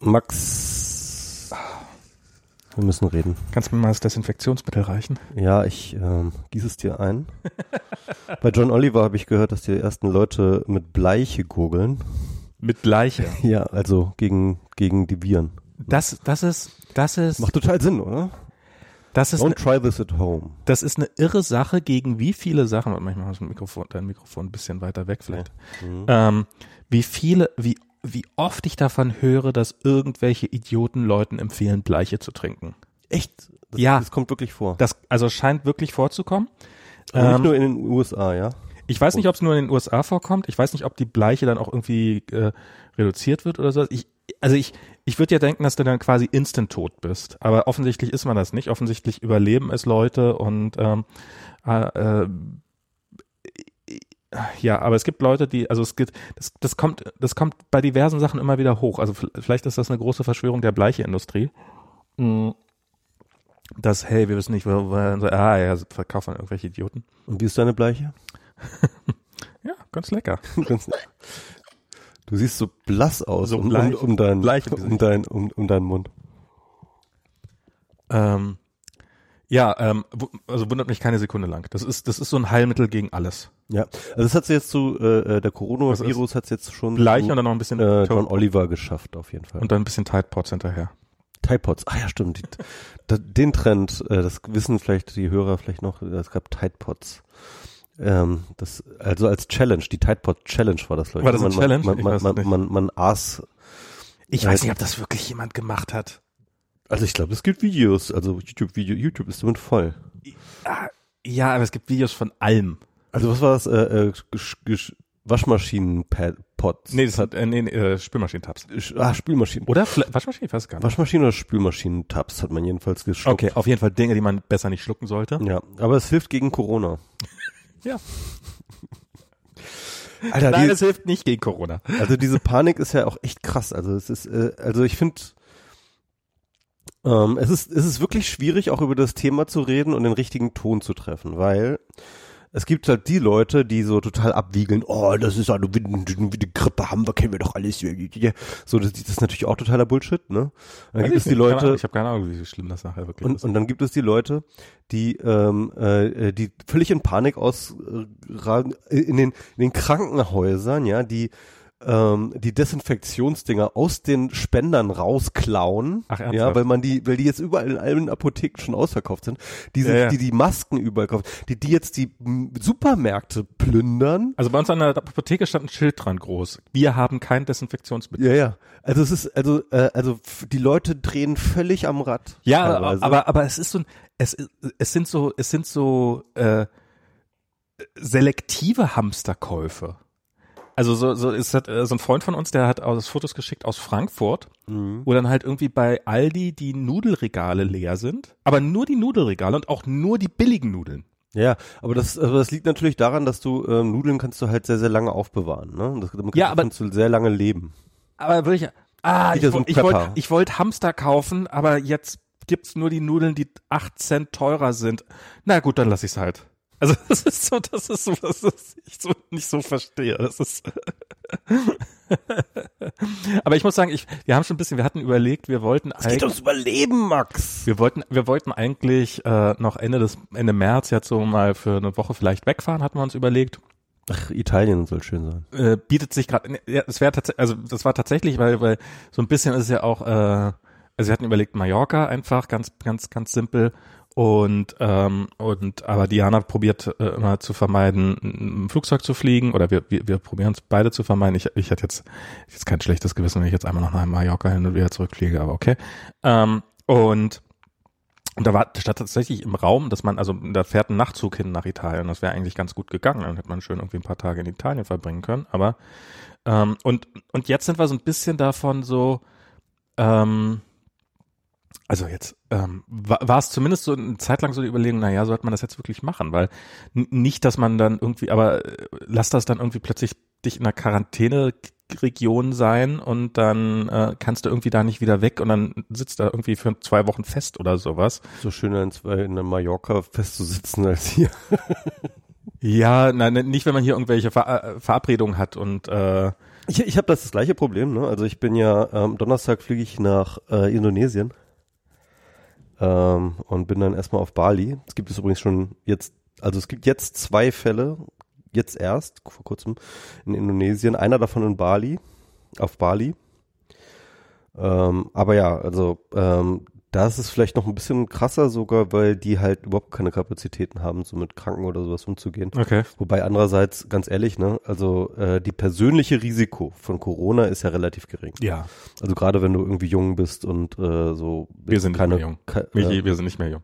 Max, wir müssen reden. Kannst du mir mal das Desinfektionsmittel reichen? Ja, ich ähm, gieße es dir ein. Bei John Oliver habe ich gehört, dass die ersten Leute mit Bleiche gurgeln. Mit Bleiche. Ja, also gegen, gegen die Viren. Das, das ist, das ist, Macht total Sinn, oder? das ist, Don't ne, try this at home. das ist eine irre Sache gegen wie viele Sachen, warte mal, ich mache das Mikrofon, dein Mikrofon ein bisschen weiter weg vielleicht. Mhm. Ähm, wie viele, wie, wie oft ich davon höre, dass irgendwelche Idioten Leuten empfehlen, Bleiche zu trinken. Echt? Das, Ja. Das kommt wirklich vor. Das, also scheint wirklich vorzukommen. Nicht Ähm, nur in den USA, ja? Ich weiß nicht, ob es nur in den USA vorkommt. Ich weiß nicht, ob die Bleiche dann auch irgendwie äh, reduziert wird oder so. Ich, also ich, ich würde ja denken, dass du dann quasi instant tot bist. Aber offensichtlich ist man das nicht. Offensichtlich überleben es Leute und ähm, äh, äh, ja, aber es gibt Leute, die, also es gibt, das, das kommt, das kommt bei diversen Sachen immer wieder hoch. Also vielleicht ist das eine große Verschwörung der Bleicheindustrie. Mm. Dass, hey, wir wissen nicht, wo, wo ah, ja, verkaufen irgendwelche Idioten. Und wie ist deine Bleiche? Ja, ganz lecker. Du siehst so blass aus So um, um, bleich- um, dein, bleich im um, Gesicht. dein, um, um deinen Mund. Ähm, ja, ähm, also wundert mich keine Sekunde lang. Das ist, das ist so ein Heilmittel gegen alles. Ja, also das hat sie jetzt zu, äh, äh, der Coronavirus hat jetzt schon Bleich zu, und dann noch ein bisschen äh, John Oliver geschafft, auf jeden Fall. und dann ein bisschen Tide Pods hinterher. Tide Pods, ah ja, stimmt. Die, den Trend, äh, das wissen vielleicht die Hörer vielleicht noch, es gab Tide Pods. Ähm, das, also als Challenge, die Tide Pod Challenge war das, Leute. War das man, eine Challenge? Man, Ich man, weiß man, nicht. man, man aß, Ich weiß nicht, ob das wirklich jemand gemacht hat. Also ich glaube, es gibt Videos, also YouTube-Video, YouTube ist damit voll. Ah, ja, aber es gibt Videos von allem. Also was war das, äh, äh, Waschmaschinen-Pods? Nee, das hat, äh, nee, äh, Spülmaschinentabs. Ah, Spülmaschinen. Oder? Fla Waschmaschine? Ich weiß gar nicht. Waschmaschinen oder Spülmaschinen-Tabs hat man jedenfalls geschluckt. Okay, auf jeden Fall Dinge, die man besser nicht schlucken sollte. Ja, aber es hilft gegen Corona. Ja. Alter, Nein, die, es hilft nicht gegen Corona. also diese Panik ist ja auch echt krass. Also es ist, äh, also ich finde, ähm, es ist, es ist wirklich schwierig, auch über das Thema zu reden und den richtigen Ton zu treffen, weil es gibt halt die Leute, die so total abwiegeln, oh, das ist eine, wie, wie die Grippe haben wir, kennen wir doch alles. So, das, das ist natürlich auch totaler Bullshit, ne? Dann gibt es die Ahnung, Leute, Ich habe keine Ahnung, wie schlimm das nachher wirklich Und, ist. und dann gibt es die Leute, die, ähm, äh, die völlig in Panik ausragen, äh, in den, in den Krankenhäusern, ja, die ähm, die Desinfektionsdinger aus den Spendern rausklauen, Ach, ja, ernsthaft? weil man die, weil die jetzt überall in allen Apotheken schon ausverkauft sind, die, sich, Ja, ja. die die Masken überall kaufen, die die jetzt die Supermärkte plündern, Also bei uns an der Apotheke stand ein Schild dran groß. Wir haben kein Desinfektionsmittel. ja, ja. Also es ist, also, äh, also die Leute drehen völlig am Rad. Ja, teilweise. aber, aber es ist so ein, es, es sind so, es sind so äh, selektive Hamsterkäufe. Also so, so ist das, äh, so ein Freund von uns, der hat aus Fotos geschickt aus Frankfurt, Mhm. wo dann halt irgendwie bei Aldi die Nudelregale leer sind, aber nur die Nudelregale und auch nur die billigen Nudeln. Ja, aber das, aber das liegt natürlich daran, dass du ähm, Nudeln kannst du halt sehr, sehr lange aufbewahren. Ne? Das, damit Ja, aber- kannst du sehr lange leben. Aber wirklich, ah, ich, so ich wollte ich wollte Hamster kaufen, aber jetzt gibt's nur die Nudeln, die 8 Cent teurer sind. Na gut, dann lass ich's halt. Also das ist so, das ist so, das ist ich so nicht so verstehe. Das ist. aber ich muss sagen, ich, wir haben schon ein bisschen, wir hatten überlegt, wir wollten Es geht eigentlich, ums Überleben, Max. wir wollten, wir wollten eigentlich äh, noch Ende des Ende März jetzt so mal für eine Woche vielleicht wegfahren, hatten wir uns überlegt. Ach, Italien soll schön sein. äh, bietet sich gerade, ja, es wäre tatsächlich, also das war tatsächlich, weil, weil so ein bisschen ist es ja auch, äh, also wir hatten überlegt Mallorca einfach, ganz, ganz, ganz simpel und ähm, und aber Diana probiert äh, immer zu vermeiden, ein Flugzeug zu fliegen oder wir wir, wir probieren es beide zu vermeiden. Ich ich hätte jetzt jetzt kein schlechtes Gewissen, wenn ich jetzt einmal noch nach Mallorca hin und wieder zurückfliege, aber okay. Ähm, und und da war stand tatsächlich im Raum, dass man, also da fährt ein Nachtzug hin nach Italien. Das wäre eigentlich ganz gut gegangen. Dann hätte man schön irgendwie ein paar Tage in Italien verbringen können. Aber ähm, und und jetzt sind wir so ein bisschen davon so, ähm, also jetzt ähm, war, war es zumindest so eine Zeit lang so die Überlegung, naja, sollte man das jetzt wirklich machen? Weil nicht, dass man dann irgendwie, aber äh, lass das dann irgendwie plötzlich dich in einer Quarantäne-Region sein und dann äh, kannst du irgendwie da nicht wieder weg und dann sitzt da irgendwie für zwei Wochen fest oder sowas. So schöner in, zwei, in Mallorca festzusitzen als hier. Ja, nein, nicht wenn man hier irgendwelche Ver äh, Verabredungen hat und äh, Ich, ich habe das, das gleiche Problem. Ne? Also ich bin ja am ähm, Donnerstag fliege ich nach äh, Indonesien ähm, und bin dann erstmal auf Bali. Es gibt es übrigens schon jetzt, also es gibt jetzt zwei Fälle, jetzt erst vor kurzem in Indonesien. Einer davon in Bali, auf Bali. Ähm, aber ja, also ähm, da ist es vielleicht noch ein bisschen krasser sogar, weil die halt überhaupt keine Kapazitäten haben, so mit Kranken oder sowas umzugehen. Okay. Wobei andererseits, ganz ehrlich, ne, also äh, die persönliche Risiko von Corona ist ja relativ gering. Ja. Also gerade wenn du irgendwie jung bist und äh, so Wir sind keine, nicht mehr jung. ke- Michi, äh, wir sind nicht mehr jung.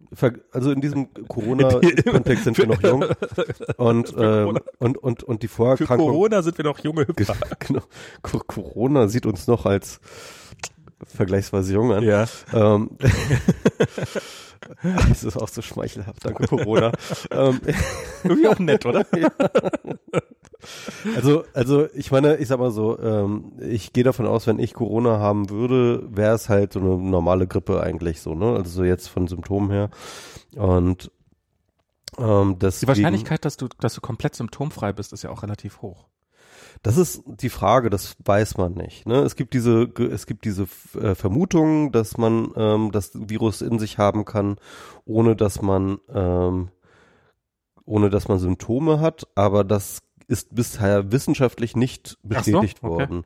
also in diesem Corona-Kontext sind wir noch jung und ähm, und und und die Vorerkrankung sind wir noch junge Hüpfer. genau, Co- Corona sieht uns noch als vergleichsweise jung an. Ja. Ähm, das ist auch so schmeichelhaft, danke Corona. ähm, Irgendwie auch nett, oder? also, also ich meine, ich sag mal so, ähm, ich gehe davon aus, wenn ich Corona haben würde, wäre es halt so eine normale Grippe eigentlich so, ne? Also so jetzt von Symptomen her. Und ähm, Die deswegen, Wahrscheinlichkeit, dass du, dass du komplett symptomfrei bist, ist ja auch relativ hoch. Das ist die Frage, das weiß man nicht. Ne? Es gibt diese, es gibt diese äh, Vermutung, dass man ähm, das Virus in sich haben kann, ohne dass man, ähm, ohne dass man Symptome hat. Aber das ist bisher wissenschaftlich nicht Ach so, bestätigt okay. worden.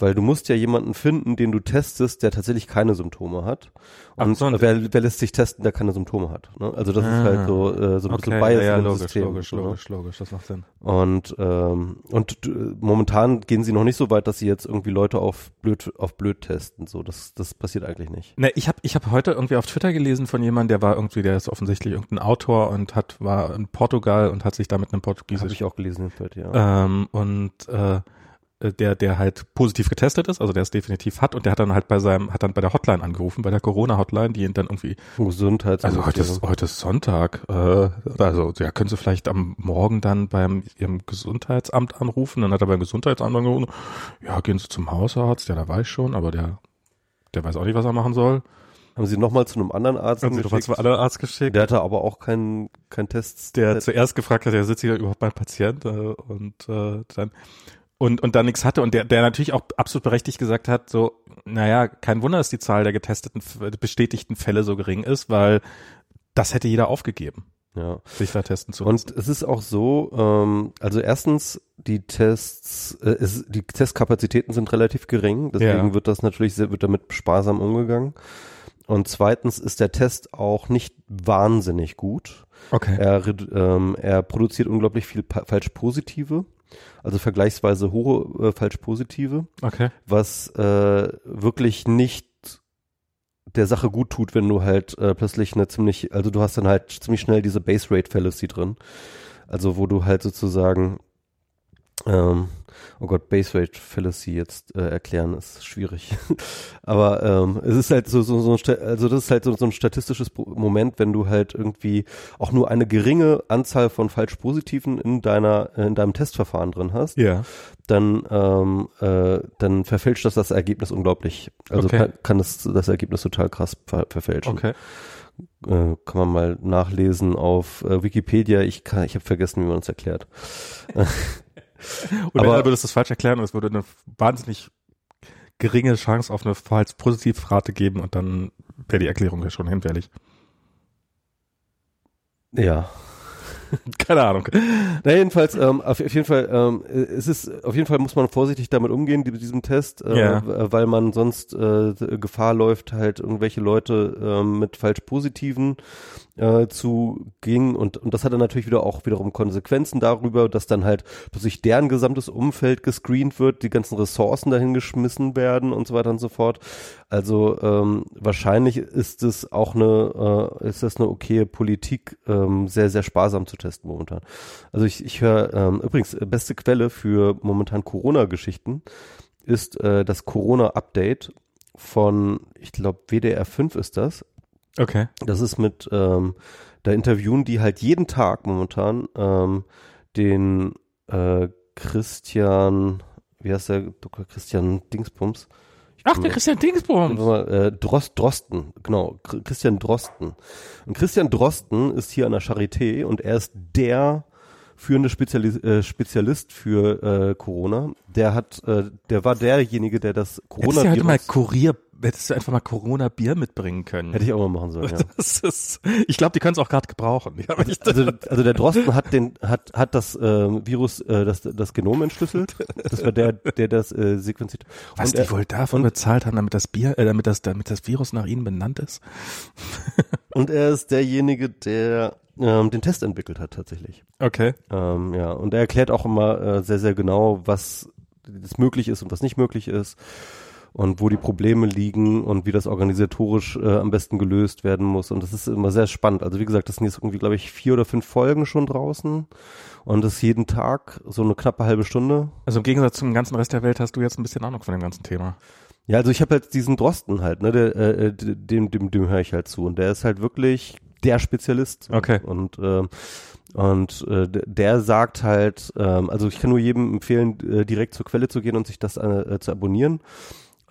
Weil du musst ja jemanden finden, den du testest, der tatsächlich keine Symptome hat. Und so, wer, wer lässt sich testen, der keine Symptome hat. Ne? Also das Ah. ist halt so, äh, so ein bisschen Bias ja, ja, dem logisch, System. logisch, ne? logisch, logisch, das macht Sinn. Und ähm, und äh, momentan gehen sie noch nicht so weit, dass sie jetzt irgendwie Leute auf blöd auf blöd testen. So, das das passiert eigentlich nicht. Ne, ich habe ich hab heute irgendwie auf Twitter gelesen von jemandem, der war irgendwie, der ist offensichtlich irgendein Autor und hat war in Portugal und hat sich da mit einem Habe Portugiesisch ich auch gelesen im ja. ähm, und äh, der der halt positiv getestet ist, also der es definitiv hat und der hat dann halt bei seinem hat dann bei der Hotline angerufen, bei der Corona Hotline, die ihn dann irgendwie Gesundheits also heute ist heute ist Sonntag, äh, also ja, können Sie vielleicht am Morgen dann beim Ihrem Gesundheitsamt anrufen, dann hat er beim Gesundheitsamt angerufen, ja, gehen Sie zum Hausarzt, ja, da weiß ich schon, aber der der weiß auch nicht, was er machen soll. haben sie nochmal zu einem anderen Arzt Haben Sie doch mal geschickt. zum Arzt geschickt. Der hatte aber auch keinen kein Test. der zuerst gefragt hat, ja, sitzt hier überhaupt mein Patient äh, und äh, dann und und dann nichts hatte und der der natürlich auch absolut berechtigt gesagt hat, so naja, kein Wunder, dass die Zahl der getesteten bestätigten Fälle so gering ist, weil das hätte jeder aufgegeben, ja. sich da testen zu lassen. Und es ist auch so, ähm, also erstens, die Tests, äh, es, die Testkapazitäten sind relativ gering, deswegen Ja. wird das natürlich sehr, wird damit sparsam umgegangen. Und zweitens ist der Test auch nicht wahnsinnig gut. okay. Er, ähm, er produziert unglaublich viel pa- falsch positive, also vergleichsweise hohe äh, falsch positive, Okay. was äh, wirklich nicht der Sache gut tut, wenn du halt äh, plötzlich eine ziemlich, also du hast dann halt ziemlich schnell diese Base Rate Fallacy drin. Also wo du halt sozusagen ähm, oh Gott, Base Rate Fallacy jetzt äh, erklären ist schwierig. Aber ähm, es ist halt so, so, so ein, also das ist halt so, so ein statistisches Moment, wenn du halt irgendwie auch nur eine geringe Anzahl von falsch Positiven in deiner, in deinem Testverfahren drin hast, Ja. dann, ähm, äh, dann verfälscht das das Ergebnis unglaublich. Also Okay. kann, kann es das Ergebnis total krass ver verfälschen. Okay. Äh, kann man mal nachlesen auf äh, Wikipedia. Ich kann, ich habe vergessen, wie man es erklärt. Und wenn Aber- er würde das falsch erklären und es würde eine wahnsinnig geringe Chance auf eine falsch Positivrate geben und dann wäre die Erklärung ja schon hinfällig. Ja. Keine Ahnung. Na jedenfalls, ähm, auf, auf jeden Fall, ähm, äh, es ist, auf jeden Fall muss man vorsichtig damit umgehen, mit diesem Test, äh, Ja. weil man sonst äh, Gefahr läuft, halt irgendwelche Leute ähm, mit falsch positiven äh, zu gehen und, und das hat dann natürlich wieder auch wiederum Konsequenzen darüber, dass dann halt plötzlich deren gesamtes Umfeld gescreent wird, die ganzen Ressourcen dahin geschmissen werden und so weiter und so fort. Also ähm, wahrscheinlich ist es auch eine, äh, ist das eine okaye Politik, ähm, sehr, sehr sparsam zu testen momentan. Also ich, ich höre, ähm, übrigens, äh, beste Quelle für momentan Corona-Geschichten ist äh, das Corona-Update von, ich glaube, WDR 5 ist das. Okay. Das ist mit, ähm, da interviewen die halt jeden Tag momentan ähm, den äh, Christian, wie heißt der, Dr. Christian Dingsbums? Ich Ach, der Christian Dingsbums. Äh, Drost, Drosten, genau, Chr- Christian Drosten. Und Christian Drosten ist hier an der Charité und er ist der führende Spezialis äh, Spezialist für äh, Corona. Der hat, äh, der war derjenige, der das Corona. Hättest du heute mal Kurier, hättest du einfach mal Corona-Bier mitbringen können. Hätte ich auch mal machen sollen. Ja. Ist, ich glaube, die können es auch gerade gebrauchen. Ja, Also, also der Drosten hat den, hat, hat das äh, Virus, äh, das, das Genom entschlüsselt. Das war der, der das äh, sequenziert. was Und die er, wohl davon bezahlt haben, damit das Bier, äh, damit das, damit das Virus nach ihnen benannt ist? und er ist derjenige, der ähm, den Test entwickelt hat tatsächlich. Okay. Ähm, ja, und er erklärt auch immer äh, sehr, sehr genau, was das möglich ist und was nicht möglich ist und wo die Probleme liegen und wie das organisatorisch äh, am besten gelöst werden muss. Und das ist immer sehr spannend. Also wie gesagt, das sind jetzt irgendwie, glaube ich, vier oder fünf Folgen schon draußen und das jeden Tag so eine knappe halbe Stunde. Also im Gegensatz zum ganzen Rest der Welt hast du jetzt ein bisschen Ahnung von dem ganzen Thema. Ja, also ich habe halt diesen Drosten halt, ne, der, äh, dem, dem, dem höre ich halt zu und der ist halt wirklich der Spezialist. Okay. Und ähm, und äh, der sagt halt, ähm, also ich kann nur jedem empfehlen, äh, direkt zur Quelle zu gehen und sich das äh, zu abonnieren.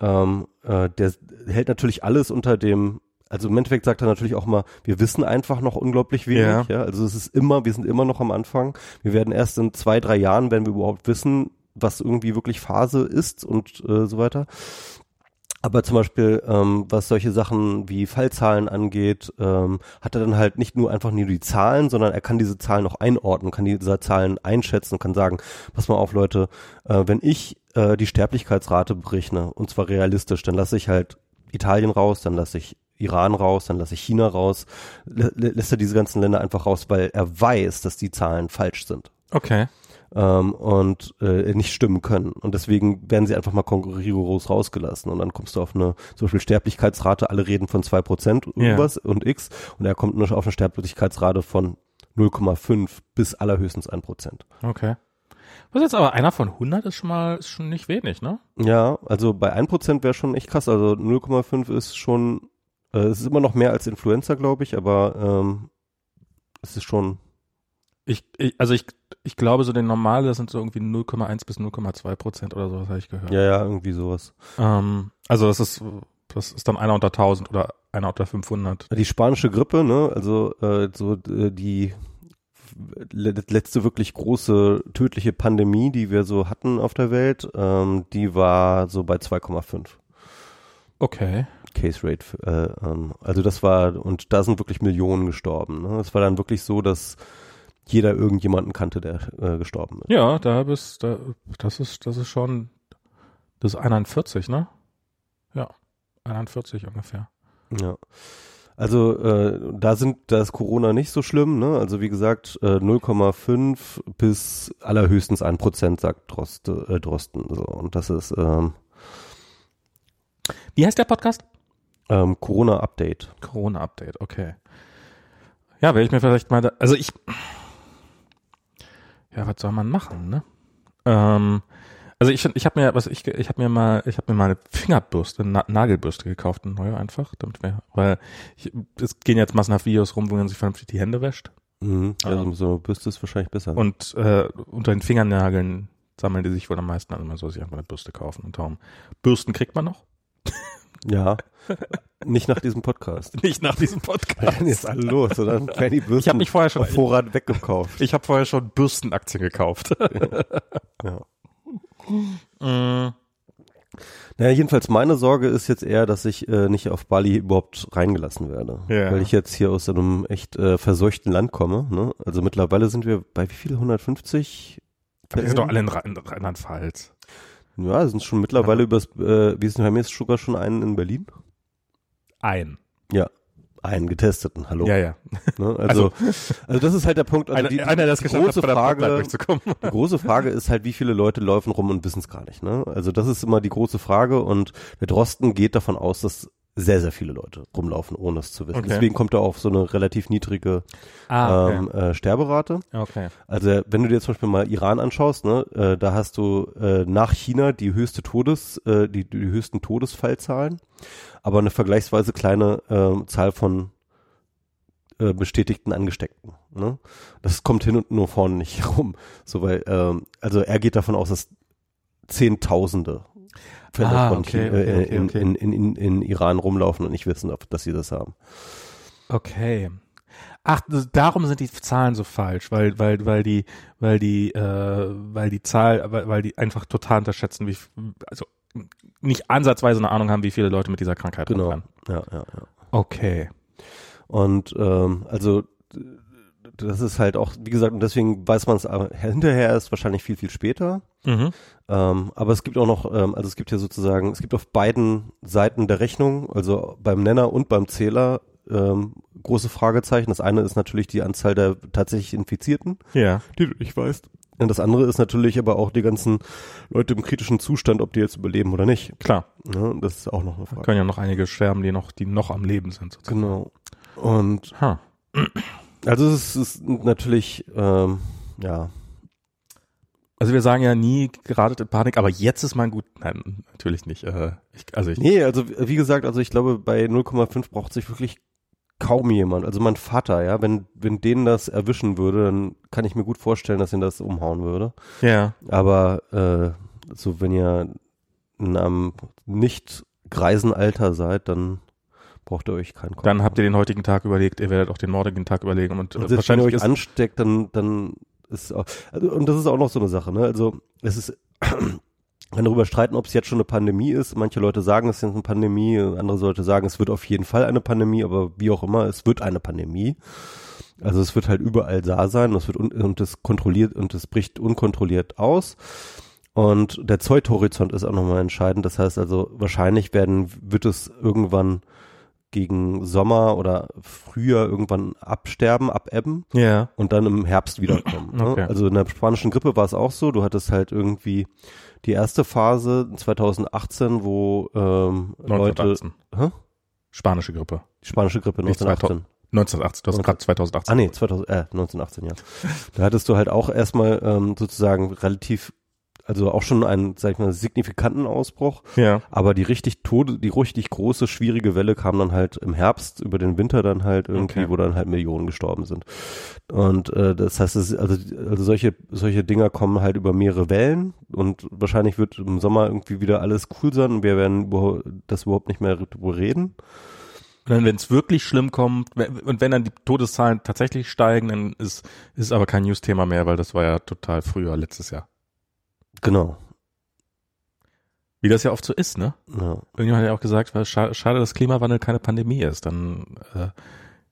Ähm, äh, der hält natürlich alles unter dem, also im Endeffekt sagt er natürlich auch mal, wir wissen einfach noch unglaublich wenig. Ja. Ja. Also es ist immer, wir sind immer noch am Anfang. Wir werden erst in zwei, drei Jahren, wenn wir überhaupt wissen, was irgendwie wirklich Phase ist und äh, so weiter. Aber zum Beispiel, ähm, was solche Sachen wie Fallzahlen angeht, ähm, hat er dann halt nicht nur einfach nur die Zahlen, sondern er kann diese Zahlen auch einordnen, kann diese Zahlen einschätzen kann sagen, pass mal auf Leute, äh, wenn ich äh, die Sterblichkeitsrate berechne, und zwar realistisch, dann lasse ich halt Italien raus, dann lasse ich Iran raus, dann lasse ich China raus, lä lä- lässt er diese ganzen Länder einfach raus, weil er weiß, dass die Zahlen falsch sind Okay. Ähm, und äh, nicht stimmen können. Und deswegen werden sie einfach mal rigoros rausgelassen. Und dann kommst du auf eine zum Beispiel Sterblichkeitsrate, alle reden von zwei Prozent Ja. irgendwas und X und er kommt nur auf eine Sterblichkeitsrate von 0,5 bis allerhöchstens 1 Prozent. Okay. Was jetzt aber einer von 100 ist schon mal, ist schon nicht wenig, ne? Ja, also bei 1 Prozent wäre schon echt krass. Also 0,5 ist schon, äh, es ist immer noch mehr als Influenza, glaube ich, aber ähm, es ist schon, Ich, ich also ich, ich glaube, so den normale, das sind so irgendwie 0,1 bis 0,2 Prozent oder sowas, habe ich gehört. ja, ja, irgendwie sowas. Ähm, also das ist, das ist dann einer unter 1000 oder einer unter 500. Die spanische Grippe, ne, also äh, so äh, die le- letzte wirklich große tödliche Pandemie, die wir so hatten auf der Welt, ähm, die war so bei 2,5 Okay. Case Rate. Äh, ähm, also das war und da sind wirklich Millionen gestorben. Ne? Es war dann wirklich so, dass jeder irgendjemanden kannte, der äh, gestorben ist. Ja, da bist, da, das ist, das ist schon, das ist 41, ne? Ja. 41 ungefähr. Ja. Also äh, da sind da ist Corona nicht so schlimm, ne? Also wie gesagt, äh, 0,5 bis allerhöchstens 1 Prozent, sagt Drost, äh, Drosten. So. Und das ist ähm, Wie heißt der Podcast? ähm, Corona-Update. Corona-Update, okay. Ja, werde ich mir vielleicht mal, da, also ich, ja, was soll man machen, ne? Ähm, also ich, ich habe mir, was ich, ich habe mir mal, ich habe mir mal eine Fingerbürste, Na Nagelbürste gekauft, eine neue einfach, damit wir, weil ich, es gehen jetzt massenhaft Videos rum, wo man sich vernünftig die Hände wäscht Mhm. Also Ähm, so Bürste ist wahrscheinlich besser. und äh, unter den Fingernageln sammeln die sich wohl am meisten an, man soll sich einfach eine Bürste kaufen und darum. Bürsten kriegt man noch? Ja. nicht nach diesem Podcast. Nicht nach diesem Podcast. Dann ist alle los, oder? Werden die Bürsten Ich habe mich vorher schon, auf Vorrat weggekauft. ich habe vorher schon Bürstenaktien gekauft. Ja. Mm. Naja, jedenfalls meine Sorge ist jetzt eher, dass ich äh, nicht auf Bali überhaupt reingelassen werde. Ja. Weil ich jetzt hier aus einem echt äh, verseuchten Land komme. Ne? Also mittlerweile sind wir bei wie viel? 150? Wir sind doch alle in Rheinland-Pfalz. Ja, sind schon mittlerweile übers, äh, wir sind, wir haben jetzt sogar schon einen in Berlin. Ein. Einen getesteten, hallo. Ja, ja. Ne? Also, also, das ist halt der Punkt. Also einer, die, einer, der es die hat, große Pipeline Frage. Die große Frage ist halt, wie viele Leute laufen rum und wissen es gar nicht. Ne? Also das ist immer die große Frage und der Drosten geht davon aus, dass sehr, sehr viele Leute rumlaufen, ohne es zu wissen. Okay. Deswegen kommt er auf so eine relativ niedrige Ah, ähm, äh, Sterberate. okay. Also wenn du dir zum Beispiel mal Iran anschaust, ne, äh, da hast du äh, nach China die höchste Todes, äh, die, die höchsten Todesfallzahlen, aber eine vergleichsweise kleine äh, Zahl von äh, bestätigten Angesteckten. Ne? Das kommt hin und nur vorne nicht herum. So weil, ähm, also er geht davon aus, dass Zehntausende Fälle Ah, von okay, okay, in, okay. In, in, in, Iran rumlaufen und nicht wissen, ob, dass sie das haben. Okay. Ach, darum sind die Zahlen so falsch, weil weil weil die weil die äh, weil die Zahl weil, weil die einfach total unterschätzen, wie also nicht ansatzweise eine Ahnung haben, wie viele Leute mit dieser Krankheit Genau. rumrennen. Ja, ja, ja. Okay. Und ähm, also das ist halt auch, wie gesagt, und deswegen weiß man es hinterher erst wahrscheinlich viel, viel später. Mhm. Ähm, aber es gibt auch noch, ähm, also es gibt ja sozusagen, es gibt auf beiden Seiten der Rechnung, also beim Nenner und beim Zähler, ähm, große Fragezeichen. Das eine ist natürlich die Anzahl der tatsächlich Infizierten, Ja. die du nicht weißt. Und das andere ist natürlich aber auch die ganzen Leute im kritischen Zustand, ob die jetzt überleben oder nicht. Klar. Ne? Das ist auch noch eine Da Frage. können ja noch einige sterben, die noch die noch am Leben sind. Sozusagen. Genau. Und Ha. Also es ist natürlich, ähm, ja, Also wir sagen ja nie geradet in Panik, aber jetzt ist mein gut. Nein, natürlich nicht. Äh, ich, also ich, Nee, also wie gesagt, also ich glaube, bei 0,5 braucht sich wirklich kaum jemand. Also mein Vater, ja, wenn, wenn den das erwischen würde, dann kann ich mir gut vorstellen, dass ihn das umhauen würde. ja. Aber äh, so wenn ihr in einem nicht greisen Alter seid, dann braucht ihr euch keinen Kopf. Dann habt ihr den heutigen Tag überlegt, ihr werdet auch den morgigen Tag überlegen und, und äh, selbst wenn ihr euch ansteckt, dann, dann ist auch, also, und das ist auch noch so eine Sache, ne? Also es ist, kann darüber streiten, ob es jetzt schon eine Pandemie ist. Manche Leute sagen, es ist jetzt eine Pandemie, andere Leute sagen, es wird auf jeden Fall eine Pandemie, aber wie auch immer, es wird eine Pandemie. Also es wird halt überall da sein, es wird un und es kontrolliert und es bricht unkontrolliert aus. Und der Zeithorizont ist auch nochmal entscheidend. Das heißt also, wahrscheinlich werden, wird es irgendwann gegen Sommer oder Frühjahr irgendwann absterben, abebben ja, und dann im Herbst wiederkommen. ne? Okay. Also in der spanischen Grippe war es auch so. Du hattest halt irgendwie die erste Phase 2018, wo ähm, Leute 1918. Hä? Spanische Grippe. die spanische Grippe Nicht 1918. 1918, du hast gerade 2018. Ah nee, 2000, äh, 1918, ja. Da hattest du halt auch erstmal ähm, sozusagen relativ, also auch schon einen, sag ich mal, signifikanten Ausbruch. Ja. Aber die richtig tode, die richtig große, schwierige Welle kam dann halt im Herbst, über den Winter dann halt irgendwie, Okay. wo dann halt Millionen gestorben sind. Und äh, das heißt, es, also, also solche, solche Dinger kommen halt über mehrere Wellen und wahrscheinlich wird im Sommer irgendwie wieder alles cool sein und wir werden das überhaupt nicht mehr drüber reden. Und dann, wenn es wirklich schlimm kommt, und wenn dann die Todeszahlen tatsächlich steigen, dann ist ist es aber kein News-Thema mehr, weil das war ja total früher letztes Jahr. Genau. Wie das ja oft so ist, ne? Ja. Irgendjemand hat ja auch gesagt, weil schade, dass Klimawandel keine Pandemie ist. Dann äh,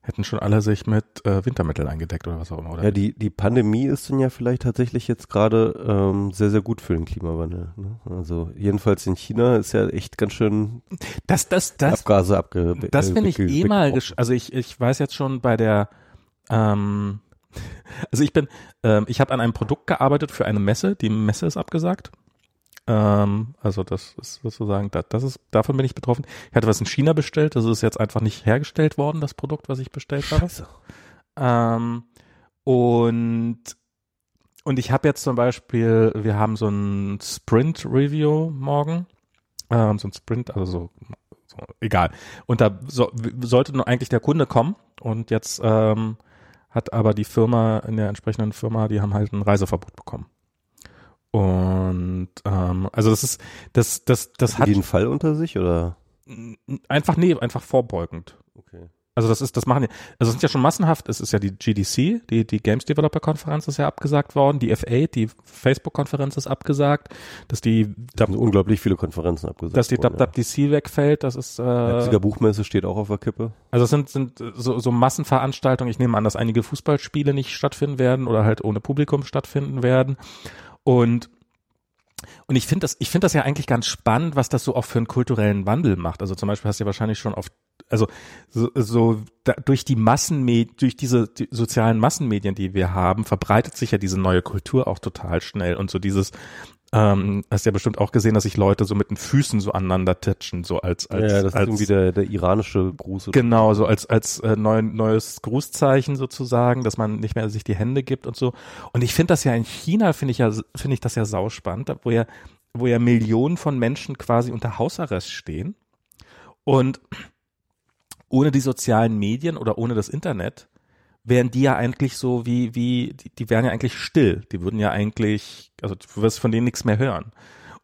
hätten schon alle sich mit äh, Wintermittel eingedeckt oder was auch immer, oder? Ja, die, die Pandemie ist dann ja vielleicht tatsächlich jetzt gerade ähm, sehr, sehr gut für den Klimawandel. Ne? Also jedenfalls in China ist ja echt ganz schön das, das, das, Abgase abge das äh, finde ich eh mal, also ich, ich weiß jetzt schon bei der, ähm, also ich bin, ähm, ich habe an einem Produkt gearbeitet für eine Messe, die Messe ist abgesagt. Ähm, also das ist sozusagen, das, das ist, davon bin ich betroffen. Ich hatte was in China bestellt, das ist jetzt einfach nicht hergestellt worden, das Produkt, was ich bestellt habe. Ähm, und und ich habe jetzt zum Beispiel, wir haben so ein Sprint-Review morgen, ähm, so ein Sprint, also so, so egal. Und da so, sollte nur eigentlich der Kunde kommen und jetzt ähm, hat aber die Firma in der entsprechenden Firma, die haben halt ein Reiseverbot bekommen. Und ähm, also das ist das das das hat die einen Fall unter sich oder? einfach nee einfach vorbeugend. Okay. Also das ist, das machen die, also es sind ja schon massenhaft, es ist ja die GDC, die, die Games Developer Konferenz ist ja abgesagt worden, die F8, die Facebook-Konferenz ist abgesagt, dass die, Da haben unglaublich viele Konferenzen abgesagt. dass die worden, ja. WWDC wegfällt, das ist, äh, Leipziger Buchmesse steht auch auf der Kippe. also es sind, sind so, so Massenveranstaltungen, ich nehme an, dass einige Fußballspiele nicht stattfinden werden oder halt ohne Publikum stattfinden werden und und ich finde das, ich finde das ja eigentlich ganz spannend, was das so auch für einen kulturellen Wandel macht. Also zum Beispiel hast du ja wahrscheinlich schon auf, also so, so da, durch die Massenmedien, durch diese die sozialen Massenmedien, die wir haben, verbreitet sich ja diese neue Kultur auch total schnell und so dieses, ähm, hast ja bestimmt auch gesehen, dass sich Leute so mit den Füßen so aneinander tätschen, so als als ja, das als, ist irgendwie der, der iranische Gruß. Genau, so als als äh, neu, neues Grußzeichen sozusagen, dass man nicht mehr sich die Hände gibt und so. Und ich finde das ja in China finde ich ja finde ich das ja sauspannend, wo ja wo ja Millionen von Menschen quasi unter Hausarrest stehen und ohne die sozialen Medien oder ohne das Internet wären die ja eigentlich so wie wie die, die wären ja eigentlich still. Die würden ja eigentlich also du wirst von denen nichts mehr hören.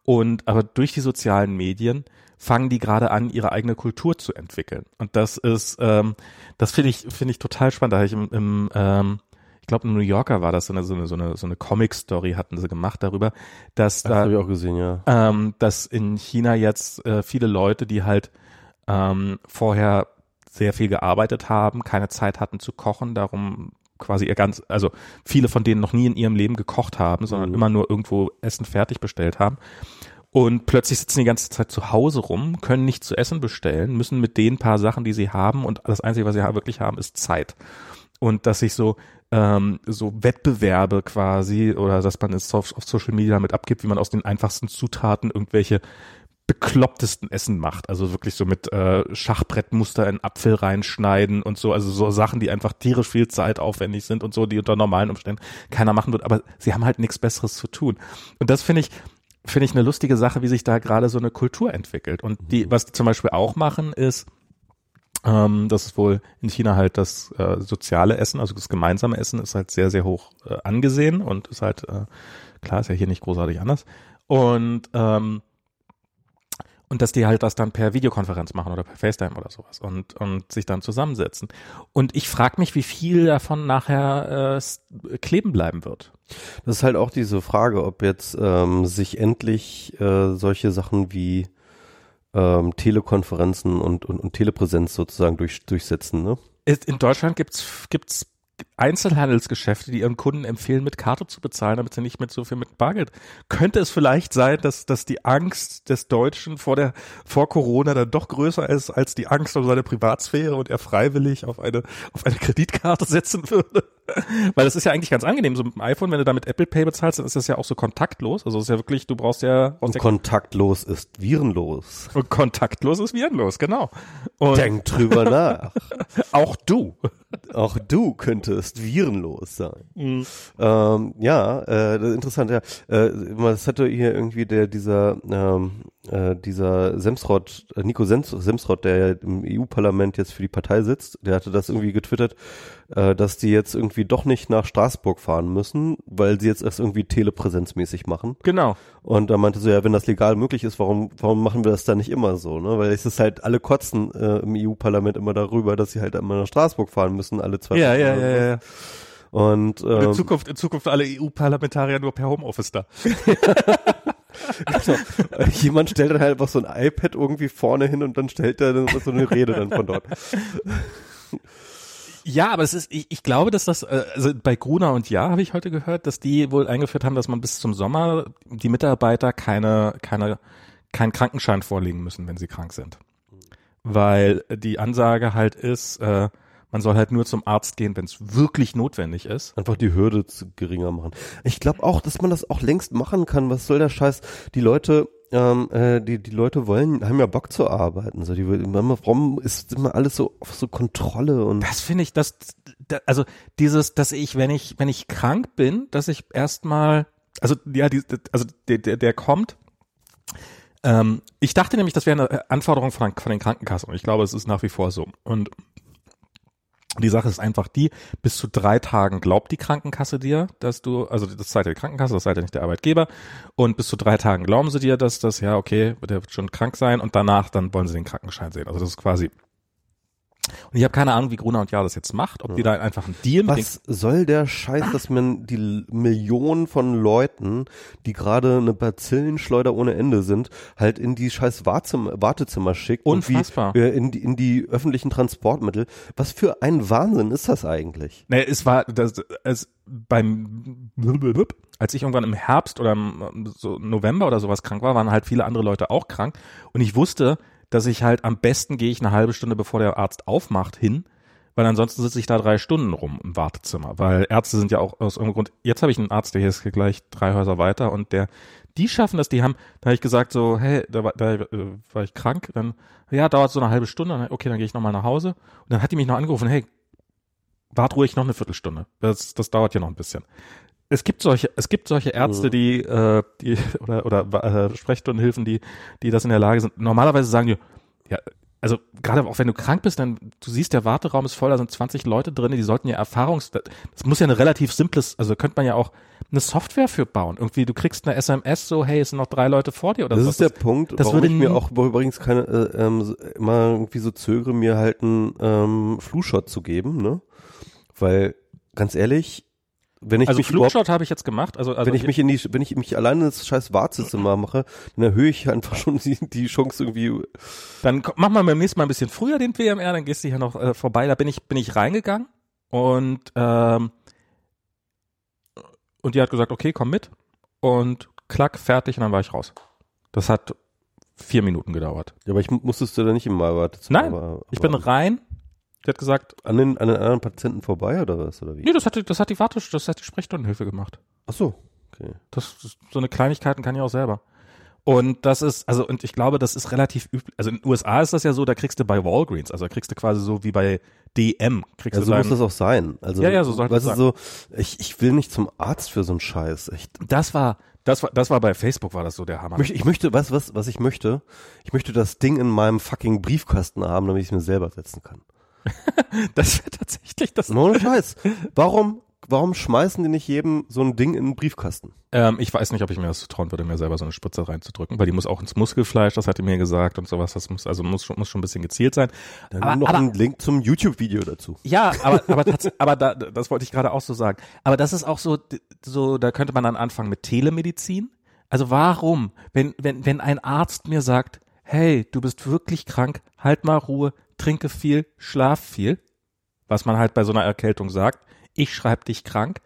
Und aber durch die sozialen Medien fangen die gerade an, ihre eigene Kultur zu entwickeln. Und das ist, ähm, das finde ich, finde ich total spannend. Da habe ich im, im ähm, ich glaube, in New Yorker war das so eine, so eine, so eine, so eine Comic-Story hatten sie gemacht darüber, dass Das da, habe ich auch gesehen, ja. ähm, dass in China jetzt äh, viele Leute, die halt ähm, vorher sehr viel gearbeitet haben, keine Zeit hatten zu kochen, darum quasi ihr ganz, also viele von denen noch nie in ihrem Leben gekocht haben, sondern Mhm. immer nur irgendwo Essen fertig bestellt haben. Und plötzlich sitzen die ganze Zeit zu Hause rum, können nicht zu essen bestellen, müssen mit den paar Sachen, die sie haben, und das Einzige, was sie wirklich haben, ist Zeit. Und dass sich so, ähm, so Wettbewerbe quasi oder dass man es auf, auf Social Media damit abgibt, wie man aus den einfachsten Zutaten irgendwelche beklopptesten Essen macht. Also wirklich so mit äh, Schachbrettmuster in Apfel reinschneiden und so. Also so Sachen, die einfach tierisch viel Zeit aufwendig sind und so, die unter normalen Umständen keiner machen wird. Aber sie haben halt nichts Besseres zu tun. Und das finde ich, finde ich eine lustige Sache, wie sich da gerade so eine Kultur entwickelt. Und die, was die zum Beispiel auch machen, ist, ähm, das ist wohl in China halt das äh, soziale Essen, also das gemeinsame Essen ist halt sehr, sehr hoch äh, angesehen und ist halt, äh, klar, ist ja hier nicht großartig anders. Und ähm, und dass die halt das dann per Videokonferenz machen oder per FaceTime oder sowas und, und sich dann zusammensetzen. Und ich frage mich, wie viel davon nachher äh, kleben bleiben wird. Das ist halt auch diese Frage, ob jetzt ähm, sich endlich äh, solche Sachen wie ähm, Telekonferenzen und, und, und Telepräsenz sozusagen durch, durchsetzen, ne? Ist- In Deutschland gibt's gibt's Einzelhandelsgeschäfte, die ihren Kunden empfehlen, mit Karte zu bezahlen, damit sie nicht mit so viel mit Bargeld. Könnte es vielleicht sein, dass, dass die Angst des Deutschen vor der, vor Corona dann doch größer ist als die Angst um seine Privatsphäre und er freiwillig auf eine, auf eine Kreditkarte setzen würde? Weil das ist ja eigentlich ganz angenehm. So mit dem iPhone, wenn du damit Apple Pay bezahlst, dann ist das ja auch so kontaktlos. Also es ist ja wirklich, du brauchst ja, Und kontaktlos ist virenlos. und kontaktlos ist virenlos, genau. Und Denk drüber nach. auch du. Auch du könntest virenlos sein. Mhm. Ähm, ja, äh, das ist interessant, ja. Äh, das hatte hier irgendwie der, dieser, ähm, äh, dieser Semsrott, äh, Nico Sems, Semsrott, der ja im EU-Parlament jetzt für die Partei sitzt, der hatte das irgendwie getwittert, äh, dass die jetzt irgendwie doch nicht nach Straßburg fahren müssen, weil sie jetzt erst irgendwie telepräsenzmäßig machen. Genau. Und da meinte so, ja, wenn das legal möglich ist, warum, warum machen wir das dann nicht immer so, ne? Weil es ist halt, alle kotzen äh, im EU-Parlament immer darüber, dass sie halt immer nach Straßburg fahren müssen, alle zwei Ja, ja, ja, so. ja. Und, Und in ähm, Zukunft, in Zukunft alle EU-Parlamentarier nur per Homeoffice da. genau. jemand stellt dann halt einfach so ein iPad irgendwie vorne hin und dann stellt er dann so eine Rede dann von dort. Ja, aber es ist, ich, ich glaube, dass das, äh, also bei Gruner und Ja habe ich heute gehört, dass die wohl eingeführt haben, dass man bis zum Sommer die Mitarbeiter keine, keine, keinen Krankenschein vorlegen müssen, wenn sie krank sind. Weil die Ansage halt ist, äh, man soll halt nur zum Arzt gehen, wenn es wirklich notwendig ist. Einfach die Hürde zu geringer machen. Ich glaube auch, dass man das auch längst machen kann. Was soll der Scheiß? Die Leute, ähm, äh, die, die Leute wollen, haben ja Bock zu arbeiten. So, die, warum ist immer alles so auf so Kontrolle und Das finde ich, das, da- also dieses, dass ich, wenn ich, wenn ich krank bin, dass ich erstmal, also ja, die, also der, der, der kommt. Ähm, ich dachte nämlich, das wäre eine Anforderung von, von den Krankenkassen ich glaube, es ist nach wie vor so. Und die Sache ist einfach die, bis zu drei Tagen glaubt die Krankenkasse dir, dass du, also das seid ja die Krankenkasse, das seid ja nicht der Arbeitgeber, und bis zu drei Tagen glauben sie dir, dass das, ja, okay, der wird schon krank sein und danach dann wollen sie den Krankenschein sehen. Also das ist quasi und ich habe keine Ahnung, wie Gruner und Jahr das jetzt macht, ob die da einfach einen Deal mit den Was soll der Scheiß, dass man die Millionen von Leuten, die gerade eine Bazillenschleuder ohne Ende sind, halt in die scheiß Wartezimmer, Wartezimmer schickt Unfassbar. und wie, äh, in, die, in die öffentlichen Transportmittel. Was für ein Wahnsinn ist das eigentlich? Nee, es war das es beim als ich irgendwann im Herbst oder im so November oder sowas krank war, waren halt viele andere Leute auch krank und ich wusste, dass ich halt am besten gehe ich eine halbe Stunde bevor der Arzt aufmacht hin, weil ansonsten sitze ich da drei Stunden rum im Wartezimmer, weil Ärzte sind ja auch aus irgendeinem Grund. Jetzt habe ich einen Arzt, der hier ist gleich drei Häuser weiter und der die schaffen das, die haben, da habe ich gesagt so, hey, da, war- da äh, war ich krank, dann ja, dauert so eine halbe Stunde, okay, dann gehe ich nochmal nach Hause und dann hat die mich noch angerufen, hey, wart ruhig noch eine Viertelstunde. Das, das dauert ja noch ein bisschen. Es gibt solche, es gibt solche Ärzte, Mhm. die, äh, die oder oder äh, Sprechstundenhilfen, die, die das in der Lage sind. Normalerweise sagen die, ja, also gerade auch wenn du krank bist, dann du siehst, der Warteraum ist voll, da sind 20 Leute drin, die sollten ja Erfahrungs, das muss ja eine relativ simples, also könnte man ja auch, eine Software für bauen. Irgendwie, du kriegst eine SMS so, hey, es sind noch drei Leute vor dir oder Das so. ist der Punkt, das warum würde ich mir auch übrigens keine, äh, ähm, so- immer irgendwie so zögere, mir halt einen ähm, Flu-Shot zu geben, ne? Weil, ganz ehrlich, wenn ich also mich Flugshot habe ich jetzt gemacht. Also, also wenn ich mich in die, wenn ich mich alleine ins scheiß Wartezimmer mache, dann erhöhe ich einfach schon die, die Chance irgendwie. Dann mach mal beim nächsten Mal ein bisschen früher den WMR, dann gehst du hier noch äh, vorbei. Da bin ich, bin ich reingegangen und, ähm, und die hat gesagt, okay, komm mit. Und klack, fertig und dann war ich raus. Das hat vier Minuten gedauert. Ja, aber ich mu- musstest du da nicht im Wartezimmer. Nein, aber, Ich bin aber rein. Die hat gesagt, an den, an den anderen Patienten vorbei oder was oder wie? nee, das hat, die- das hat die Warte, das hat die Sprechstundenhilfe gemacht. Ach so, okay. Das, das so eine Kleinigkeiten kann ich auch selber. Und das ist, also, und ich glaube, das ist relativ üblich. Also in den USA ist das ja so, da kriegst du bei Walgreens, also da kriegst du quasi so wie bei DM, kriegst Ja, du so muss dein, das auch sein. Also, Ja, ja, so sollte weißt es du, so, ich, ich will nicht zum Arzt für so einen Scheiß, echt. das war, das war, das war bei Facebook war das so der Hammer. Ich möchte, ich möchte, was, was, was ich möchte? Ich möchte das Ding in meinem fucking Briefkasten haben, damit ich es mir selber setzen kann. Das wäre tatsächlich das. Ohne Scheiß. Warum, warum schmeißen die nicht jedem so ein Ding in den Briefkasten? Ähm, ich weiß nicht, ob ich mir das trauen würde, mir selber so eine Spritze reinzudrücken, weil die muss auch ins Muskelfleisch, das hat die mir gesagt und sowas. Das muss, also muss schon, muss schon ein bisschen gezielt sein. Dann Aber- noch aber- einen Link zum YouTube-Video dazu. Ja, aber aber aber da, das wollte ich gerade auch so sagen. Aber das ist auch so so da könnte man dann anfangen mit Telemedizin. Also warum, wenn wenn wenn ein Arzt mir sagt, hey, du bist wirklich krank, halt mal Ruhe, trinke viel, schlaf viel, was man halt bei so einer Erkältung sagt, ich schreibe dich krank.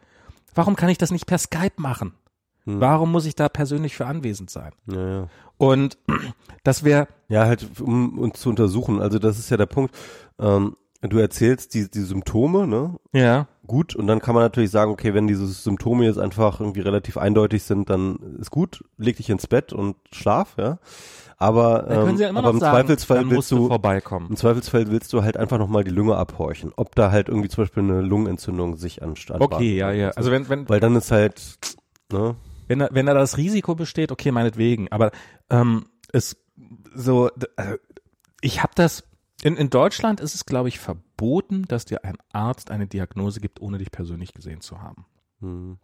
Warum kann ich das nicht per Skype machen? Hm. Warum muss ich da persönlich für anwesend sein? Ja, ja. Und das wäre Ja, halt, um uns zu untersuchen. Also das ist ja der Punkt. Ähm, du erzählst die, die Symptome, ne? ja Gut, und dann kann man natürlich sagen, okay, wenn diese Symptome jetzt einfach irgendwie relativ eindeutig sind, dann ist gut, leg dich ins Bett und schlaf, ja. Aber, ähm, Sie ja immer aber noch im sagen, Zweifelsfall dann willst musst du du, vorbeikommen. im Zweifelsfall willst du halt einfach nochmal die Lunge abhorchen, ob da halt irgendwie zum Beispiel eine Lungenentzündung sich anstatt. Okay, ja, ja. Also wenn wenn Weil dann ist halt, ne? wenn da, wenn da das Risiko besteht, okay, meinetwegen. Aber ähm, es so, äh, ich habe das in, in Deutschland ist es, glaube ich, verboten, dass dir ein Arzt eine Diagnose gibt, ohne dich persönlich gesehen zu haben. Hm.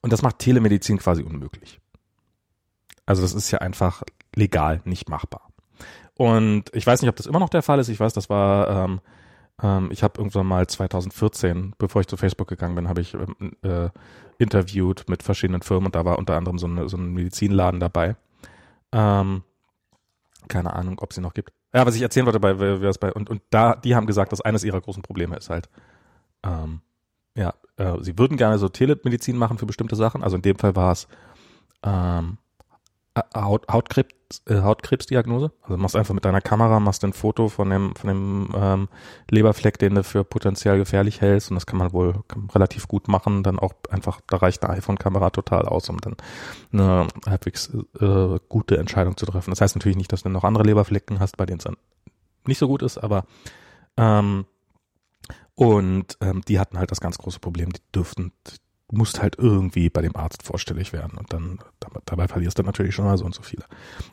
Und das macht Telemedizin quasi unmöglich. Also das ist ja einfach legal nicht machbar. Und ich weiß nicht, ob das immer noch der Fall ist. Ich weiß, das war, ähm, ähm, ich habe irgendwann mal 2014, bevor ich zu Facebook gegangen bin, habe ich ähm, äh, interviewt mit verschiedenen Firmen und da war unter anderem so, eine, so ein Medizinladen dabei. Ähm, keine Ahnung, ob sie noch gibt. Ja, was ich erzählen wollte, bei, bei und, und da, die haben gesagt, dass eines ihrer großen Probleme ist halt, ähm, ja, äh, sie würden gerne so Telemedizin machen für bestimmte Sachen. Also in dem Fall war es ähm, äh, Haut, Hautkrebs, äh, Hautkrebsdiagnose. Also machst einfach mit deiner Kamera, machst ein Foto von dem, von dem ähm, Leberfleck, den du für potenziell gefährlich hältst und das kann man wohl kann relativ gut machen. Dann auch einfach, da reicht eine iPhone-Kamera total aus, um dann eine halbwegs äh, gute Entscheidung zu treffen. Das heißt natürlich nicht, dass du noch andere Leberflecken hast, bei denen es dann nicht so gut ist, aber ähm, und ähm, die hatten halt das ganz große Problem, die dürften, du musst halt irgendwie bei dem Arzt vorstellig werden und dann dabei, verlierst du natürlich schon mal so und so viele.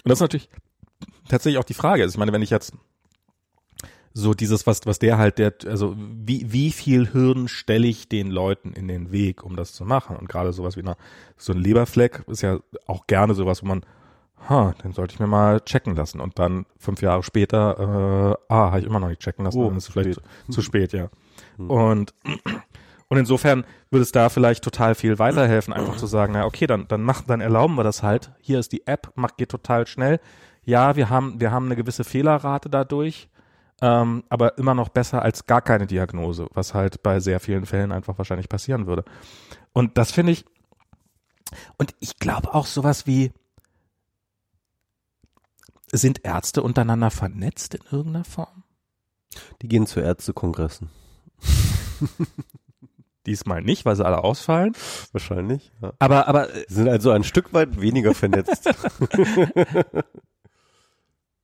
Und das ist natürlich tatsächlich auch die Frage. Also ich meine, wenn ich jetzt so dieses, was, was der halt, der, also wie, wie viel Hürden stelle ich den Leuten in den Weg, um das zu machen? Und gerade sowas wie eine, so ein Leberfleck ist ja auch gerne sowas, wo man, ha, den sollte ich mir mal checken lassen. Und dann fünf Jahre später, äh, ah, habe ich immer noch nicht checken lassen, Oh, dann ist es vielleicht spät. zu, zu spät, ja. Und, und insofern würde es da vielleicht total viel weiterhelfen, einfach zu sagen, na okay, dann, dann machen, dann erlauben wir das halt. Hier ist die App, macht, geht total schnell. Ja, wir haben, wir haben eine gewisse Fehlerrate dadurch, ähm, aber immer noch besser als gar keine Diagnose, was halt bei sehr vielen Fällen einfach wahrscheinlich passieren würde. Und das finde ich, und ich glaube auch sowas wie, sind Ärzte untereinander vernetzt in irgendeiner Form? Die gehen zu Ärztekongressen. Diesmal nicht, weil sie alle ausfallen. Wahrscheinlich. Ja. Aber, aber äh, Sie sind also ein Stück weit weniger vernetzt.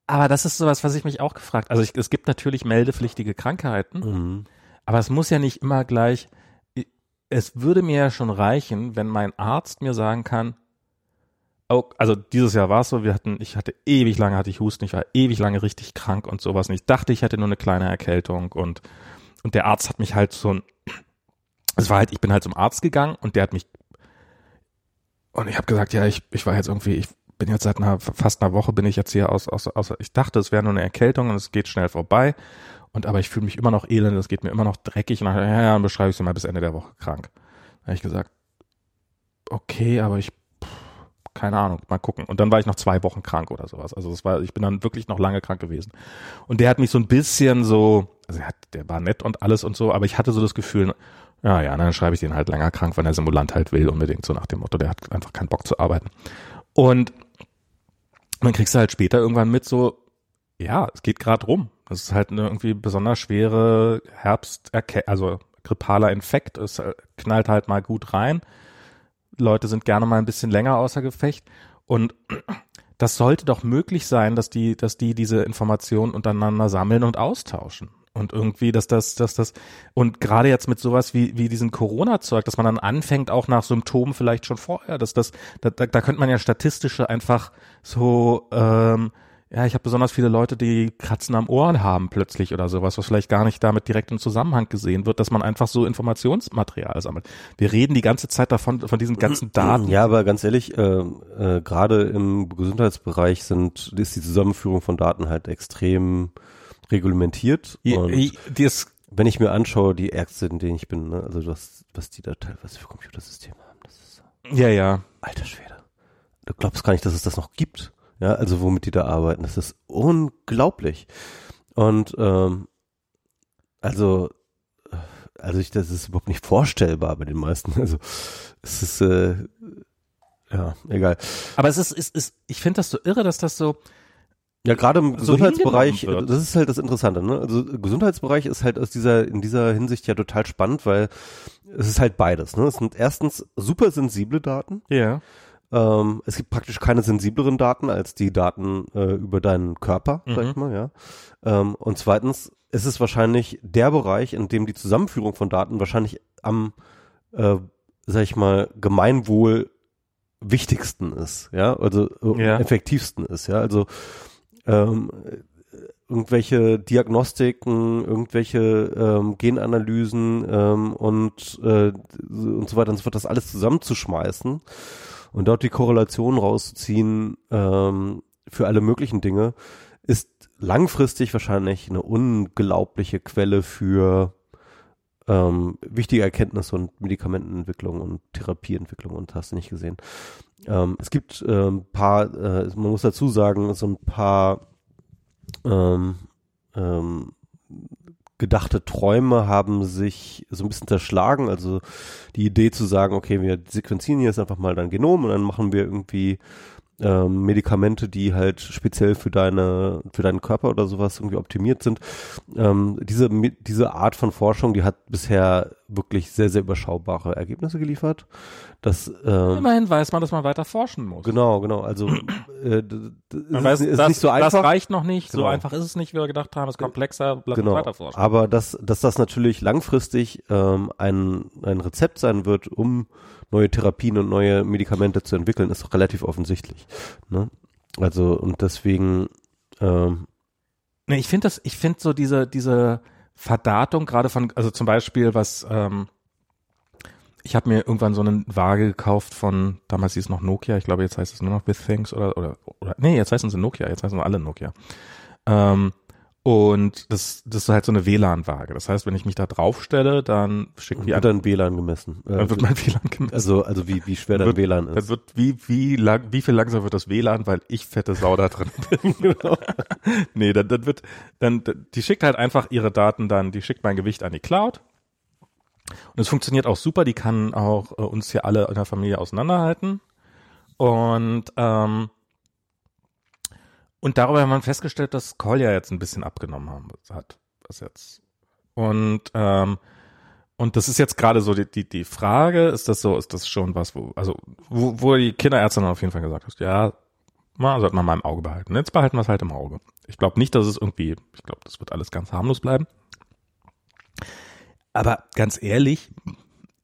Aber das ist sowas, was ich mich auch gefragt. Also ich, es gibt natürlich meldepflichtige Krankheiten, mhm. aber es muss ja nicht immer gleich. Es würde mir ja schon reichen, wenn mein Arzt mir sagen kann, oh, also dieses Jahr war es so, wir hatten, ich hatte ewig lange hatte ich Husten, ich war ewig lange richtig krank und sowas. Und ich dachte, ich hätte nur eine kleine Erkältung und und der Arzt hat mich halt so ein, es war halt, ich bin halt zum Arzt gegangen und der hat mich und ich habe gesagt, ja, ich, ich war jetzt irgendwie, ich bin jetzt seit einer, fast einer Woche bin ich jetzt hier aus, aus, aus ich dachte, es wäre nur eine Erkältung und es geht schnell vorbei. Und aber ich fühle mich immer noch elend, es geht mir immer noch dreckig. Und dann, ja, ja, dann beschreibe ich sie mal bis Ende der Woche krank. Da habe ich gesagt, okay, aber ich, keine Ahnung, mal gucken. Und dann war ich noch zwei Wochen krank oder sowas. Also das war, ich bin dann wirklich noch lange krank gewesen. Und der hat mich so ein bisschen so, also er hat, der war nett und alles und so, aber ich hatte so das Gefühl, ja, ja, dann schreibe ich den halt länger krank, wenn der Simulant halt will, unbedingt, so nach dem Motto, der hat einfach keinen Bock zu arbeiten. Und dann kriegst du halt später irgendwann mit so, ja, es geht gerade rum. Das ist halt eine irgendwie besonders schwere Herbst, also grippaler Infekt. Es äh, knallt halt mal gut rein. Leute sind gerne mal ein bisschen länger außer Gefecht. Und das sollte doch möglich sein, dass die, dass die diese Informationen untereinander sammeln und austauschen. Und irgendwie, dass das, dass das, und gerade jetzt mit sowas wie, wie diesem Corona-Zeug, dass man dann anfängt, auch nach Symptomen vielleicht schon vorher, dass das, da, da, da könnte man ja statistische einfach so, ähm, ja, ich habe besonders viele Leute, die Kratzen am Ohren haben plötzlich oder sowas, was vielleicht gar nicht damit direkt im Zusammenhang gesehen wird, dass man einfach so Informationsmaterial sammelt. Wir reden die ganze Zeit davon, von diesen ganzen Daten. Ja, aber ganz ehrlich, äh, äh, gerade im Gesundheitsbereich sind, ist die Zusammenführung von Daten halt extrem reglementiert. Und I, I, wenn ich mir anschaue, die Ärzte, in denen ich bin, ne, also was, was die da teilweise für Computersysteme haben, das ist so. Ja, ja. Alter Schwede. Du glaubst gar nicht, dass es das noch gibt. Ja, also womit die da arbeiten. Das ist unglaublich. Und ähm, also, also ich, das ist überhaupt nicht vorstellbar bei den meisten. Also es ist äh, ja egal. Aber es ist, ist, ist ich finde das so irre, dass das so ja, gerade im so Gesundheitsbereich, das ist halt das Interessante, ne? Also Gesundheitsbereich ist halt aus dieser, in dieser Hinsicht ja total spannend, weil es ist halt beides, ne? Es sind erstens super sensible Daten. Ja. Ähm, es gibt praktisch keine sensibleren Daten als die Daten äh, über deinen Körper, mhm. sag ich mal, ja. Ähm, und zweitens ist es wahrscheinlich der Bereich, in dem die Zusammenführung von Daten wahrscheinlich am, äh, sag ich mal, Gemeinwohl wichtigsten ist, ja, also äh, ja. effektivsten ist, ja. Also ähm, irgendwelche Diagnostiken, irgendwelche ähm, Genanalysen ähm, und, äh, und so weiter und so fort, das alles zusammenzuschmeißen und dort die Korrelation rauszuziehen ähm, für alle möglichen Dinge, ist langfristig wahrscheinlich eine unglaubliche Quelle für ähm, wichtige Erkenntnisse und Medikamentenentwicklung und Therapieentwicklung und hast du nicht gesehen. Ähm, es gibt ein ähm, paar, äh, man muss dazu sagen, so ein paar ähm, ähm, gedachte Träume haben sich so ein bisschen zerschlagen. Also die Idee zu sagen, okay, wir sequenzieren jetzt einfach mal dein Genom und dann machen wir irgendwie ähm, Medikamente, die halt speziell für deine, für deinen Körper oder sowas irgendwie optimiert sind. Ähm, diese, diese Art von Forschung, die hat bisher wirklich sehr, sehr überschaubare Ergebnisse geliefert. Das, ähm, Immerhin weiß man, dass man weiter forschen muss. Genau, genau. Also äh, man weiß, ist das, nicht so einfach. Das reicht noch nicht. Genau. So einfach ist es nicht, wie wir gedacht haben. Es ist komplexer, lass genau. weiter forschen. Aber dass, dass das natürlich langfristig ähm, ein, ein Rezept sein wird, um neue Therapien und neue Medikamente zu entwickeln, ist relativ offensichtlich. Ne? Also und deswegen. Ähm, ich finde das, ich finde so diese diese Verdatung gerade von, also zum Beispiel was. Ähm, ich habe mir irgendwann so eine Waage gekauft von, damals hieß es noch Nokia, ich glaube jetzt heißt es nur noch With Things oder, oder, oder nee, jetzt heißen sie Nokia, jetzt heißen sie alle Nokia. Ähm, und das, das ist halt so eine WLAN-Waage. Das heißt, wenn ich mich da draufstelle, dann schickt die Wird dann WLAN gemessen. Dann wird mein WLAN gemessen. Also, also wie, wie schwer dein wird, WLAN ist. Dann wird, wie, wie lang, wie viel langsamer wird das WLAN, weil ich fette Sau da drin bin. genau. nee, dann, dann wird, dann, die schickt halt einfach ihre Daten dann, die schickt mein Gewicht an die Cloud. Und es funktioniert auch super. Die kann auch äh, uns hier alle in der Familie auseinanderhalten. Und, ähm, und darüber haben wir festgestellt, dass Kolja jetzt ein bisschen abgenommen haben, hat. Was jetzt. Und, ähm, und das ist jetzt gerade so die, die, die Frage, ist das so, ist das schon was, wo, also, wo, wo die Kinderärztin auf jeden Fall gesagt hat, ja, man sollte man mal im Auge behalten. Jetzt behalten wir es halt im Auge. Ich glaube nicht, dass es irgendwie, ich glaube, das wird alles ganz harmlos bleiben. Aber ganz ehrlich,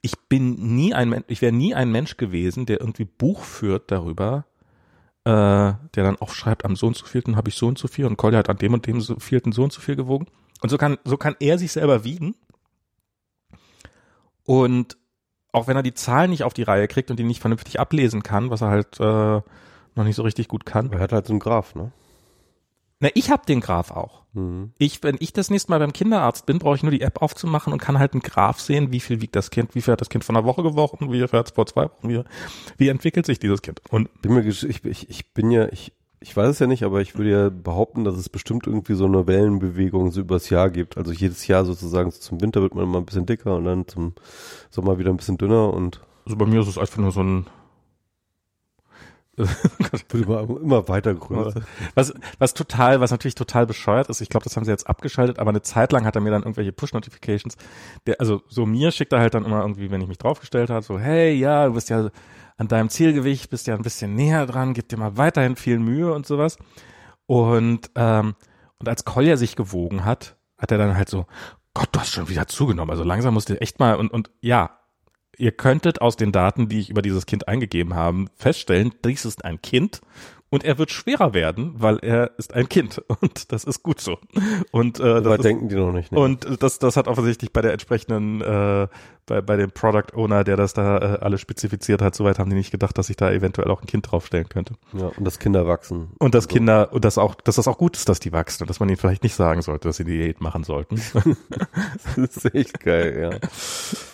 ich bin nie ein ich wäre nie ein Mensch gewesen, der irgendwie Buch führt darüber, äh, der dann auch schreibt, am so und so vielten habe ich so und so viel und Collier hat an dem und dem so vielten so und so viel gewogen. Und so kann, so kann er sich selber wiegen und auch wenn er die Zahlen nicht auf die Reihe kriegt und die nicht vernünftig ablesen kann, was er halt äh, noch nicht so richtig gut kann. Er hat halt so einen Graph, ne? Na, ich habe den Graph auch. Mhm. Ich, wenn ich das nächste Mal beim Kinderarzt bin, brauche ich nur die App aufzumachen und kann halt einen Graph sehen, wie viel wiegt das Kind, wie viel hat das Kind vor einer Woche gewogen, wie viel hat es vor zwei Wochen, wie, wie entwickelt sich dieses Kind. Und Bin mir, ich, ich, ich bin ja, ich, ich weiß es ja nicht, aber ich würde ja behaupten, dass es bestimmt irgendwie so eine Wellenbewegung so übers Jahr gibt. Also jedes Jahr sozusagen so zum Winter wird man immer ein bisschen dicker und dann zum Sommer wieder ein bisschen dünner und also bei mir ist es einfach nur so ein wird immer, weiter größer. Was, was total, was natürlich total bescheuert ist, ich glaube, das haben sie jetzt abgeschaltet, aber eine Zeit lang hat er mir dann irgendwelche Push-Notifications. Der, also so mir schickt er halt dann immer irgendwie, wenn ich mich draufgestellt habe, so, hey, ja, du bist ja an deinem Zielgewicht, bist ja ein bisschen näher dran, gib dir mal weiterhin viel Mühe und sowas. Und, ähm, und als Kolja sich gewogen hat, hat er dann halt so, Gott, du hast schon wieder zugenommen. Also langsam musst du echt mal, und, und ja, ihr könntet aus den Daten, die ich über dieses Kind eingegeben habe, feststellen, dies ist ein Kind und er wird schwerer werden, weil er ist ein Kind und das ist gut so. Und, äh, das ist, denken die noch nicht. Ne? und das, das hat offensichtlich bei der entsprechenden, äh, bei, bei dem Product Owner, der das da äh, alles spezifiziert hat, soweit haben die nicht gedacht, dass ich da eventuell auch ein Kind draufstellen könnte. ja, und dass Kinder wachsen. Und dass So. Kinder, und dass auch, dass das auch gut ist, dass die wachsen und dass man ihnen vielleicht nicht sagen sollte, dass sie Diät machen sollten. Das ist echt geil, ja.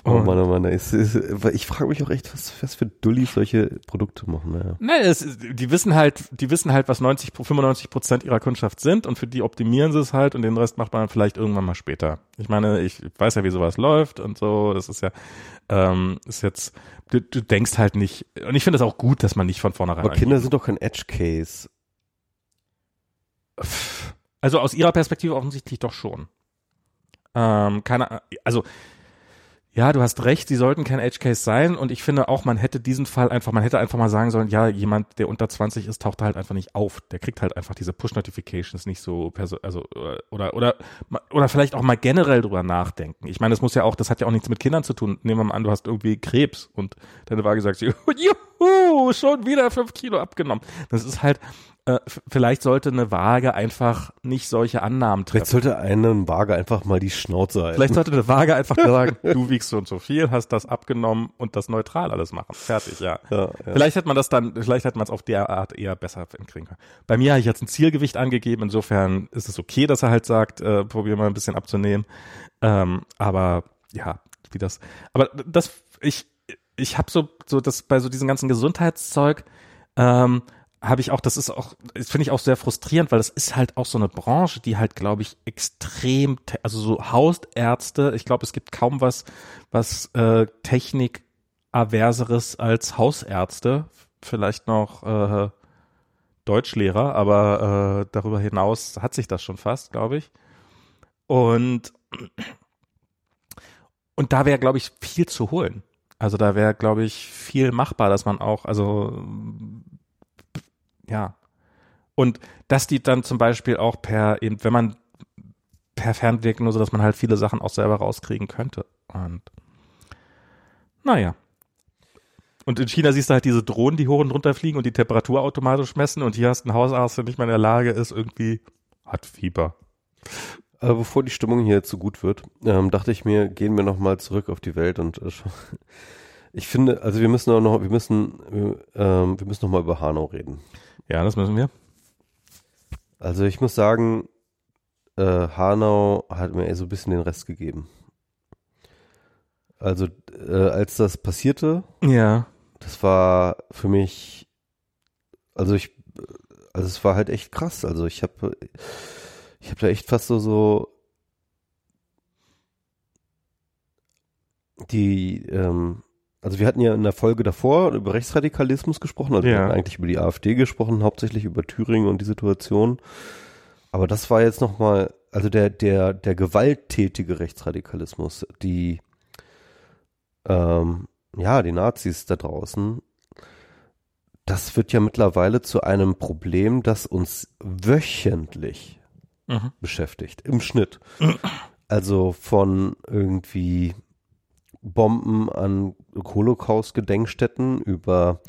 Oh Mann, oh Mann. Es ist, ich frage mich auch echt, was, was für Dullis solche Produkte machen. Naja. Ne, es, ist- die wissen halt, die wissen halt, was 90, 95 Prozent ihrer Kundschaft sind und für die optimieren sie es halt und den Rest macht man vielleicht irgendwann mal später. Ich meine, ich weiß ja, wie sowas läuft und so. Das ist ja, ähm, ist jetzt, du, du denkst halt nicht, und ich finde es auch gut, dass man nicht von vornherein. Aber Kinder sind doch kein Edge Case. Also aus ihrer Perspektive offensichtlich doch schon. Ähm, keine, also ja, du hast recht, sie sollten kein Edge Case sein und ich finde auch, man hätte diesen Fall einfach, man hätte einfach mal sagen sollen, ja, jemand, der unter 20 ist, taucht halt einfach nicht auf. Der kriegt halt einfach diese Push-Notifications nicht so, also äh, oder oder oder vielleicht auch mal generell drüber nachdenken. Ich meine, das muss ja auch, das hat ja auch nichts mit Kindern zu tun. Nehmen wir mal an, du hast irgendwie Krebs und deine Waage sagt, juhu, schon wieder fünf Kilo abgenommen. Das ist halt, äh, vielleicht sollte eine Waage einfach nicht solche Annahmen Vielleicht treffen. sollte einem Waage einfach mal die Schnauze halten. Vielleicht sollte eine Waage einfach sagen, du wiegst so und so viel, hast das abgenommen und das neutral alles machen. Fertig, ja. ja, ja. Vielleicht hätte man das dann, vielleicht hätte man es auf der Art eher besser hinkriegen können. Bei mir habe ich jetzt ein Zielgewicht angegeben, insofern ist es okay, dass er halt sagt, äh, probier mal ein bisschen abzunehmen. Ähm, aber ja, wie das. Aber das, ich, ich habe so, so das bei so diesem ganzen Gesundheitszeug, ähm, habe ich auch, das ist auch, das finde ich auch sehr frustrierend, weil das ist halt auch so eine Branche, die halt, glaube ich, extrem, also so Hausärzte, ich glaube, es gibt kaum was, was äh, Technik averseres als Hausärzte, vielleicht noch äh, Deutschlehrer, aber äh, darüber hinaus hat sich das schon fast, glaube ich. Und und da wäre, glaube ich, viel zu holen. Also da wäre, glaube ich, viel machbar, dass man auch, also ja. Und dass die dann zum Beispiel auch per, eben, wenn man per Ferndiagnose, dass man halt viele Sachen auch selber rauskriegen könnte. Und naja. Und in China siehst du halt diese Drohnen, die hoch und runter fliegen und die Temperatur automatisch messen und hier hast du einen Hausarzt, der nicht mehr in der Lage ist, irgendwie hat Fieber. Aber bevor die Stimmung hier zu gut wird, ähm, dachte ich mir, gehen wir nochmal zurück auf die Welt und äh, ich finde, also wir müssen auch noch, wir müssen, äh, ähm, wir müssen noch mal über Hanau reden. Ja, das müssen wir. Also ich muss sagen, äh, Hanau hat mir eher so ein bisschen den Rest gegeben. Also äh, als das passierte, Ja. das war für mich, also ich, also es war halt echt krass. Also ich habe, ich habe da echt fast so so die, ähm, also wir hatten ja in der Folge davor über Rechtsradikalismus gesprochen, also wir Ja. hatten eigentlich über die AfD gesprochen, hauptsächlich über Thüringen und die Situation. Aber das war jetzt nochmal, also der, der, der gewalttätige Rechtsradikalismus, die, ähm, ja, die Nazis da draußen, das wird ja mittlerweile zu einem Problem, das uns wöchentlich Mhm. beschäftigt, im Schnitt. Also von irgendwie Bomben an Holocaust-Gedenkstätten über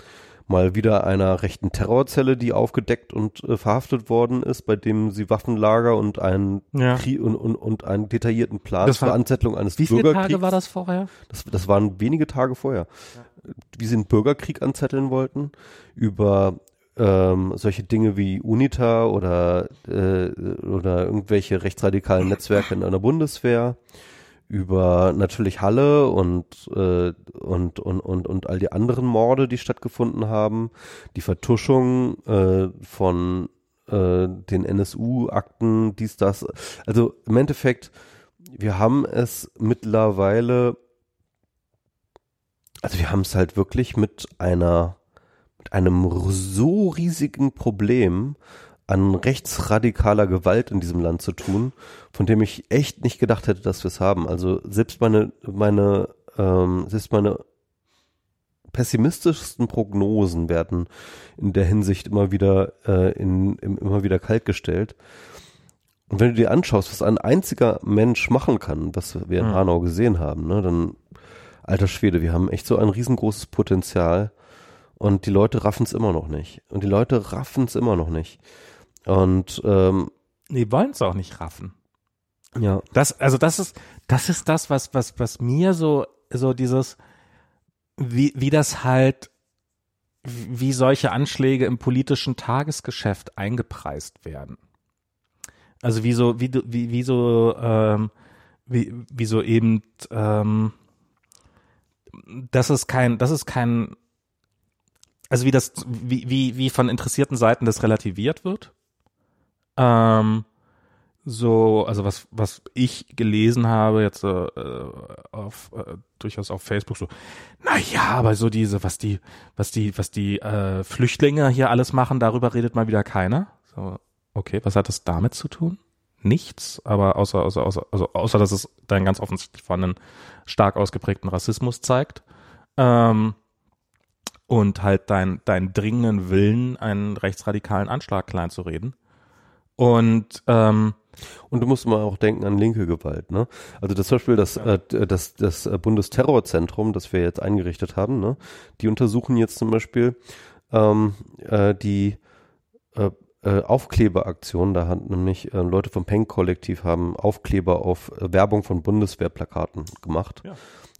mal wieder einer rechten Terrorzelle, die aufgedeckt und äh, verhaftet worden ist, bei dem sie Waffenlager und einen Ja. Krieg und, und, und einen detaillierten Plan Das zur Anzettlung eines Wie viele Bürgerkriegs. Tage war das vorher? Das, das waren wenige Tage vorher. Wie sie einen Bürgerkrieg anzetteln wollten, über ähm, solche Dinge wie UNITA oder, äh, oder irgendwelche rechtsradikalen Netzwerke in einer Bundeswehr, über natürlich Halle und, äh, und, und, und, und all die anderen Morde, die stattgefunden haben, die Vertuschung äh, von äh, den NSU-Akten, dies, das. Also im Endeffekt, wir haben es mittlerweile also wir haben es halt wirklich mit einer, mit einem so riesigen Problem an rechtsradikaler Gewalt in diesem Land zu tun, von dem ich echt nicht gedacht hätte, dass wir es haben. Also selbst meine, meine, ähm, selbst meine pessimistischsten Prognosen werden in der Hinsicht immer wieder äh, in, im, immer wieder kaltgestellt. Und wenn du dir anschaust, was ein einziger Mensch machen kann, was wir in Mhm. Hanau gesehen haben, ne, dann alter Schwede, wir haben echt so ein riesengroßes Potenzial und die Leute raffen es immer noch nicht. Und die Leute raffen es immer noch nicht. Und ähm, Nee, wollen es auch nicht raffen. ja, Das, also das ist, das ist das, was, was, was mir so, so dieses, wie, wie das halt, wie solche Anschläge im politischen Tagesgeschäft eingepreist werden. Also wie so, wie, du- wie, wie so, ähm, wie, wie so eben, ähm, das ist kein, das ist kein, also wie das, wie, wie, wie von interessierten Seiten das relativiert wird. Ähm, so, also was, was ich gelesen habe, jetzt äh, auf äh, durchaus auf Facebook, so, na ja, aber so diese, was die, was die, was die äh, Flüchtlinge hier alles machen, darüber redet mal wieder keiner. So, okay, was hat das damit zu tun? Nichts, aber außer, außer, außer, also außer dass es dann ganz offensichtlich einem stark ausgeprägten Rassismus zeigt. Ähm, und halt dein, dein dringenden Willen, einen rechtsradikalen Anschlag klein zu reden. Und ähm, Und du musst mal auch denken an linke Gewalt, ne? Also das zum Beispiel das, äh, das, das äh, Bundesterrorzentrum, das wir jetzt eingerichtet haben, ne? Die untersuchen jetzt zum Beispiel ähm, äh, die äh, äh, Aufkleberaktion. Da hat nämlich äh, Leute vom Peng-Kollektiv haben Aufkleber auf äh, Werbung von Bundeswehrplakaten gemacht. Ja.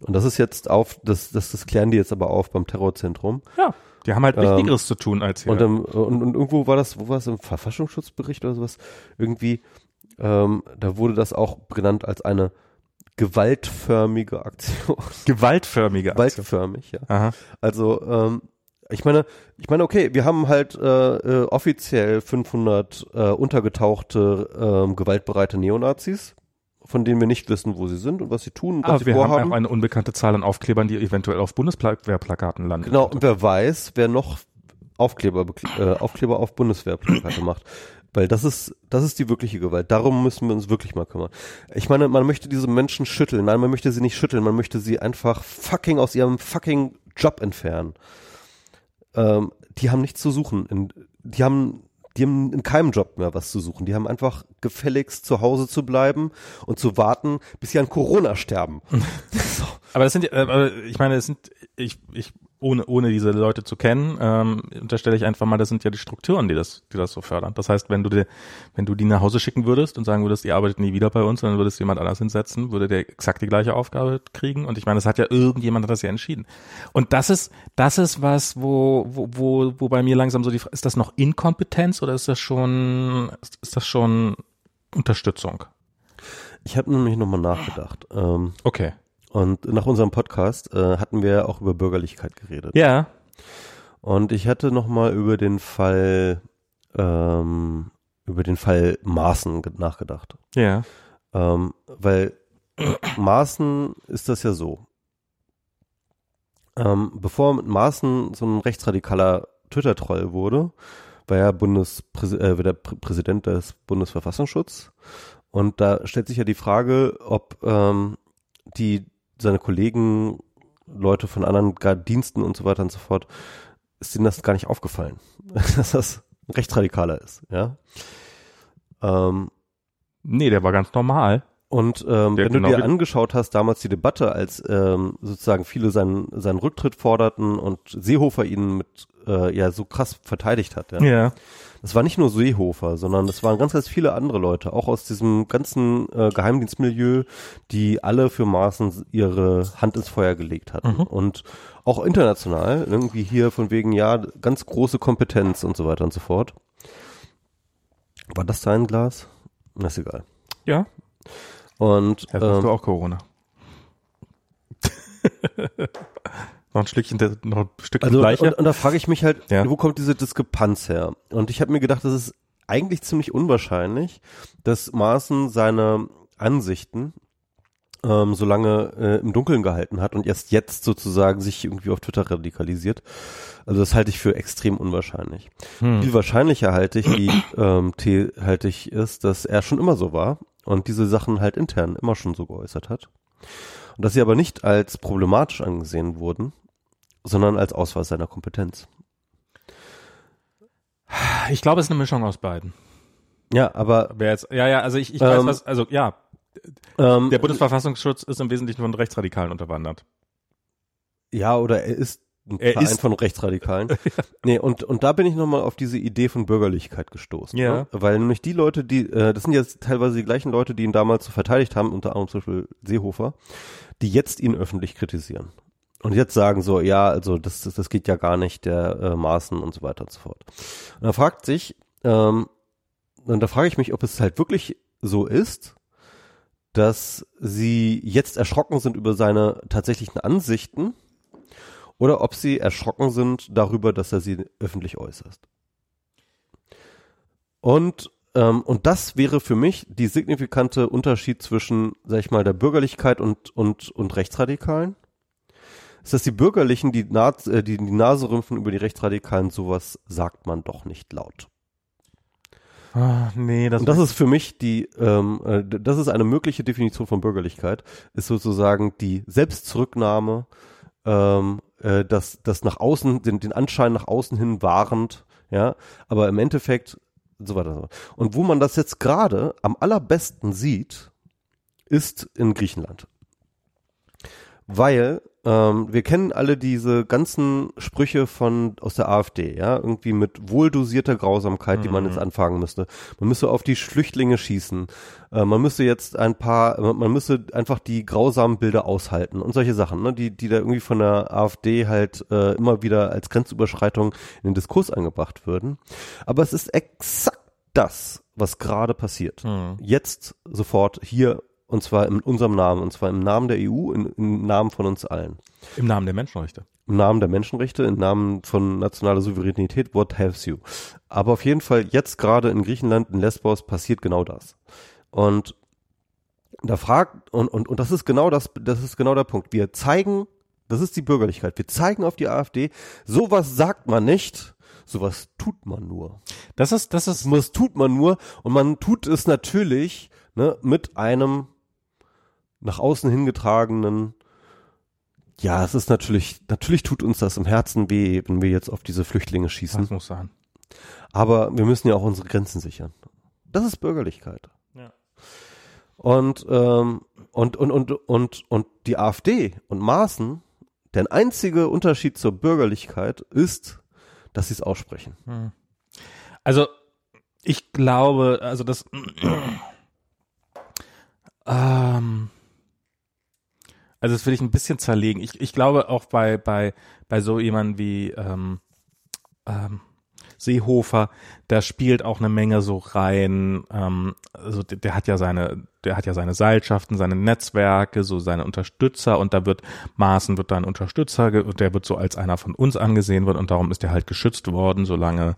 Und das ist jetzt auf, das, das, das klären die jetzt aber auf beim Terrorzentrum. ja, die haben halt Ähm, Wichtigeres zu tun als hier. Und, ähm, und, und irgendwo war das, wo war es im Verfassungsschutzbericht oder sowas? Irgendwie, ähm, da wurde das auch genannt als eine gewaltförmige Aktion. gewaltförmige Aktion. Gewaltförmig, ja. Aha. Also, ähm, ich meine, ich meine, okay, wir haben halt äh, äh, offiziell 500 äh, untergetauchte, ähm, gewaltbereite Neonazis, von denen wir nicht wissen, wo sie sind und was sie tun und was Aber sie wir haben vorhaben. auch eine unbekannte Zahl an Aufklebern, die eventuell auf Bundeswehrplakaten landen. Genau, und wer weiß, wer noch Aufkleber, äh, Aufkleber auf Bundeswehrplakate macht. Weil das ist, das ist die wirkliche Gewalt. Darum müssen wir uns wirklich mal kümmern. Ich meine, man möchte diese Menschen schütteln. Nein, man möchte sie nicht schütteln. Man möchte sie einfach fucking aus ihrem fucking Job entfernen. Ähm, die haben nichts zu suchen. Die haben, die haben in keinem Job mehr was zu suchen. Die haben einfach gefälligst zu Hause zu bleiben und zu warten, bis sie an Corona sterben. so. Aber das sind, äh, ich meine, es sind, ich, ich, ohne, ohne diese Leute zu kennen, ähm, unterstelle ich einfach mal, das sind ja die Strukturen, die das, die das so fördern. Das heißt, wenn du dir, wenn du die nach Hause schicken würdest und sagen würdest, ihr arbeitet nie wieder bei uns, dann würdest du jemand anders hinsetzen, würde der exakt die gleiche Aufgabe kriegen. Und ich meine, das hat ja irgendjemand hat das ja entschieden. Und das ist, das ist was, wo, wo, wo, wo bei mir langsam so die, Fra- ist das noch Inkompetenz oder ist das schon, ist, ist das schon Unterstützung? Ich habe nämlich nochmal nachgedacht. Ähm, Okay. Und nach unserem Podcast äh, hatten wir auch über Bürgerlichkeit geredet. Ja. Und ich hatte nochmal über den Fall, ähm, über den Fall Maaßen ge- nachgedacht. Ja. Ähm, weil Maaßen ist das ja so. Ähm, bevor mit Maaßen so ein rechtsradikaler Twitter-Troll wurde, war er Bundespräsi äh, der Prä Präsident des Bundesverfassungsschutzes. Und da stellt sich ja die Frage, ob ähm, die seine Kollegen, Leute von anderen Diensten und so weiter und so fort, ist denen das gar nicht aufgefallen, dass das ein rechtsradikaler ist, ja. Ähm, Nee, der war ganz normal. und ähm, wenn du genau dir angeschaut hast, damals die Debatte, als ähm, sozusagen viele seinen, seinen Rücktritt forderten und Seehofer ihn mit äh, ja so krass verteidigt hat. Ja. Ja. Das war nicht nur Seehofer, sondern das waren ganz, ganz viele andere Leute, auch aus diesem ganzen äh, Geheimdienstmilieu, die alle für Maaßen ihre Hand ins Feuer gelegt hatten. Mhm. Und auch international, irgendwie hier von wegen, ja, ganz große Kompetenz und so weiter und so fort. War das dein Glas? Na, ist egal. Ja. Und Jetzt hast ähm, du auch Corona. noch ein Stückchen, der- noch ein Stückchen Also gleiche. und, und da frage ich mich halt, Ja. wo kommt diese Diskrepanz her? Und ich habe mir gedacht, das ist eigentlich ziemlich unwahrscheinlich, dass Maaßen seine Ansichten ähm, so lange äh, im Dunkeln gehalten hat und erst jetzt sozusagen sich irgendwie auf Twitter radikalisiert. Also das halte ich für extrem unwahrscheinlich. Hm. Viel wahrscheinlicher halte ich, die ähm, T halte ich ist, dass er schon immer so war und diese Sachen halt intern immer schon so geäußert hat. Und dass sie aber nicht als problematisch angesehen wurden, sondern als Ausweis seiner Kompetenz. Ich glaube, es ist eine Mischung aus beiden. Ja, aber Wer jetzt, ja, ja, also ich, ich weiß Ähm, was, also ja, ähm, der Bundesverfassungsschutz ist im Wesentlichen von Rechtsradikalen unterwandert. ja, oder er ist ein Er Verein ist- von Rechtsradikalen. nee, und, und da bin ich nochmal auf diese Idee von Bürgerlichkeit gestoßen. Ja. Ne? Weil nämlich die Leute, die, äh, das sind jetzt teilweise die gleichen Leute, die ihn damals so verteidigt haben, unter anderem zum Beispiel Seehofer, die jetzt ihn öffentlich kritisieren. Und jetzt sagen so, ja, also das, das, das geht ja gar nicht, der äh, Maßen und so weiter und so fort. Und da fragt sich, ähm, und da frage ich mich, ob es halt wirklich so ist, dass sie jetzt erschrocken sind über seine tatsächlichen Ansichten oder ob sie erschrocken sind darüber, dass er sie öffentlich äußert. Und ähm, und das wäre für mich die signifikante Unterschied zwischen, sag ich mal, der Bürgerlichkeit und und und Rechtsradikalen. Ist, dass die Bürgerlichen die, Naz äh, die die Nase rümpfen über die Rechtsradikalen, sowas sagt man doch nicht laut. Ah, nee, das, Und das ist für mich die, ähm, äh, das ist eine mögliche Definition von Bürgerlichkeit, ist sozusagen die Selbstzurücknahme, ähm, äh, das, das nach außen, den, den Anschein nach außen hin wahrend, ja, aber im Endeffekt so weiter. so fort. Und wo man das jetzt gerade am allerbesten sieht, ist in Griechenland. Weil ähm, wir kennen alle diese ganzen Sprüche von aus der AfD, ja, irgendwie mit wohldosierter Grausamkeit, die man Mhm. jetzt anfangen müsste. Man müsste auf die Flüchtlinge schießen. Äh, man müsste jetzt ein paar, man müsste einfach die grausamen Bilder aushalten und solche Sachen, ne, die die da irgendwie von der AfD halt äh, immer wieder als Grenzüberschreitung in den Diskurs eingebracht würden. Aber es ist exakt das, was gerade passiert Hm. jetzt sofort hier und zwar in unserem Namen und zwar im Namen der EU, in, im Namen von uns allen. Im Namen der Menschenrechte. Im Namen der Menschenrechte, im Namen von nationaler Souveränität, what has you. Aber auf jeden Fall jetzt gerade in Griechenland, in Lesbos passiert genau das. Und da fragt, und, und, und das ist genau das, das ist genau der Punkt. Wir zeigen, das ist die Bürgerlichkeit. Wir zeigen auf die AfD, sowas sagt man nicht, sowas tut man nur. Das ist, das ist, Das tut man nur und man tut es natürlich ne, mit einem nach außen hingetragenen ja, es ist natürlich, natürlich tut uns das im Herzen weh, wenn wir jetzt auf diese Flüchtlinge schießen. das muss sein. Aber wir müssen ja auch unsere Grenzen sichern. Das ist Bürgerlichkeit. Ja. Und, ähm, und, und, und, und, und die AfD und Maaßen, der einzige Unterschied zur Bürgerlichkeit ist, dass sie es aussprechen. Hm. Also, ich glaube, also das, ähm, also das will ich ein bisschen zerlegen. Ich, ich glaube auch bei, bei, bei so jemandem wie, ähm, ähm, Seehofer, da spielt auch eine Menge so rein, ähm, also der, der hat ja seine, der hat ja seine Seilschaften, seine Netzwerke, so seine Unterstützer und da wird Maaßen wird da ein Unterstützer und der wird so als einer von uns angesehen wird und darum ist er halt geschützt worden, solange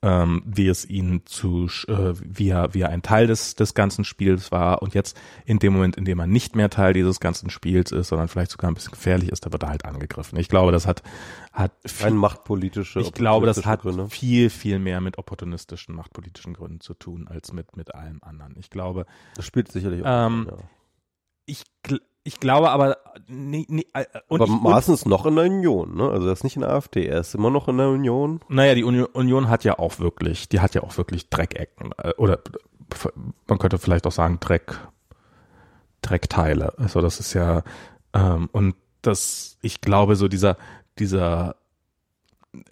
ähm, wie es ihn zu, äh, wie er, wie er ein Teil des, des ganzen Spiels war und jetzt in dem Moment, in dem er nicht mehr Teil dieses ganzen Spiels ist, sondern vielleicht sogar ein bisschen gefährlich ist, da wird er halt angegriffen. Ich glaube, das hat, hat Rein machtpolitische, ich glaube, das hat Gründe. viel, viel mehr mit opportunistischen, machtpolitischen Gründen zu tun, als mit, mit allem anderen. Ich glaube, Das spielt sicherlich auch. Ähm, ja. ich, ich glaube aber, nee, nee, äh, und Aber ich, Maaßen ist noch in der Union, ne? Also er ist nicht in der AfD, er ist immer noch in der Union. naja, die Union, Union hat ja auch wirklich, die hat ja auch wirklich Dreckecken, äh, oder man könnte vielleicht auch sagen Dreck, Dreckteile. Also das ist ja, ähm, und das, ich glaube, so dieser, dieser,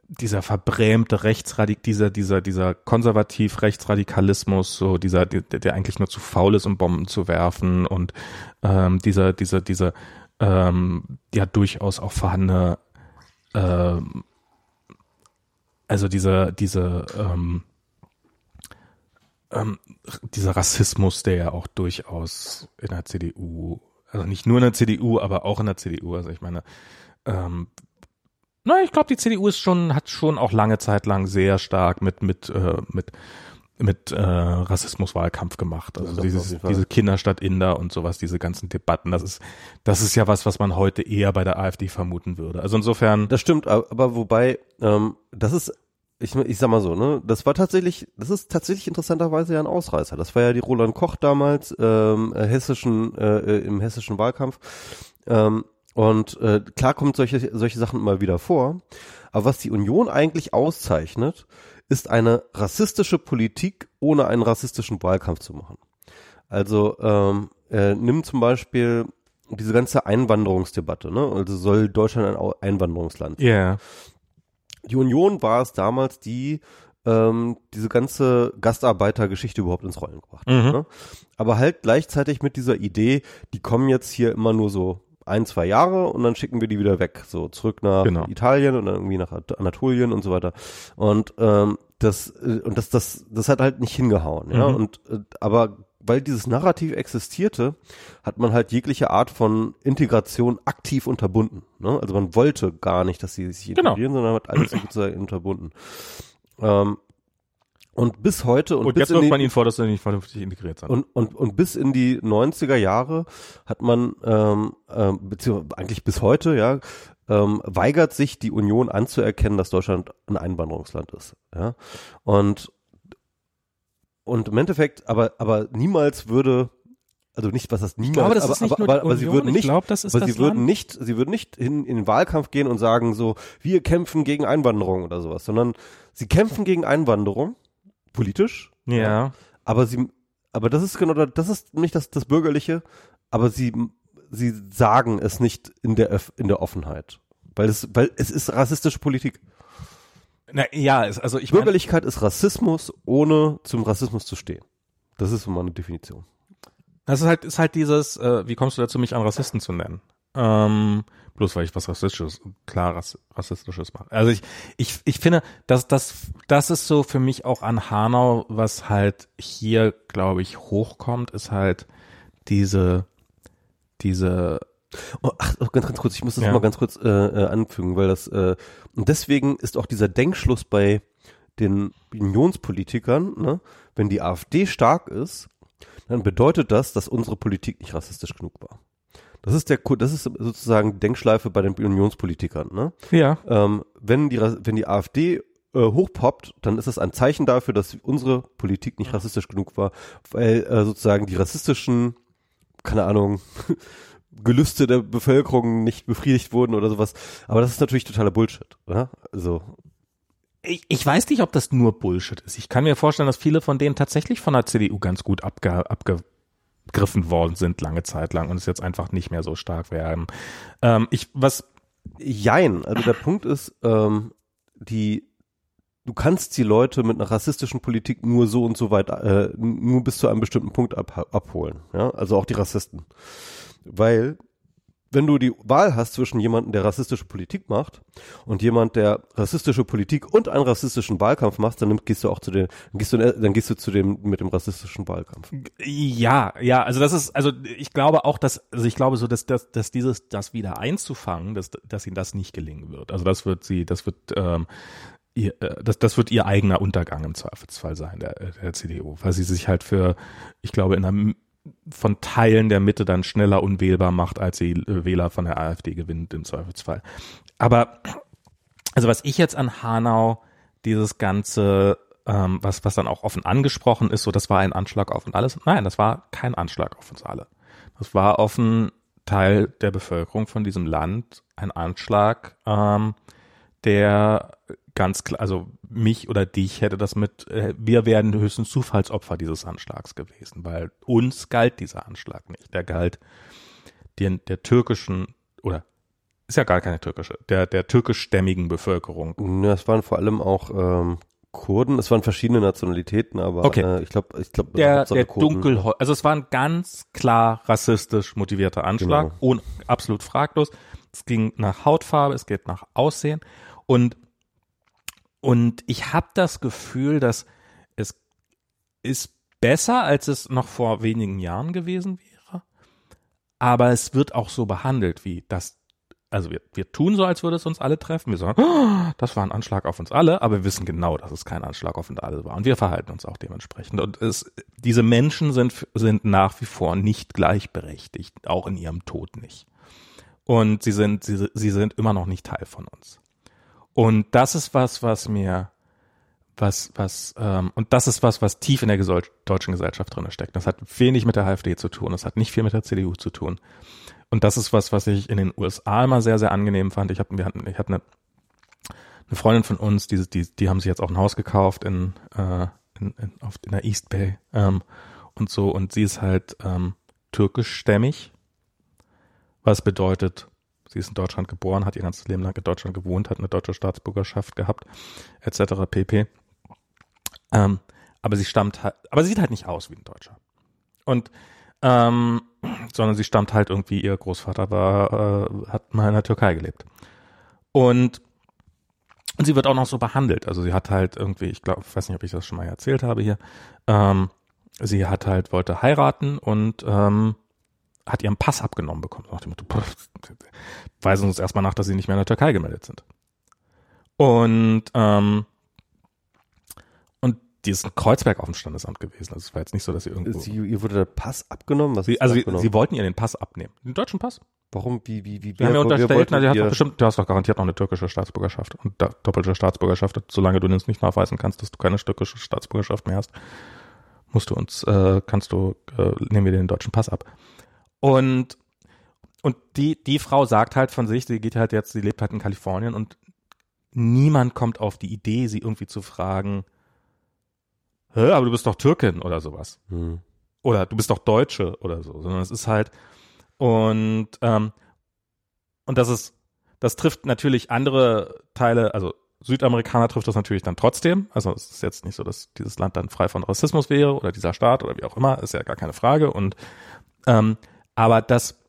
dieser verbrämte Rechtsradik, dieser, dieser, dieser konservativ Rechtsradikalismus, so dieser, der, der eigentlich nur zu faul ist, um Bomben zu werfen und ähm, dieser, dieser, dieser ähm, ja durchaus auch vorhandene ähm, also diese, diese, ähm, ähm, dieser Rassismus, der ja auch durchaus in der CDU, also nicht nur in der CDU, aber auch in der CDU, also ich meine, ähm, na, ich glaube, die CDU ist schon, hat schon auch lange Zeit lang sehr stark mit, mit, äh, mit, mit äh, Rassismuswahlkampf gemacht. Also dieses, diese Kinderstadt Inder und sowas, diese ganzen Debatten, das ist, das ist ja was, was man heute eher bei der AfD vermuten würde. Also insofern, Das stimmt, aber, wobei, ähm, das ist, ich, ich sag mal so, ne, das war tatsächlich, das ist tatsächlich interessanterweise ja ein Ausreißer. Das war ja die Roland Koch damals ähm, äh, hessischen, äh, äh, im hessischen Wahlkampf. Ähm, und äh, klar kommen solche, solche Sachen immer wieder vor. Aber was die Union eigentlich auszeichnet, ist eine rassistische Politik, ohne einen rassistischen Wahlkampf zu machen. Also ähm, äh, nimm zum Beispiel diese ganze Einwanderungsdebatte, ne? Also soll Deutschland ein Einwanderungsland ja, yeah. die Union war es damals, die ähm, diese ganze Gastarbeitergeschichte überhaupt ins Rollen gebracht hat. Mhm. Ne? Aber halt gleichzeitig mit dieser Idee, die kommen jetzt hier immer nur so ein, zwei Jahre und dann schicken wir die wieder weg, so zurück nach Genau. Italien und dann irgendwie nach At- Anatolien und so weiter. Und ähm, das äh, und das das das hat halt nicht hingehauen, ja. Mhm. Und äh, aber weil dieses Narrativ existierte, hat man halt jegliche Art von Integration aktiv unterbunden. Ne? Also man wollte gar nicht, dass sie sich Genau. integrieren, sondern hat alles sozusagen unterbunden. Ähm, und bis heute und, Und, bis jetzt in wirft die, man ihnen vor, dass sie nicht vernünftig integriert sind. und, und, und bis in die 90er Jahre hat man, ähm, ähm, beziehungsweise eigentlich bis heute, ja, ähm, weigert sich die Union anzuerkennen, dass Deutschland ein Einwanderungsland ist. Ja? Und, und im Endeffekt, aber, aber niemals würde, also nicht, was das niemals, glaube, das aber, aber, aber, aber sie würden ich nicht, ist aber das sie würden Land. nicht, sie würden nicht in, in den Wahlkampf gehen und sagen so, wir kämpfen gegen Einwanderung oder sowas, sondern sie kämpfen gegen Einwanderung, politisch, ja. aber sie, aber das ist genau, das das ist nicht das, das Bürgerliche, aber sie, sie sagen es nicht in der, Öff- in der Offenheit. Weil es, weil es ist rassistische Politik. Na, ja, es- also ich Bürgerlichkeit ist Rassismus, ohne zum Rassismus zu stehen. Das ist so meine Definition. das ist halt, ist halt dieses, äh, wie kommst du dazu, mich einen Rassisten zu nennen? Ähm, bloß weil ich was Rassistisches, klar Rass, Rassistisches mache. Also ich, ich, ich finde, dass das, das ist so für mich auch an Hanau, was halt hier, glaube ich, hochkommt, ist halt diese, diese, Oh, ach, oh, ganz, ganz kurz, ich muss das Ja. mal ganz kurz äh, äh, anfügen, weil das äh, und deswegen ist auch dieser Denkschluss bei den Unionspolitikern, ne, wenn die AfD stark ist, dann bedeutet das, dass unsere Politik nicht rassistisch genug war. Das ist der, das ist sozusagen Denkschleife bei den Unionspolitikern. Ne? ja, Ähm, wenn die, wenn die AfD äh, hochpoppt, dann ist das ein Zeichen dafür, dass unsere Politik nicht rassistisch genug war, weil äh, sozusagen die rassistischen, keine Ahnung, Gelüste der Bevölkerung nicht befriedigt wurden oder sowas. Aber das ist natürlich totaler Bullshit. Oder? Also ich, ich weiß nicht, ob das nur Bullshit ist. Ich kann mir vorstellen, dass viele von denen tatsächlich von der CDU ganz gut abge, abgegriffen worden sind lange Zeit lang und es jetzt einfach nicht mehr so stark werden. Ähm, ich, was, Jein, also der Punkt ist, ähm, die, du kannst die Leute mit einer rassistischen Politik nur so und so weit, äh, nur bis zu einem bestimmten Punkt ab, abholen, ja, also auch die Rassisten. Weil, wenn du die Wahl hast zwischen jemandem, der rassistische Politik macht und jemand, der rassistische Politik und einen rassistischen Wahlkampf macht, dann gehst du auch zu dann gehst du, dann gehst du zu dem, mit dem rassistischen Wahlkampf. ja, ja, also das ist, also ich glaube auch, dass, also ich glaube so, dass, dass, dass dieses, das wieder einzufangen, dass, dass ihnen das nicht gelingen wird. Also das wird sie, das wird, ähm, ihr, äh, das, das wird ihr eigener Untergang im Zweifelsfall sein, der, der CDU, weil sie sich halt für, ich glaube, in einer, von Teilen der Mitte dann schneller unwählbar macht, als sie äh, Wähler von der AfD gewinnt im Zweifelsfall. Aber also was ich jetzt an Hanau dieses ganze, ähm, was was dann auch offen angesprochen ist, so das war ein Anschlag auf uns alles. Nein, das war kein Anschlag auf uns alle. Das war einen Teil der Bevölkerung von diesem Land ein Anschlag, ähm, der ganz klar, also mich oder dich hätte das mit, äh, wir wären höchstens Zufallsopfer dieses Anschlags gewesen, weil uns galt dieser Anschlag nicht. Der galt den, der türkischen oder ist ja gar keine türkische, der, der türkischstämmigen Bevölkerung. Ja, es waren vor allem auch ähm, Kurden, es waren verschiedene Nationalitäten, aber Okay. äh, ich glaube, ich glaube, Der, der dunkel, also es war ein ganz klar rassistisch motivierter Anschlag, Genau. ohne, absolut fraglos. Es ging nach Hautfarbe, es geht nach Aussehen und und ich habe das Gefühl, dass es ist besser, als es noch vor wenigen Jahren gewesen wäre, aber es wird auch so behandelt wie das. Also wir, wir tun so, als würde es uns alle treffen. Wir sagen, "Oh, das war ein Anschlag auf uns alle, aber wir wissen genau, dass es kein Anschlag auf uns alle war. Und wir verhalten uns auch dementsprechend. Und es, diese Menschen sind, sind nach wie vor nicht gleichberechtigt, auch in ihrem Tod nicht. Und sie sind, sie, sie sind immer noch nicht Teil von uns. Und das ist was, was mir, was, was, ähm, und das ist was, was tief in der gesol- deutschen Gesellschaft drin steckt. Das hat wenig mit der AfD zu tun, das hat nicht viel mit der CDU zu tun. Und das ist was, was ich in den USA immer sehr, sehr angenehm fand. Ich habe, wir hatten, ich hatte eine, eine Freundin von uns, die, die, die haben sich jetzt auch ein Haus gekauft in, äh, in, in, auf, in der East Bay ähm, und so. Und sie ist halt ähm, türkischstämmig, was bedeutet, sie ist in Deutschland geboren, hat ihr ganzes Leben lang in Deutschland gewohnt, hat eine deutsche Staatsbürgerschaft gehabt, etc. pp. Ähm, aber sie stammt halt, aber sie sieht halt nicht aus wie ein Deutscher. Und ähm, sondern sie stammt halt irgendwie, ihr Großvater war, äh, hat mal in der Türkei gelebt. Und und sie wird auch noch so behandelt. Also sie hat halt irgendwie, ich glaube, weiß nicht, ob ich das schon mal erzählt habe hier, ähm, sie hat halt, wollte heiraten und ähm, hat ihren Pass abgenommen bekommen. Nach dem Motto, pff, weisen uns erstmal nach, dass sie nicht mehr in der Türkei gemeldet sind. Und ähm, und die ist in Kreuzberg auf dem Standesamt gewesen. Also es war jetzt nicht so, dass sie irgendwo. Sie, ihr wurde der Pass abgenommen? Was Sie, also sie, abgenommen? sie wollten ihr den Pass abnehmen. Den deutschen Pass. Warum? Wie, wie, wie? Wir haben ja unterstellt, na, die hat doch bestimmt, du hast doch garantiert noch eine türkische Staatsbürgerschaft und da, doppelte Staatsbürgerschaft, solange du uns nicht nachweisen kannst, dass du keine türkische Staatsbürgerschaft mehr hast, musst du uns, äh, kannst du, äh, nehmen wir den deutschen Pass ab. Und, und die, die Frau sagt halt von sich, sie geht halt jetzt, sie lebt halt in Kalifornien und niemand kommt auf die Idee, sie irgendwie zu fragen, Hä, aber du bist doch Türkin oder sowas Hm. oder du bist doch Deutsche oder so, sondern es ist halt und ähm, und das ist das trifft natürlich andere Teile, also Südamerikaner trifft das natürlich dann trotzdem. Also es ist jetzt nicht so, dass dieses Land dann frei von Rassismus wäre oder dieser Staat oder wie auch immer, ist ja gar keine Frage. Und ähm, aber dass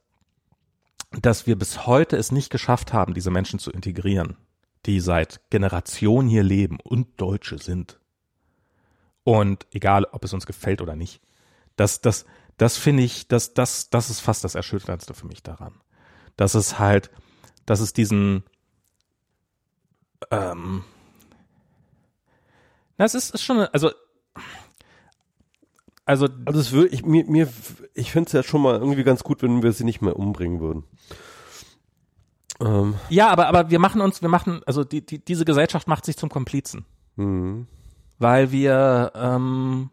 dass wir bis heute es nicht geschafft haben, diese Menschen zu integrieren, die seit Generationen hier leben und Deutsche sind. Und egal, ob es uns gefällt oder nicht. Das, das, das finde ich, das, das, das ist fast das Erschütterndste für mich daran. Dass es halt, dass es diesen, ähm, na, es ist, ist schon, also, also, Also es würde ich mir mir ich finde es ja schon mal irgendwie ganz gut, wenn wir sie nicht mehr umbringen würden. Ähm, ja, aber, aber wir machen uns, wir machen, also die, die, diese Gesellschaft macht sich zum Komplizen. hm. weil wir, ähm,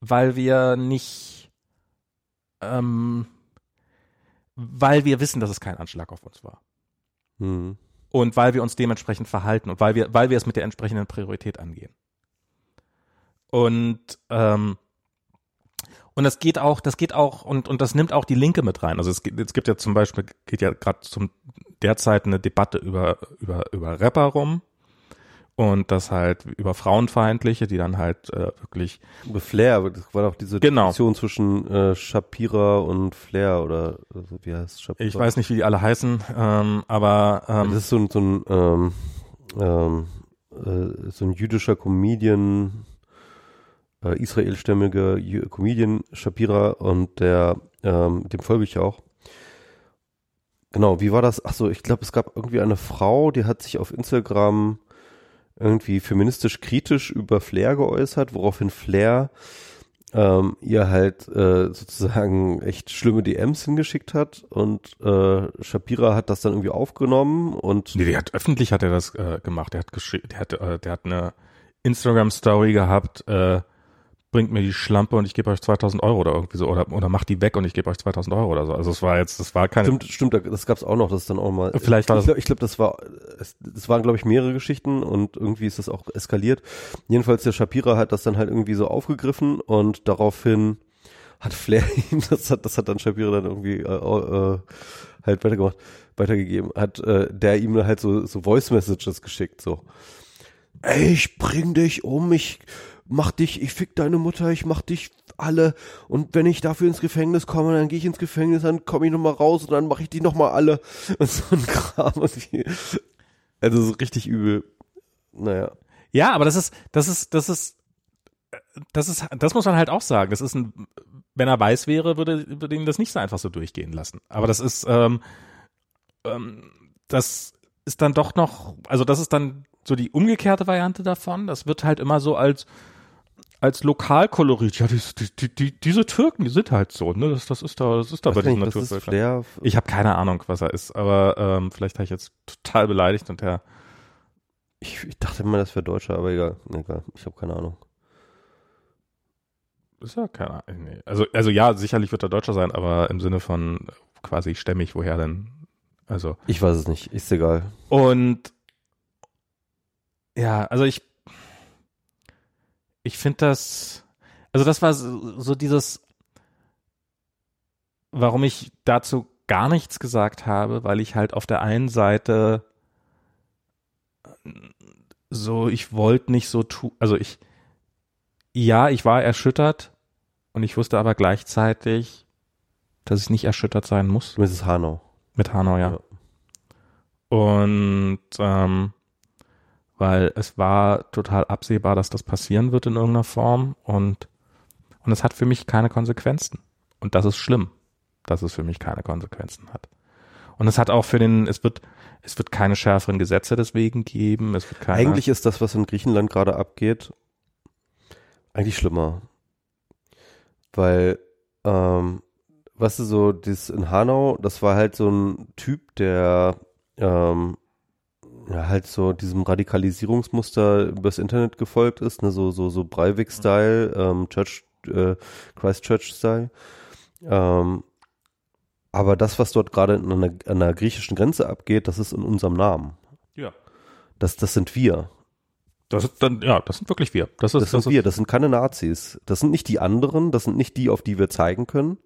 weil wir nicht, ähm, weil wir wissen, dass es kein Anschlag auf uns war. Hm. Und weil wir uns dementsprechend verhalten und weil wir, weil wir es mit der entsprechenden Priorität angehen. Und, ähm, und das geht auch, das geht auch, und, und das nimmt auch die Linke mit rein. Also es gibt, es gibt ja zum Beispiel, geht ja gerade zum derzeit eine Debatte über, über, über Rapper rum. Und das halt über Frauenfeindliche, die dann halt äh, wirklich Über Flair, aber das war doch diese Genau. Diskussion zwischen äh, Shapira und Flair oder also, wie heißt Shapira? Ich weiß nicht, wie die alle heißen, ähm, aber ähm, Das ist so ein, so ein, ähm, ähm, äh, so ein jüdischer Comedian, äh, israelstämmiger Jü- Comedian Shapira und der, ähm, dem folge ich auch. Genau, wie war das? Achso, ich glaube, es gab irgendwie eine Frau, die hat sich auf Instagram irgendwie feministisch kritisch über Flair geäußert, woraufhin Flair ähm, ihr halt äh, sozusagen echt schlimme DMs hingeschickt hat und äh, Shapira hat das dann irgendwie aufgenommen und nee, der hat öffentlich hat er das äh, gemacht. Der hat geschrieben, der hat, äh, der hat eine Instagram Story gehabt. Äh, bringt mir die Schlampe und ich gebe euch 2000 Euro oder irgendwie so oder oder macht die weg und ich gebe euch 2000 Euro oder so. Also es war jetzt, das war keine. Stimmt, stimmt, das gab's auch noch, das ist dann auch mal. Vielleicht war ich das- glaube, ich glaub, das war, es, das waren glaube ich mehrere Geschichten und irgendwie ist das auch eskaliert. Jedenfalls der Shapira hat das dann halt irgendwie so aufgegriffen und daraufhin hat Flair ihm, das hat, das hat dann Shapiro dann irgendwie äh, äh, halt weitergemacht, weitergegeben, hat äh, der ihm halt so, so Voice Messages geschickt, so. Ey, ich bring dich um, ich mach dich, ich fick deine Mutter, ich mach dich alle und wenn ich dafür ins Gefängnis komme, dann gehe ich ins Gefängnis, dann komme ich nochmal raus und dann mache ich die nochmal alle und so ein Kram. Also so richtig übel. Naja. Ja, aber das ist, das ist, das ist, das ist, das muss man halt auch sagen. Das ist ein, wenn er weiß wäre, würde, würde ihn das nicht so einfach so durchgehen lassen. Aber das ist, ähm, ähm, das ist dann doch noch, also das ist dann so die umgekehrte Variante davon. Das wird halt immer so als als Lokalkolorit. Ja, die, die, die, diese Türken, die sind halt so, ne? Das, das ist da, das ist da bei diesen Naturvölkern. Ich habe keine Ahnung, was er ist, aber ähm, vielleicht habe ich jetzt total beleidigt und der. Ich, ich dachte immer, das wäre Deutscher, aber egal, egal. Ich habe keine Ahnung. Ist ja keine Ahnung. Nee. Also, also ja, sicherlich wird er Deutscher sein, aber im Sinne von quasi stämmig, woher denn? Also. Ich weiß es nicht, ist egal. Und ja, also ich ich finde das, also das war so, so dieses, warum ich dazu gar nichts gesagt habe, weil ich halt auf der einen Seite so, ich wollte nicht so tun, also ich, ja, ich war erschüttert und ich wusste aber gleichzeitig, dass ich nicht erschüttert sein muss. Mrs. Hanau. Mit Hanau, ja. ja. Und ähm, weil es war total absehbar, dass das passieren wird in irgendeiner Form und und es hat für mich keine Konsequenzen und das ist schlimm, dass es für mich keine Konsequenzen hat. Und es hat auch für den, es wird, es wird keine schärferen Gesetze deswegen geben. Es wird keine eigentlich ist das, was in Griechenland gerade abgeht, eigentlich schlimmer, weil ähm, weißt du so, das in Hanau, das war halt so ein Typ, der ähm, ja, halt so diesem Radikalisierungsmuster übers Internet gefolgt ist, ne, so, so, so Breivik-Style, ähm, Church, äh, Christchurch-Style. Ähm, aber das, was dort gerade an an einer griechischen Grenze abgeht, das ist in unserem Namen. Ja. Das, das sind wir. Das dann, ja, das sind wirklich wir. Das, ist, das sind das wir, das sind keine Nazis. Das sind nicht die anderen, das sind nicht die, auf die wir zeigen können.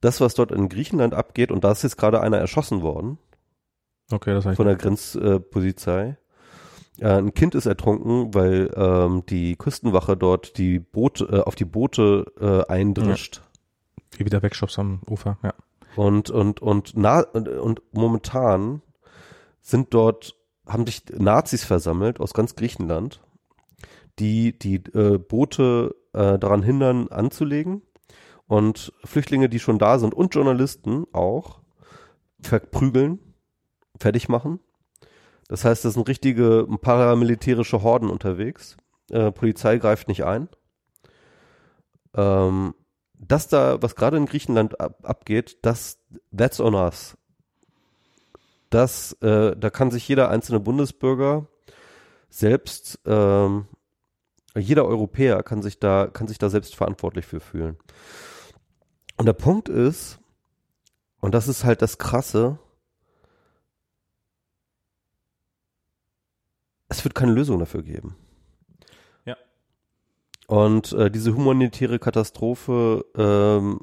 Das, was dort in Griechenland abgeht, und da ist jetzt gerade einer erschossen worden, Okay, das heißt von der Grenzpolizei. Äh, ein Kind ist ertrunken, weil ähm, die Küstenwache dort die Boote äh, auf die Boote äh, eindrischt. Ja. Wie wieder Wegshops am Ufer, ja. Und und und na und momentan sind dort haben sich Nazis versammelt aus ganz Griechenland, die die äh, Boote äh, daran hindern anzulegen und Flüchtlinge, die schon da sind und Journalisten auch verprügeln fertig machen. Das heißt, das sind richtige paramilitärische Horden unterwegs. Äh, Polizei greift nicht ein. Ähm, das da, was gerade in Griechenland ab, abgeht, das, that's on us. Das, äh, da kann sich jeder einzelne Bundesbürger selbst, ähm, jeder Europäer kann sich da, kann sich da selbst verantwortlich für fühlen. Und der Punkt ist, und das ist halt das Krasse, es wird keine Lösung dafür geben. Ja. Und äh, diese humanitäre Katastrophe, ähm,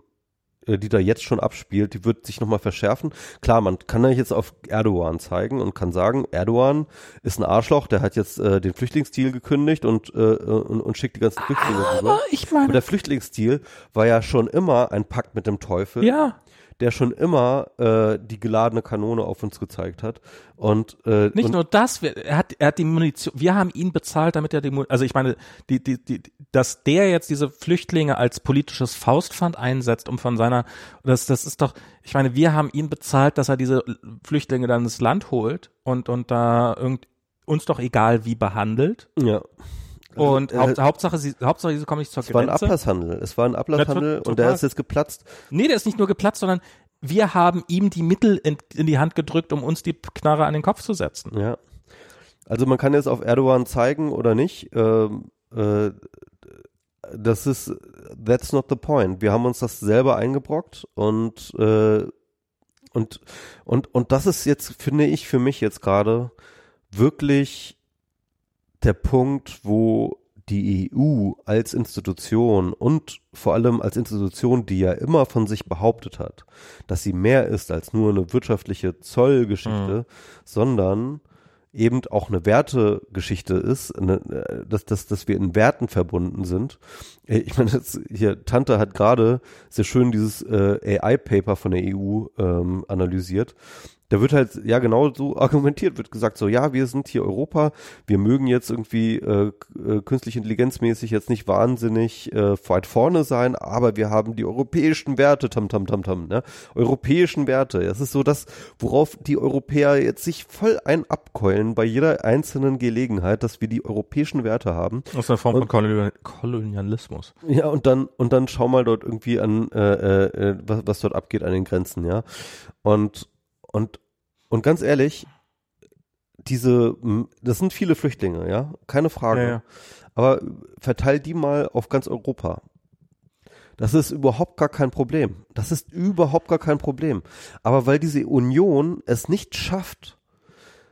äh, die da jetzt schon abspielt, die wird sich nochmal verschärfen. Klar, man kann ja jetzt auf Erdogan zeigen und kann sagen, Erdogan ist ein Arschloch, der hat jetzt äh, den Flüchtlingsdeal gekündigt und, äh, und, und schickt die ganzen Flüchtlinge rüber. Ich meine, Aber der Flüchtlingsdeal war ja schon immer ein Pakt mit dem Teufel. Ja der schon immer äh, die geladene Kanone auf uns gezeigt hat. Und äh, nicht und nur das, er hat, er hat die Munition, wir haben ihn bezahlt, damit er die, also ich meine, die, die, die, dass der jetzt diese Flüchtlinge als politisches Faustpfand einsetzt, um von seiner, das, das ist doch, ich meine, wir haben ihn bezahlt, dass er diese Flüchtlinge dann ins Land holt und und da irgend, uns doch egal wie behandelt. Ja. Und äh, Haupt, Hauptsache, sie, Hauptsache, sie kommen nicht zur es Grenze. Es war ein Ablasshandel. Es war ein Ablasshandel und der ist jetzt geplatzt. Nee, der ist nicht nur geplatzt, sondern wir haben ihm die Mittel in, in die Hand gedrückt, um uns die Knarre an den Kopf zu setzen. Ja. Also man kann jetzt auf Erdogan zeigen oder nicht. Ähm, äh, das ist, that's not the point. Wir haben uns das selber eingebrockt und äh, und und und das ist jetzt finde ich für mich jetzt gerade wirklich der Punkt, wo die EU als Institution und vor allem als Institution, die ja immer von sich behauptet hat, dass sie mehr ist als nur eine wirtschaftliche Zollgeschichte, mhm. sondern eben auch eine Wertegeschichte ist, eine, äh, dass, dass, dass wir in Werten verbunden sind. Äh, ich meine, jetzt hier, Tante hat gerade sehr schön dieses äh, AI-Paper von der EU ähm, analysiert da wird halt ja genau so argumentiert, wird gesagt so, ja, wir sind hier Europa, wir mögen jetzt irgendwie äh, äh, künstlich intelligenzmäßig jetzt nicht wahnsinnig äh, weit vorne sein, aber wir haben die europäischen Werte, tam tam tam tam, ne? Europäischen Werte. Es ist so das, worauf die Europäer jetzt sich voll ein abkeulen bei jeder einzelnen Gelegenheit, dass wir die europäischen Werte haben. Das ist eine Form und, von Kolonialismus. Ja, und dann und dann schau mal dort irgendwie an, äh, äh, was, was dort abgeht an den Grenzen, ja. Und und, und ganz ehrlich, diese, das sind viele Flüchtlinge, ja, keine Frage. Ja, ja. Aber verteil die mal auf ganz Europa. Das ist überhaupt gar kein Problem. Das ist überhaupt gar kein Problem. Aber weil diese Union es nicht schafft,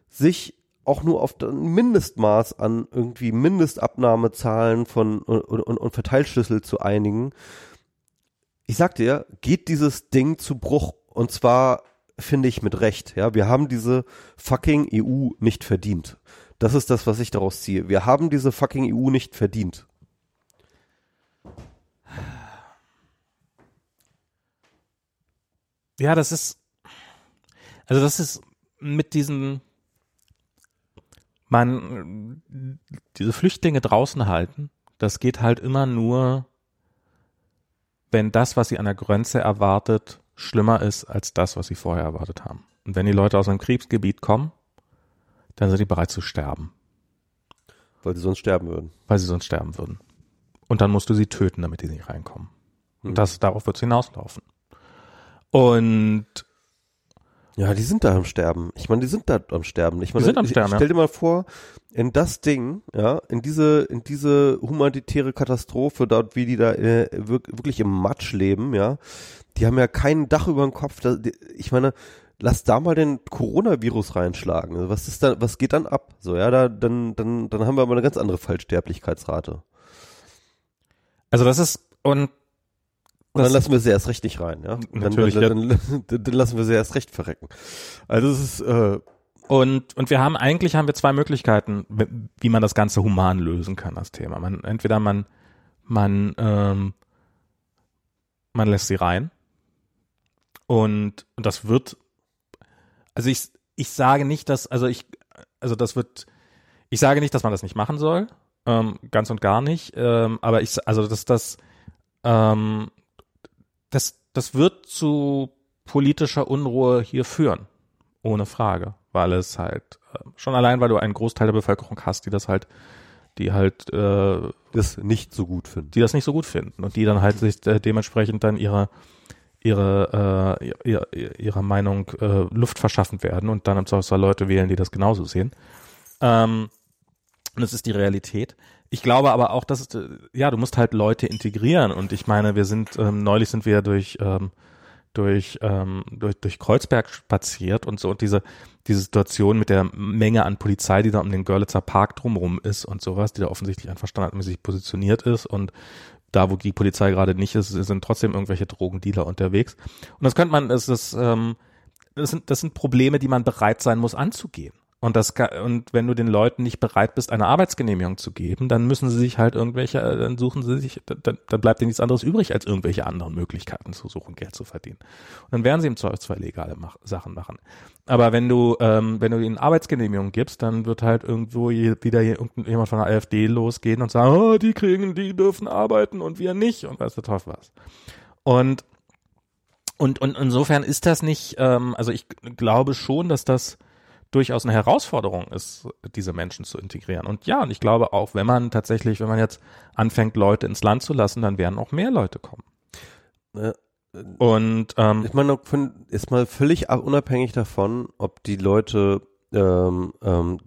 sich auch nur auf ein Mindestmaß an irgendwie Mindestabnahmezahlen von und, und, und Verteilschlüssel zu einigen, ich sag dir, geht dieses Ding zu Bruch. Und zwar finde ich mit Recht. Ja, wir haben diese fucking EU nicht verdient. Das ist das, was ich daraus ziehe. Wir haben diese fucking EU nicht verdient. Ja, das ist, also das ist mit diesen, man, diese Flüchtlinge draußen halten, das geht halt immer nur, wenn das, was sie an der Grenze erwartet, schlimmer ist als das, was sie vorher erwartet haben. Und wenn die Leute aus einem Kriegsgebiet kommen, dann sind die bereit zu sterben. Weil sie sonst sterben würden. Weil sie sonst sterben würden. Und dann musst du sie töten, damit die nicht reinkommen. Und hm. das, darauf wird es hinauslaufen. Und ja, die sind da am Sterben. Ich meine, die sind da am Sterben. Ich meine, die sind am Sterben, stell dir mal vor, in das Ding, ja, in diese, in diese humanitäre Katastrophe, dort, wie die da äh, wirklich im Matsch leben, ja, die haben ja kein Dach über dem Kopf. Ich meine, lass da mal den Coronavirus reinschlagen. Was ist da, was geht dann ab? So, ja, da, dann, dann, dann haben wir aber eine ganz andere Fallsterblichkeitsrate. Also das ist, und und dann lassen wir sie erst recht nicht rein, ja. Natürlich, dann, dann, dann, dann, lassen wir sie erst recht verrecken. Also es ist äh, und und wir haben eigentlich haben wir zwei Möglichkeiten, wie man das Ganze human lösen kann, das Thema. Man entweder man man ähm, man lässt sie rein und, und das wird, also ich, ich sage nicht, dass, also ich, also das wird, ich sage nicht, dass man das nicht machen soll, ähm, ganz und gar nicht, ähm, aber ich, also dass das, ähm, das, das wird zu politischer Unruhe hier führen, ohne Frage, weil es halt äh, schon allein, weil du einen Großteil der Bevölkerung hast, die das halt, die halt äh, das nicht so gut finden, die das nicht so gut finden und die dann halt sich äh, dementsprechend dann ihre ihre, äh, ihre, ihrer Meinung äh, Luft verschaffen werden und dann im Zweifelsfall Leute wählen, die das genauso sehen. Ähm, und das ist die Realität. Ich glaube aber auch, dass äh, ja, du musst halt Leute integrieren und ich meine, wir sind, ähm, neulich sind wir durch, ähm, durch, ähm, durch, durch Kreuzberg spaziert und so und diese, diese Situation mit der Menge an Polizei, die da um den Görlitzer Park drumherum ist und sowas, die da offensichtlich einfach standardmäßig positioniert ist und da, wo die Polizei gerade nicht ist, sind trotzdem irgendwelche Drogendealer unterwegs. Und das könnte man, das ist, ähm, das sind, das sind Probleme, die man bereit sein muss anzugehen. Und das und wenn du den Leuten nicht bereit bist, eine Arbeitsgenehmigung zu geben, dann müssen sie sich halt irgendwelche, äh, dann suchen sie sich, dann, dann bleibt ihnen nichts anderes übrig, als irgendwelche anderen Möglichkeiten zu suchen, Geld zu verdienen. Und dann werden sie im Zweifelsfall legale mach, Sachen machen. Aber wenn du, ähm, wenn du ihnen Arbeitsgenehmigung gibst, dann wird halt irgendwo wieder irgendjemand von der AfD losgehen und sagen, oh, die kriegen, die dürfen arbeiten und wir nicht und weißt du drauf was. Und und, und insofern ist das nicht, ähm, also ich glaube schon, dass das durchaus eine Herausforderung ist, diese Menschen zu integrieren. Und ja, und ich glaube auch, wenn man tatsächlich, wenn man jetzt anfängt, Leute ins Land zu lassen, dann werden auch mehr Leute kommen. Ja. Und ähm, ich meine, ist mal völlig unabhängig davon, ob die Leute ähm, ähm,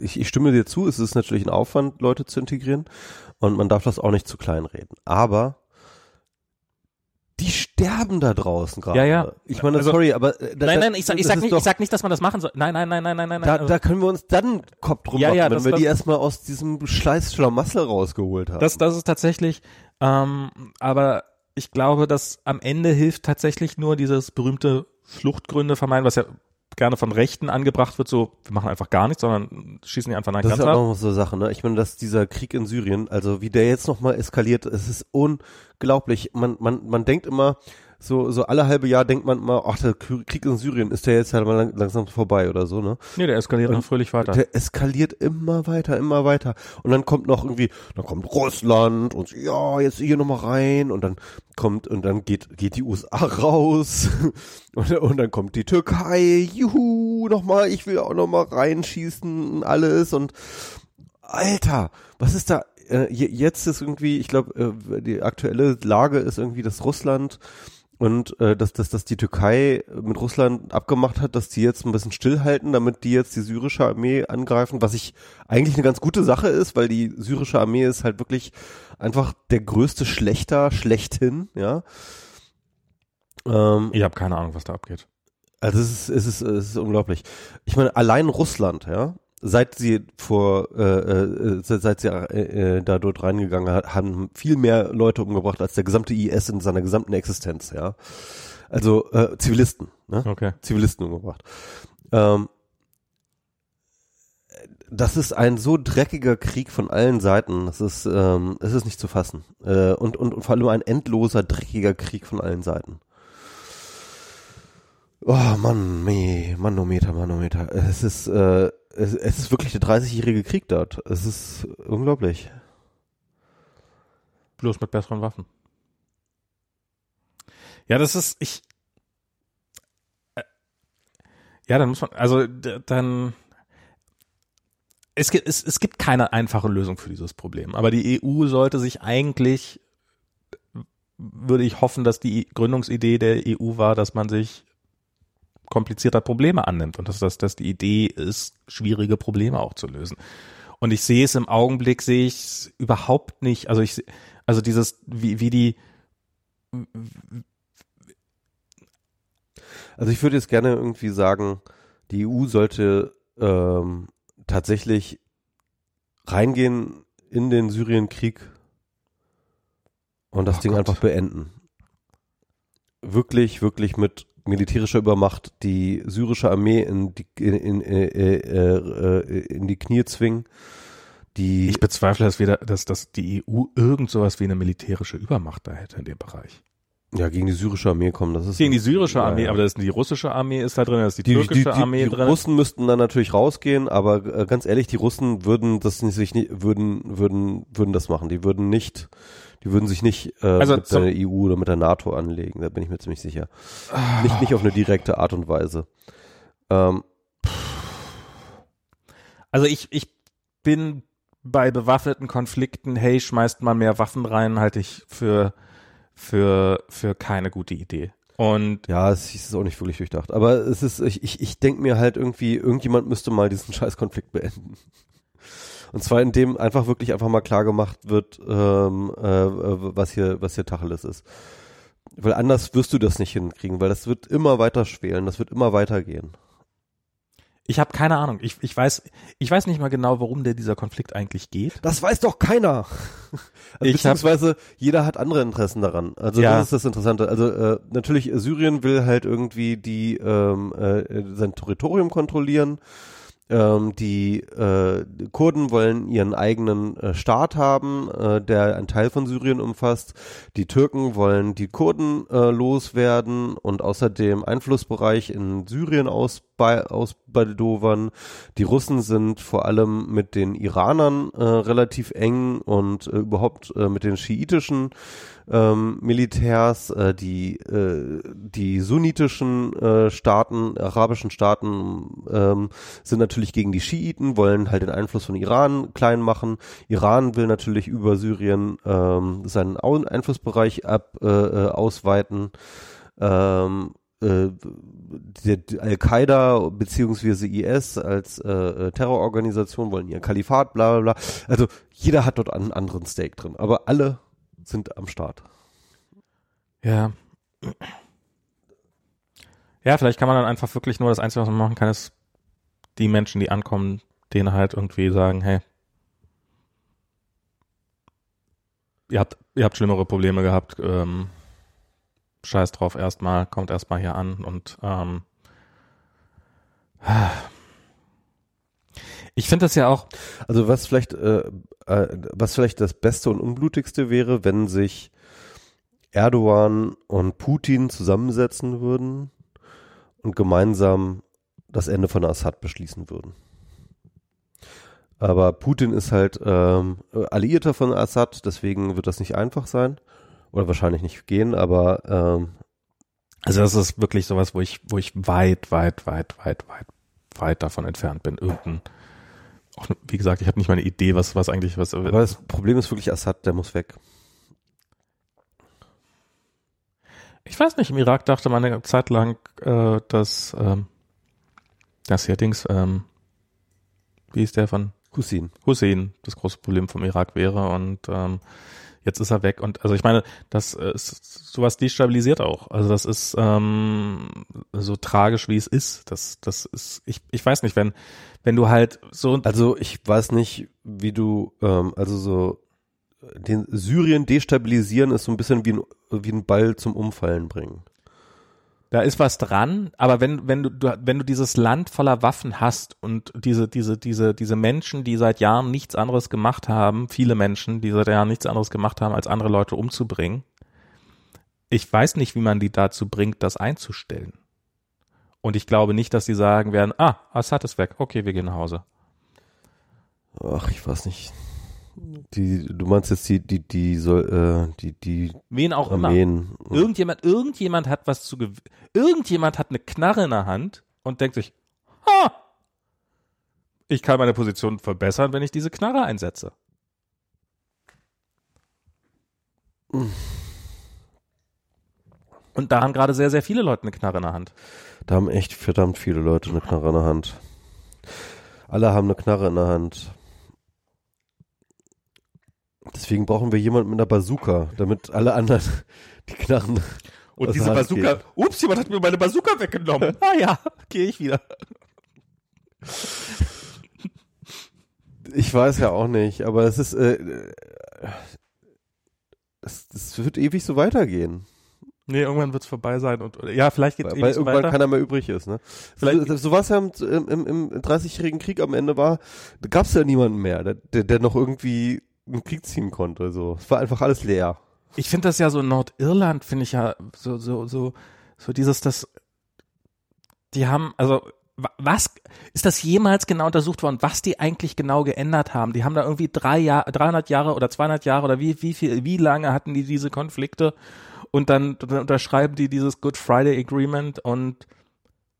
ich, ich stimme dir zu, es ist natürlich ein Aufwand, Leute zu integrieren und man darf das auch nicht zu klein reden. Aber sterben da draußen gerade. Ja, ja. Ich meine, Also- sorry, aber äh, da- nein, das- nein, ich sag, ich sag nicht, doch, ich sag nicht, dass man das machen soll. Nein, nein, nein, nein, nein, nein. da, nein. da können wir uns dann Kopf drum Ja, machen, ja, wenn wir die erstmal aus diesem Schleiß Schlamassel rausgeholt haben. Das, das ist tatsächlich, ähm, aber ich glaube, dass am Ende hilft tatsächlich nur dieses berühmte Fluchtgründe vermeiden, was ja gerne von Rechten angebracht wird, so, wir machen einfach gar nichts, sondern schießen die einfach nach Das ist ja auch noch so eine Sache, ne? Ich meine, dass dieser Krieg in Syrien, also wie der jetzt nochmal eskaliert, es ist unglaublich. Man, man, man denkt immer, so, so alle halbe Jahr denkt man immer, ach, der Krieg in Syrien ist der jetzt halt mal lang, langsam vorbei oder so, ne? Nee, der eskaliert noch fröhlich weiter. Der eskaliert immer weiter, immer weiter. Und dann kommt noch irgendwie, dann kommt Russland und ja, jetzt hier nochmal rein und dann kommt, und dann geht, geht die USA raus und, und dann kommt die Türkei, juhu, nochmal, ich will auch nochmal reinschießen und alles und Alter, was ist da, äh, je- jetzt ist irgendwie, ich glaube, äh, die aktuelle Lage ist irgendwie, dass Russland und äh, dass, dass, dass die Türkei mit Russland abgemacht hat, dass die jetzt ein bisschen stillhalten, damit die jetzt die syrische Armee angreifen, was ich eigentlich eine ganz gute Sache ist, weil die syrische Armee ist halt wirklich einfach der größte Schlechter schlechthin, ja. Ähm, Ich habe keine Ahnung, was da abgeht. also es ist, es ist, es ist unglaublich. Ich meine, allein Russland, ja, seit sie vor, äh, äh, seit, sie äh, äh, da dort reingegangen hat, haben viel mehr Leute umgebracht als der gesamte IS in seiner gesamten Existenz, ja. Also äh, Zivilisten, ne? Okay. Zivilisten umgebracht. Ähm, das ist ein so dreckiger Krieg von allen Seiten. Das ist, ähm, es ist nicht zu fassen. Äh, und, und, und vor allem ein endloser, dreckiger Krieg von allen Seiten. Oh Mann, meh, Manometer, Manometer. Es ist, äh, es, es ist wirklich der 30-jährige Krieg dort. Es ist unglaublich. Bloß mit besseren Waffen. Ja, das ist, ich, äh, ja, dann muss man, also, dann, es gibt, es, es gibt keine einfache Lösung für dieses Problem. Aber die EU sollte sich eigentlich, würde ich hoffen, dass die Gründungsidee der EU war, dass man sich komplizierter Probleme annimmt und dass das, dass die Idee ist, schwierige Probleme auch zu lösen. Und ich sehe es im Augenblick, sehe ich es überhaupt nicht. Also ich, also dieses, wie, wie die, Also ich würde jetzt gerne irgendwie sagen, die EU sollte ähm, tatsächlich reingehen in den Syrienkrieg und das Oh Ding Gott. einfach beenden. Wirklich, wirklich mit militärischer Übermacht die syrische Armee in die, in, in, äh, äh, äh, in die Knie zwingen. Die, ich bezweifle, dass, wir, dass, dass die EU irgend sowas wie eine militärische Übermacht da hätte in dem Bereich. Ja, gegen die syrische Armee kommen. Das ist Gegen die syrische Ja, Armee, ja. aber da ist die russische Armee ist da drin, da ist die, die, die, türkische die, Armee die drin. Russen müssten dann natürlich rausgehen, aber äh, ganz ehrlich, die Russen würden das nicht, sich nicht, würden, würden, würden das machen. Die würden nicht, die würden sich nicht äh, Also mit der EU oder mit der NATO anlegen. Da bin ich mir ziemlich sicher. Nicht, nicht auf eine direkte Art und Weise. Ähm, Also ich, ich bin bei bewaffneten Konflikten, hey, schmeißt mal mehr Waffen rein, halte ich für, für, für keine gute Idee. Und ja, es ist auch nicht wirklich durchdacht. Aber es ist, ich, ich, ich denke mir halt irgendwie, irgendjemand müsste mal diesen Scheißkonflikt beenden. Und zwar indem einfach wirklich einfach mal klar gemacht wird, ähm, äh, was hier, was hier Tacheles ist. Weil anders wirst du das nicht hinkriegen, weil das wird immer weiter schwelen, das wird immer weitergehen. Ich habe keine Ahnung. Ich, ich weiß, ich weiß nicht mal genau, worum der dieser Konflikt eigentlich geht. Das weiß doch keiner. Also Ich hab- beziehungsweise jeder hat andere Interessen daran. Also Ja. das ist das Interessante. Also äh, natürlich äh, Syrien will halt irgendwie die ähm, äh, sein Territorium kontrollieren. Ähm, die äh, Kurden wollen ihren eigenen äh, Staat haben, äh, der einen Teil von Syrien umfasst. Die Türken wollen die Kurden äh, loswerden und außerdem Einflussbereich in Syrien ausbei- ausbaldowern. Die Russen sind vor allem mit den Iranern äh, relativ eng und äh, überhaupt äh, mit den schiitischen ähm, Militärs, äh, die äh, die sunnitischen äh, Staaten, arabischen Staaten ähm, sind natürlich gegen die Schiiten, wollen halt den Einfluss von Iran klein machen. Iran will natürlich über Syrien ähm, seinen Einflussbereich ab äh, äh, ausweiten. Ähm, äh, Al-Qaida beziehungsweise IS als äh, äh, Terrororganisation wollen ihr Kalifat, bla bla bla. Also jeder hat dort einen anderen Stake drin, aber alle sind am Start. Ja. Ja, vielleicht kann man dann einfach wirklich nur das Einzige, was man machen kann, ist die Menschen, die ankommen, denen halt irgendwie sagen, hey, ihr habt, ihr habt schlimmere Probleme gehabt, ähm, scheiß drauf erstmal, kommt erstmal hier an und ähm, ich finde das ja auch. Also was vielleicht, äh, äh, was vielleicht das Beste und Unblutigste wäre, wenn sich Erdogan und Putin zusammensetzen würden und gemeinsam das Ende von Assad beschließen würden. Aber Putin ist halt ähm, Alliierter von Assad, deswegen wird das nicht einfach sein oder wahrscheinlich nicht gehen, aber ähm, also das ist wirklich sowas, wo ich, wo ich weit, weit, weit, weit, weit, weit davon entfernt bin. Irgendein, auch, wie gesagt, ich habe nicht mal eine Idee, was, was eigentlich was. Aber das Problem ist wirklich Assad, der muss weg. Ich weiß nicht, im Irak dachte man eine Zeit lang, äh, dass ähm, das hier Dings, ähm, wie ist der von Hussein. Hussein das große Problem vom Irak wäre und ähm, jetzt ist er weg und also ich meine, das äh, ist, sowas destabilisiert auch. Also das ist ähm, so tragisch wie es ist. Das das ist ich ich weiß nicht, wenn wenn du halt so also ich weiß nicht, wie du ähm, also so den Syrien destabilisieren ist so ein bisschen wie ein wie ein Ball zum Umfallen bringen. Da ist was dran, aber wenn, wenn du, wenn du dieses Land voller Waffen hast und diese, diese, diese, diese Menschen, die seit Jahren nichts anderes gemacht haben, viele Menschen, die seit Jahren nichts anderes gemacht haben, als andere Leute umzubringen, ich weiß nicht, wie man die dazu bringt, das einzustellen. Und ich glaube nicht, dass sie sagen werden, ah, Assad ist weg, okay, wir gehen nach Hause. Ach, ich weiß nicht. Die, du meinst jetzt die, die, die soll, äh, die, die Wen auch Armeen. immer. Irgendjemand, irgendjemand hat was zu gewinnen. Irgendjemand hat eine Knarre in der Hand und denkt sich, ha, ich kann meine Position verbessern, wenn ich diese Knarre einsetze. Und da haben gerade sehr, sehr viele Leute eine Knarre in der Hand. Da haben echt verdammt viele Leute eine Knarre in der Hand. Alle haben eine Knarre in der Hand. Deswegen brauchen wir jemanden mit einer Bazooka, damit alle anderen die Knarren. Und diese Bazooka, geht. ups, jemand hat mir meine Bazooka weggenommen. ah ja, gehe ich wieder. Ich weiß ja auch nicht, aber es ist, äh, es, es wird ewig so weitergehen. Nee, irgendwann wird es vorbei sein und ja, vielleicht geht es Weil irgendwann weiter. keiner mehr übrig ist, ne? Vielleicht so, so was ja im, im, im 30-jährigen Krieg am Ende war, da gab es ja niemanden mehr, der, der noch irgendwie einen Krieg ziehen konnte. So, es war einfach alles leer. Ich finde das ja so in Nordirland finde ich ja so so so so dieses das. Die haben also was ist das jemals genau untersucht worden, was die eigentlich genau geändert haben? Die haben da irgendwie drei Jahr, 300 Jahre oder 200 Jahre oder wie wie viel wie lange hatten die diese Konflikte und dann, dann unterschreiben die dieses Good Friday Agreement und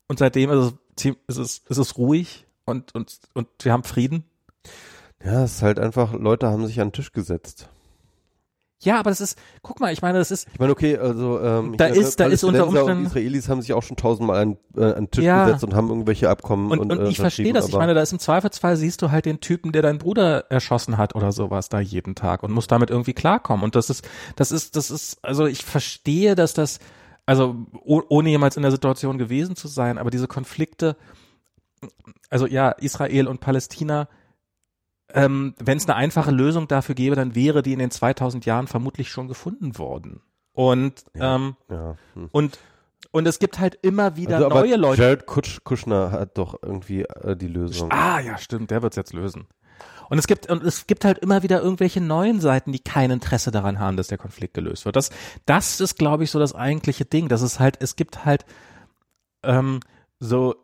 und seitdem ist es ist es ist es ruhig und und und wir haben Frieden. Ja, es ist halt einfach, Leute haben sich an den Tisch gesetzt. Ja, aber das ist, guck mal, ich meine, das ist. Ich meine, okay, also ähm, da ist, da ist unter Umständen. Israelis haben sich auch schon tausendmal an, äh, an den Tisch ja. gesetzt und haben irgendwelche Abkommen und, und, und äh, ich verstehe das. Ich meine, da ist im Zweifelsfall siehst du halt den Typen, der deinen Bruder erschossen hat oder sowas da jeden Tag und muss damit irgendwie klarkommen. Und das ist, das ist, das ist, also ich verstehe, dass das, also ohne jemals in der Situation gewesen zu sein, aber diese Konflikte, also ja, Israel und Palästina ähm, wenn es eine einfache Lösung dafür gäbe, dann wäre die in den 2000 Jahren vermutlich schon gefunden worden. Und ja, ähm, ja. Hm. und und es gibt halt immer wieder also, neue Leute. Jared Kush, Kushner hat doch irgendwie äh, die Lösung. Ah ja, stimmt, der wird's jetzt lösen. Und es gibt und es gibt halt immer wieder irgendwelche neuen Seiten, die kein Interesse daran haben, dass der Konflikt gelöst wird. Das das ist, glaube ich, so das eigentliche Ding. Das ist halt, es gibt halt ähm, so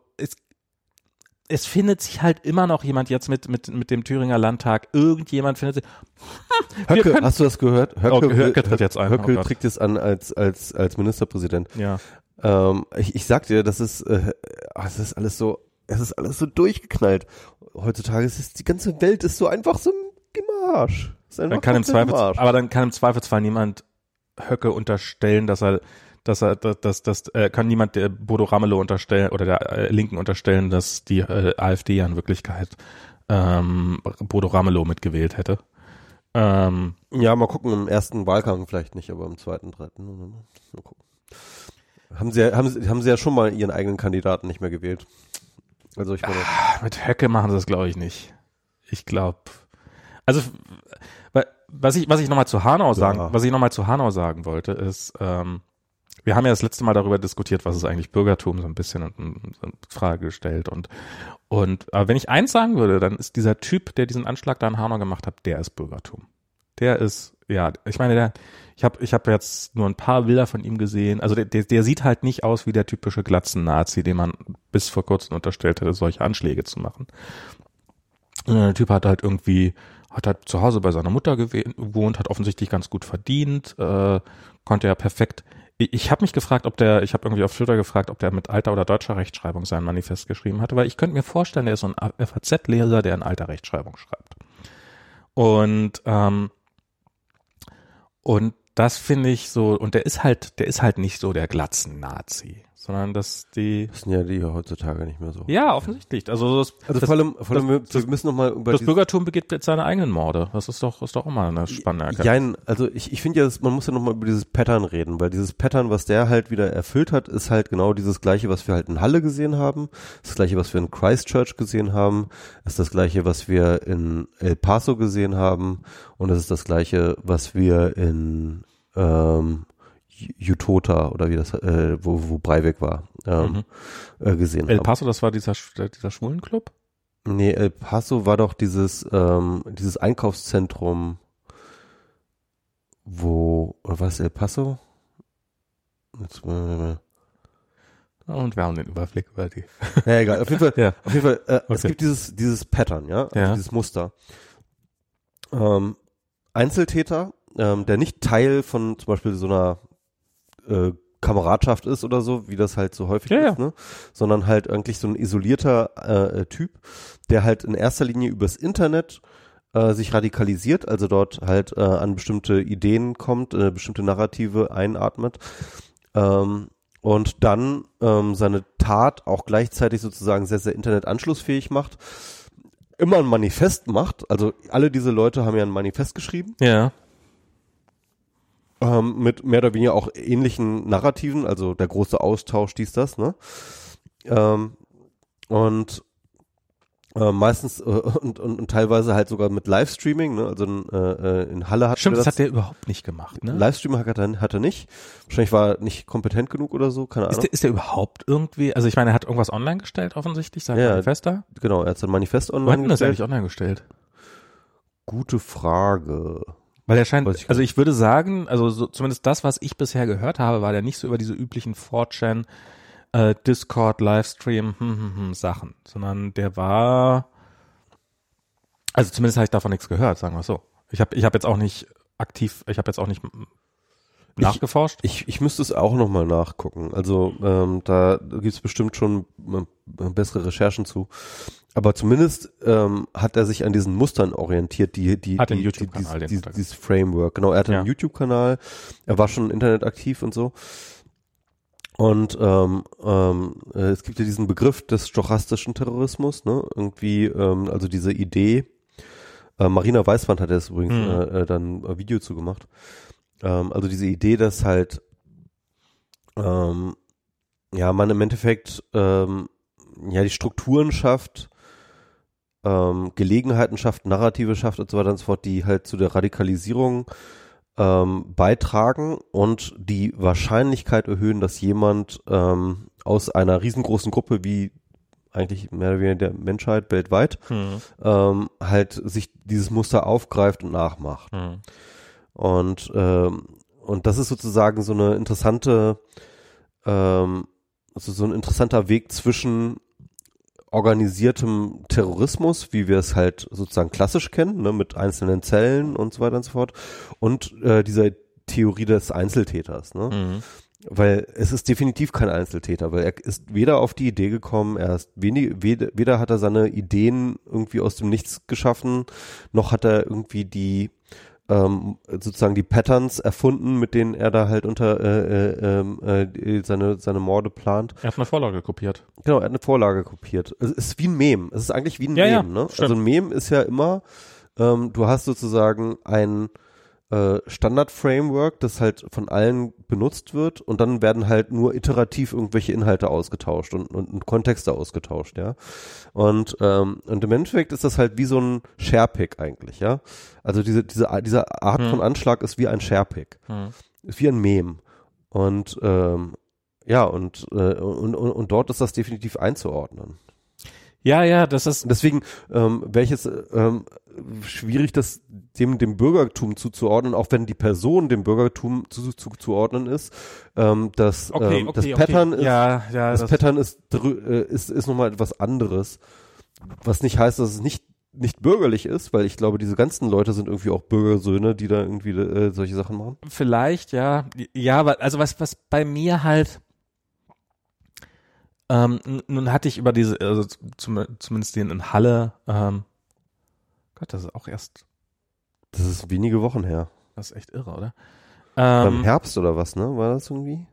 es es findet sich halt immer noch jemand jetzt mit, mit, mit dem Thüringer Landtag. Irgendjemand findet sich. Höcke, hast du das gehört? Höcke, oh, Höcke tritt jetzt ein. Höcke oh tritt jetzt an als, als, als Ministerpräsident. Ja. Ähm, ich, ich sag dir, das ist, äh, das ist alles so, es ist alles so durchgeknallt. Heutzutage ist es, die ganze Welt ist so einfach so im Arsch. Dann kann im Zweifels, aber dann kann im Zweifelsfall niemand Höcke unterstellen, dass er dass er, dass, dass, dass äh, kann niemand der Bodo Ramelow unterstellen oder der äh, Linken unterstellen, dass die äh, AfD ja in Wirklichkeit ähm, Bodo Ramelow mitgewählt hätte. Ähm, ja, mal gucken, im ersten Wahlgang vielleicht nicht, aber im zweiten, dritten. Mal gucken. Haben sie, ja- haben, sie- haben sie ja schon mal ihren eigenen Kandidaten nicht mehr gewählt. Also ich meine, Mit Höcke machen sie das, glaube ich, nicht. Ich glaube. Also, wa- was ich, was ich nochmal zu Hanau sagen, Ja. was ich nochmal zu Hanau sagen wollte, ist, ähm, wir haben ja das letzte Mal darüber diskutiert, was ist eigentlich Bürgertum, so ein bisschen und, und, und Frage gestellt und, und, aber wenn ich eins sagen würde, dann ist dieser Typ, der diesen Anschlag da in Hanau gemacht hat, der ist Bürgertum. Der ist, ja, ich meine, der, ich habe ich hab jetzt nur ein paar Bilder von ihm gesehen. Also der, der, der sieht halt nicht aus wie der typische Glatzen-Nazi, dem man bis vor kurzem unterstellt hätte, solche Anschläge zu machen. Und der Typ hat halt irgendwie, hat halt zu Hause bei seiner Mutter gewohnt, hat offensichtlich ganz gut verdient, äh, konnte ja perfekt. Ich, habe mich gefragt, ob der, ich habe irgendwie auf Twitter gefragt, ob der mit alter oder deutscher Rechtschreibung sein Manifest geschrieben hatte, weil ich könnte mir vorstellen, der ist so ein FAZ-Leser, der in alter Rechtschreibung schreibt. Und ähm, und das finde ich so, und der ist halt, der ist halt nicht so der Glatzen-Nazi, sondern dass die, das sind ja die heutzutage nicht mehr so. ja, offensichtlich. Also das, Also das, vor allem, vor allem wir, das- wir müssen noch mal über das Bürgertum begeht jetzt seine eigenen Morde. Das ist doch, ist doch immer eine spannende Erkenntnis. Jein, also ich, ich finde ja, das- man muss ja nochmal über dieses Pattern reden, weil dieses Pattern, was der halt wieder erfüllt hat, ist halt genau dieses gleiche, was wir halt in Halle gesehen haben, das gleiche, was wir in Christchurch gesehen haben, ist das gleiche, was wir in El Paso gesehen haben und es ist das gleiche, was wir in ähm, Utota oder wie das, äh, wo, wo Breivik war, ähm, äh, gesehen El haben. Paso, das war dieser, dieser Schwulenclub? Nee, El Paso war doch dieses, ähm, dieses Einkaufszentrum, wo, oder war es El Paso? Jetzt, äh, Und wir haben den Überblick über die. ja, egal, auf jeden Fall, Ja. auf jeden Fall, äh, es Okay. gibt dieses, dieses Pattern, ja, also Ja. dieses Muster. Ähm, Einzeltäter, ähm, der nicht Teil von zum Beispiel so einer äh, Kameradschaft ist oder so, wie das halt so häufig Ja, ist, ne? sondern halt eigentlich so ein isolierter äh, Typ, der halt in erster Linie übers Internet äh, sich radikalisiert, also dort halt äh, an bestimmte Ideen kommt, äh, bestimmte Narrative einatmet ähm, und dann ähm, seine Tat auch gleichzeitig sozusagen sehr, sehr internetanschlussfähig macht, immer ein Manifest macht, also alle diese Leute haben ja ein Manifest geschrieben, Ja. Ähm, mit mehr oder weniger auch ähnlichen Narrativen, also der große Austausch, dies, das, ne? Ähm, und äh, meistens äh, und, und, und teilweise halt sogar mit Livestreaming, ne? Also in, äh, in Halle hat Stimmt, er das hat der überhaupt nicht gemacht, ne? Livestream hat er, hat er nicht. Wahrscheinlich war er nicht kompetent genug oder so, keine Ist Ahnung. der, ist der überhaupt irgendwie, also ich meine, er hat irgendwas online gestellt, offensichtlich, sein Ja. Manifest da? Genau, er hat sein Manifest Wo hat online denn das gestellt. eigentlich online gestellt? Gute Frage. Weil er scheint, also ich würde sagen, also so, zumindest das, was ich bisher gehört habe, war der nicht so über diese üblichen 4chan, äh, Discord, Livestream, hm, hm, hm, Sachen, sondern der war, also zumindest habe ich davon nichts gehört, sagen wir so. Ich habe ich hab jetzt auch nicht aktiv, ich habe jetzt auch nicht nachgeforscht. Ich, ich müsste es auch nochmal nachgucken. Also ähm, da gibt's bestimmt schon äh, bessere Recherchen zu. Aber zumindest ähm, hat er sich an diesen Mustern orientiert, die, die, Hat den die, die, die, hat er dieses Framework. Genau, er hatte Ja. einen YouTube-Kanal, er war schon im Internet aktiv und so. Und ähm, ähm, äh, es gibt ja diesen Begriff des stochastischen Terrorismus, ne? Irgendwie, ähm, also diese Idee. Äh, Marina Weißwand hat jetzt übrigens Mhm. äh, äh, dann ein Video zu gemacht. Ähm, also diese Idee, dass halt ähm, ja man im Endeffekt ähm, ja die Strukturen schafft, ähm, Gelegenheiten schafft, Narrative schafft und so weiter und so fort, die halt zu der Radikalisierung ähm, beitragen und die Wahrscheinlichkeit erhöhen, dass jemand ähm, aus einer riesengroßen Gruppe wie eigentlich mehr oder weniger der Menschheit weltweit Hm, ähm, halt sich dieses Muster aufgreift und nachmacht. hm. Und, ähm, und das ist sozusagen so eine interessante, ähm, also so ein interessanter Weg zwischen organisiertem Terrorismus, wie wir es halt sozusagen klassisch kennen, ne, mit einzelnen Zellen und so weiter und so fort, und äh, dieser Theorie des Einzeltäters, ne? Hm. Weil es ist definitiv kein Einzeltäter, weil er ist weder auf die Idee gekommen, er ist wenig, weder, weder hat er seine Ideen irgendwie aus dem Nichts geschaffen, noch hat er irgendwie die ähm, sozusagen die Patterns erfunden, mit denen er da halt unter äh, äh, ähm, äh, seine seine Morde plant. Er hat eine Vorlage kopiert. Genau, er hat eine Vorlage kopiert. Es ist wie ein Mem. Es ist eigentlich wie ein Ja, ja, Mem. ne? stimmt. Also ein Mem ist ja immer, ähm, du hast sozusagen ein äh, Standard-Framework, das halt von allen benutzt wird und dann werden halt nur iterativ irgendwelche Inhalte ausgetauscht und, und, und Kontexte ausgetauscht, ja. Und, ähm, und im Endeffekt ist das halt wie so ein Sharepick eigentlich, ja. Also diese, diese, diese Art Hm. von Anschlag ist wie ein Sharepick. Hm. Ist wie ein Mem. Und ähm, ja, und, äh, und, und, und dort ist das definitiv einzuordnen. Ja, ja, das ist, deswegen ähm, jetzt ähm, schwierig, das dem, dem Bürgertum zuzuordnen, auch wenn die Person dem Bürgertum zu, zu, zuzuordnen ist. Ähm, das, okay, ähm, okay, das okay. Pattern ist, ja, ja, das, das, Pattern ist, drü- äh, ist, ist nochmal etwas anderes. Was nicht heißt, dass es nicht nicht bürgerlich ist, weil ich glaube, diese ganzen Leute sind irgendwie auch Bürgersöhne, die da irgendwie äh, solche Sachen machen. vielleicht, ja. Ja, also was, was bei mir halt, ähm, nun hatte ich über diese, also zum, zumindest den in Halle, ähm, Gott, das ist auch erst, Das ist wenige Wochen her. das ist echt irre, oder? Beim Ähm, Herbst oder was, ne? War das irgendwie?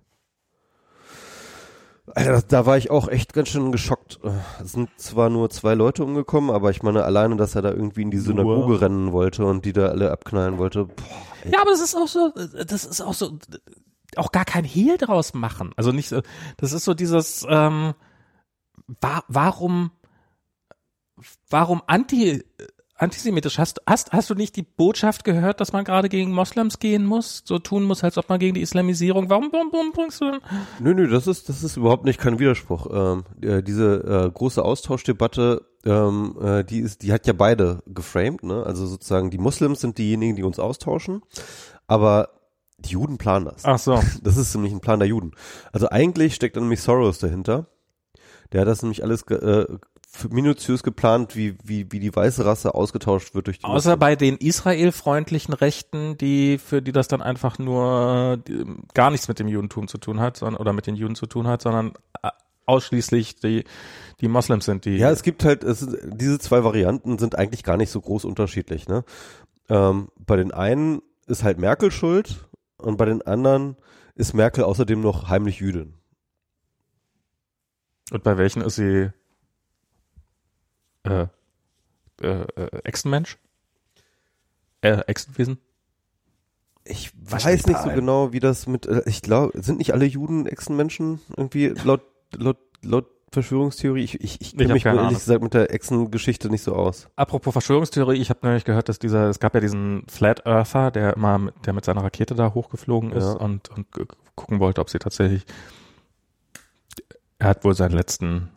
Alter, da war ich auch echt ganz schön geschockt. Äh, Es sind zwar nur zwei Leute umgekommen, aber ich meine alleine, dass er da irgendwie in die Synagoge Nur? rennen wollte und die da alle abknallen wollte. Boah, ja, aber das ist auch so, das ist auch so, auch gar kein Hehl draus machen. Also nicht so, das ist so dieses, ähm, wa warum, warum anti, antisemitisch? Hast, hast, hast du nicht die Botschaft gehört, dass man gerade gegen Moslems gehen muss? So tun muss, als ob man gegen die Islamisierung, warum, warum, warum bringst du denn? Nö, nö, das ist, das ist überhaupt nicht kein Widerspruch. Ähm, äh, diese äh, große Austauschdebatte, ähm, äh, die ist, die hat ja beide geframed, ne? Also sozusagen die Muslims sind diejenigen, die uns austauschen, aber die Juden planen das. Ach so. Das ist nämlich ein Plan der Juden. Also eigentlich steckt da nämlich Soros dahinter. Der hat das nämlich alles ge äh, minutiös geplant, wie, wie, wie die weiße Rasse ausgetauscht wird durch die Außer bei den israelfreundlichen Rechten, die, für die das dann einfach nur die, gar nichts mit dem Judentum zu tun hat, sondern, oder mit den Juden zu tun hat, sondern äh, ausschließlich die, die Moslems sind, die. Ja, es gibt halt, es, diese zwei Varianten sind eigentlich gar nicht so groß unterschiedlich. Ne? Ähm, bei den einen ist halt Merkel schuld und bei den anderen ist Merkel außerdem noch heimlich Jüdin. Und bei welchen ist sie äh, äh, äh, Echsenmensch? Äh, Echsenwesen? Ich Wahrscheinlich weiß nicht so allen. genau, wie das mit, äh, ich glaube, sind nicht alle Juden Echsenmenschen irgendwie laut, laut, laut Verschwörungstheorie? Ich, ich, ich kenne mich ehrlich Ahnung. gesagt mit der Echsengeschichte nicht so aus. Apropos Verschwörungstheorie, ich habe nämlich gehört, dass dieser, es gab ja diesen Flat Earther, der immer, mit, der mit seiner Rakete da hochgeflogen ist Ja. und, und gu- gucken wollte, ob sie tatsächlich, er hat wohl seinen letzten,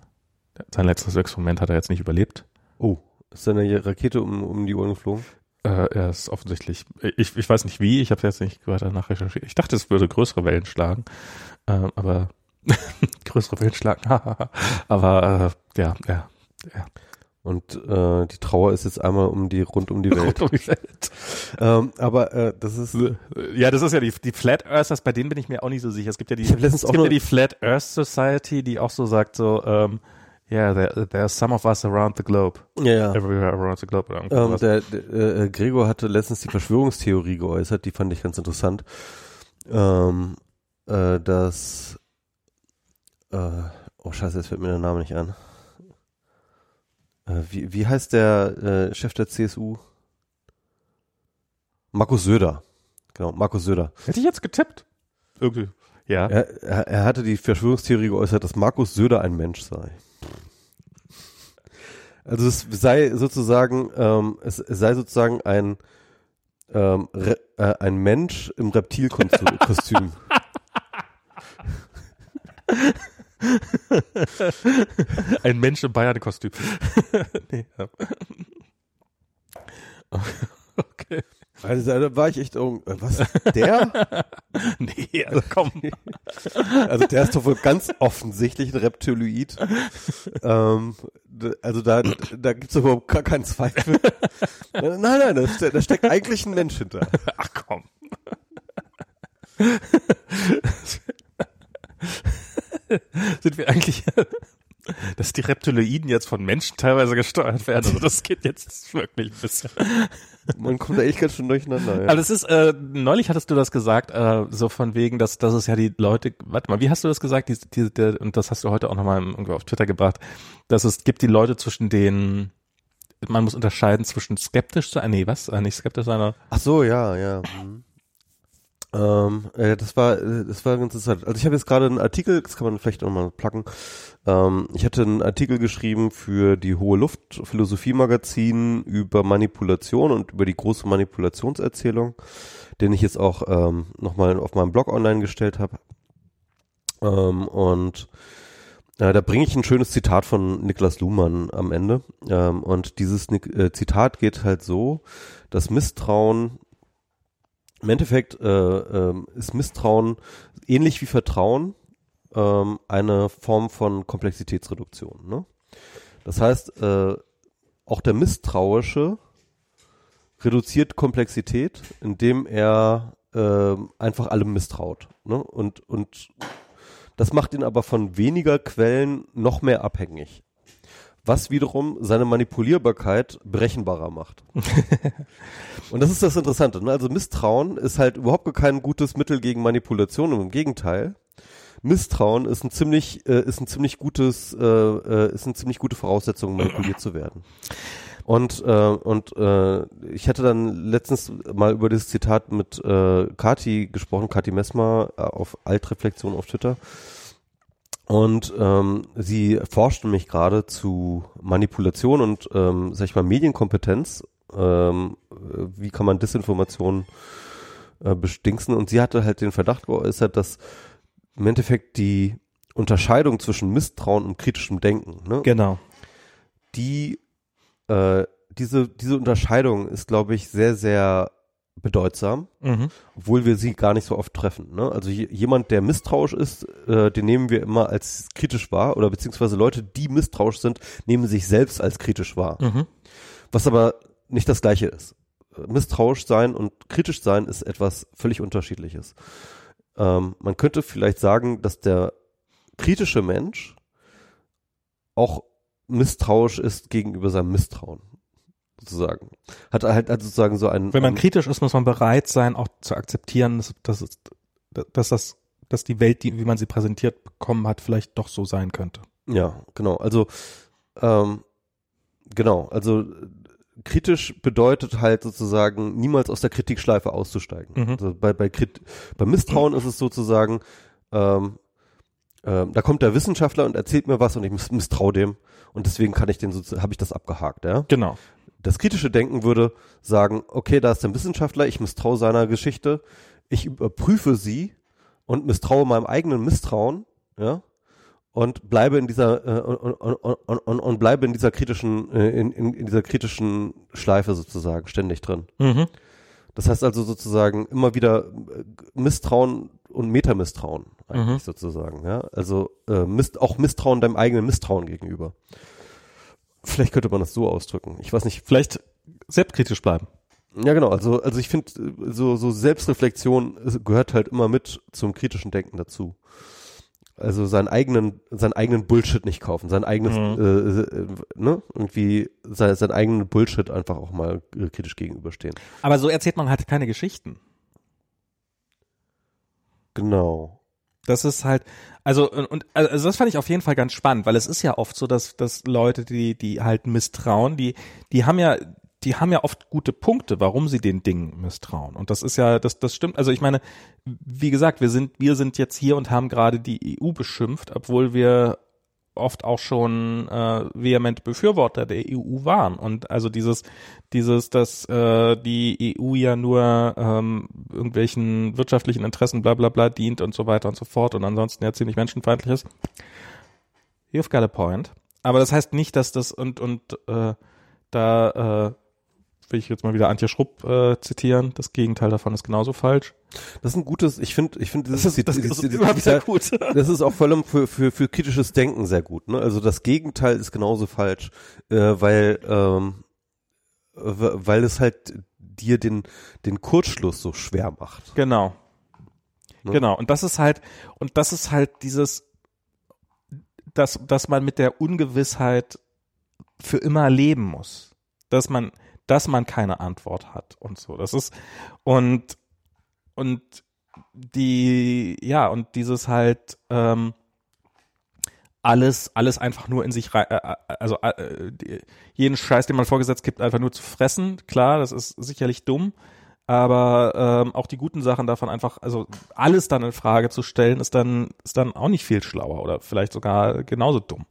sein letztes Experiment hat er jetzt nicht überlebt. Oh, ist seine Rakete um, um die Ohren geflogen? Äh, er ist offensichtlich, ich, ich weiß nicht wie, ich habe jetzt nicht weiter nachrecherchiert. Ich dachte, es würde größere Wellen schlagen, äh, aber größere Wellen schlagen, aber äh, ja, ja, ja. Und äh, die Trauer ist jetzt einmal um die rund um die Welt. Rund um die Welt. ähm, aber äh, das ist Ja, das ist ja die, die Flat Earthers, bei denen bin ich mir auch nicht so sicher. Es gibt ja die, es gibt ja die Flat Earth Society, die auch so sagt so, ähm, yeah, there, there are some of us around the globe. ja ja. Everywhere around the globe. Irgend Ähm, der, der äh, Gregor hatte letztens die Verschwörungstheorie geäußert, die fand ich ganz interessant. Ähm, äh, dass äh, oh scheiße, jetzt fällt mir der Name nicht an. Äh, wie, wie heißt der äh, Chef der CSU? Markus Söder. Genau, Markus Söder. Hätte ich jetzt getippt? Irgendwie. Ja. Er, er, er hatte die Verschwörungstheorie geäußert, dass Markus Söder ein Mensch sei. Also es sei sozusagen, ähm, es, es sei sozusagen ein ähm, Re, äh, ein Mensch im Reptilkostüm. Ein Mensch im Bayern-Kostüm. nee, ja. Okay. Also da war ich echt, oh, äh, was? Der? Nee, also komm. Also der ist doch wohl ganz offensichtlich ein Reptiloid. ähm, also da, da gibt's doch überhaupt gar keinen Zweifel. nein, nein, da, da steckt eigentlich ein Mensch hinter. Ach komm. Sind wir eigentlich, dass die Reptiloiden jetzt von Menschen teilweise gesteuert werden? Also das geht jetzt wirklich ein bisschen. Man kommt da echt ganz schön durcheinander. Ja. Aber das ist, äh, neulich hattest du das gesagt, äh, so von wegen, dass, dass es ja die Leute, warte mal, wie hast du das gesagt? Die, die, der, und das hast du heute auch nochmal irgendwie auf Twitter gebracht, dass es gibt die Leute zwischen den man muss unterscheiden zwischen skeptisch sein, nee, was? Äh, nicht skeptisch sein, sondern Ach so, ja, ja. Mhm. Ähm, äh, das war, äh, das war ganz interessant. Also ich habe jetzt gerade einen Artikel, das kann man vielleicht nochmal placken. Ähm, ich hatte einen Artikel geschrieben für die Hohe Luft Philosophie Magazin über Manipulation und über die große Manipulationserzählung, den ich jetzt auch ähm, nochmal auf meinem Blog online gestellt habe. Ähm, und äh, da bringe ich ein schönes Zitat von Niklas Luhmann am Ende. Ähm, und dieses äh, Zitat geht halt so, dass Misstrauen im Endeffekt äh, ähm, ist Misstrauen ähnlich wie Vertrauen ähm, eine Form von Komplexitätsreduktion. Ne? Das heißt, äh, auch der Misstrauische reduziert Komplexität, indem er äh, einfach allem misstraut. Ne? Und, und das macht ihn aber von weniger Quellen noch mehr abhängig. Was wiederum seine Manipulierbarkeit berechenbarer macht. Und das ist das Interessante. Ne? Also Misstrauen ist halt überhaupt kein gutes Mittel gegen Manipulation. Im Gegenteil. Misstrauen ist ein ziemlich, äh, ist ein ziemlich gutes, äh, äh, ist eine ziemlich gute Voraussetzung, manipuliert zu werden. Und, äh, und äh, ich hatte dann letztens mal über dieses Zitat mit äh, Kati gesprochen, Kati Messmer äh, auf Altreflexion auf Twitter. Und ähm, sie forscht nämlich gerade zu Manipulation und, ähm, sag ich mal, Medienkompetenz. Ähm, wie kann man Desinformation äh, bestingsen? Und sie hatte halt den Verdacht geäußert, dass im Endeffekt die Unterscheidung zwischen Misstrauen und kritischem Denken, ne, genau. die äh, diese diese Unterscheidung ist, glaube ich, sehr sehr bedeutsam, Mhm. obwohl wir sie gar nicht so oft treffen. Ne? Also je, jemand, der misstrauisch ist, äh, den nehmen wir immer als kritisch wahr oder beziehungsweise Leute, die misstrauisch sind, nehmen sich selbst als kritisch wahr. Mhm. Was aber nicht das gleiche ist. Misstrauisch sein und kritisch sein ist etwas völlig unterschiedliches. Ähm, man könnte vielleicht sagen, dass der kritische Mensch auch misstrauisch ist gegenüber seinem Misstrauen. Sozusagen. Hat halt also sozusagen so ein. Wenn man kritisch ist, muss man bereit sein, auch zu akzeptieren, dass, dass, dass das, dass die Welt, die, wie man sie präsentiert bekommen hat, vielleicht doch so sein könnte. Ja, genau. Also ähm, genau, also kritisch bedeutet halt sozusagen niemals aus der Kritikschleife auszusteigen. Mhm. Also bei bei, Krit bei Misstrauen ist es sozusagen ähm, ähm, da kommt der Wissenschaftler und erzählt mir was und ich miss misstraue dem und deswegen kann ich den so habe ich das abgehakt, ja. Genau. Das kritische Denken würde sagen, okay, da ist ein Wissenschaftler, ich misstraue seiner Geschichte, ich überprüfe sie und misstraue meinem eigenen Misstrauen, ja, und bleibe in dieser äh, und, und, und, und, bleibe in dieser kritischen äh, in, in, in dieser kritischen Schleife sozusagen ständig drin. Mhm. Das heißt also sozusagen immer wieder äh, Misstrauen und Metamisstrauen eigentlich Mhm. sozusagen, ja. Also äh, Mist, auch Misstrauen deinem eigenen Misstrauen gegenüber. Vielleicht könnte man das so ausdrücken. Ich weiß nicht, Vielleicht selbstkritisch bleiben. ja, genau. Also, also ich finde, so, so Selbstreflexion ist- gehört halt immer mit zum kritischen Denken dazu. Also seinen eigenen, seinen eigenen Bullshit nicht kaufen, sein eigenes, Mhm. äh, äh, ne, irgendwie sein, seinen eigenen Bullshit einfach auch mal äh, kritisch gegenüberstehen. Aber so erzählt man halt keine Geschichten. Genau. Das ist halt, also und, und also das fand ich auf jeden Fall ganz spannend, weil es ist ja oft so, dass dass Leute, die die halt misstrauen, die die haben ja die haben ja oft gute Punkte, warum sie den Dingen misstrauen. Und das ist ja, das, das stimmt. Also ich meine, wie gesagt, wir sind, wir sind jetzt hier und haben gerade die EU beschimpft, obwohl wir oft auch schon äh, vehement Befürworter der EU waren. Und also dieses, dieses, dass äh, die EU ja nur ähm, irgendwelchen wirtschaftlichen Interessen bla bla bla dient und so weiter und so fort und ansonsten ja ziemlich menschenfeindlich ist. You've got a point. Aber das heißt nicht, dass das und und äh, da äh, will ich jetzt mal wieder Antje Schrupp äh, zitieren. Das Gegenteil davon ist genauso falsch. Das ist ein gutes, ich finde, ich finde, Das ist, das ist überhaupt sehr gut. Das ist auch vor allem für, für, für kritisches Denken sehr gut. Ne? Also das Gegenteil ist genauso falsch, äh, weil, ähm, weil es halt dir den, den Kurzschluss so schwer macht. Genau. Ne? Genau. Und das ist halt, und das ist halt dieses, dass, dass man mit der Ungewissheit für immer leben muss. Dass man, dass man keine Antwort hat und so. Das ist, und, und die, ja, und dieses halt, ähm, alles, alles einfach nur in sich rein, äh, äh, also äh, jeden Scheiß, den man vorgesetzt gibt, einfach nur zu fressen. Klar, das ist sicherlich dumm, aber ähm, auch die guten Sachen davon einfach, also alles dann in Frage zu stellen, ist dann, ist dann auch nicht viel schlauer oder vielleicht sogar genauso dumm.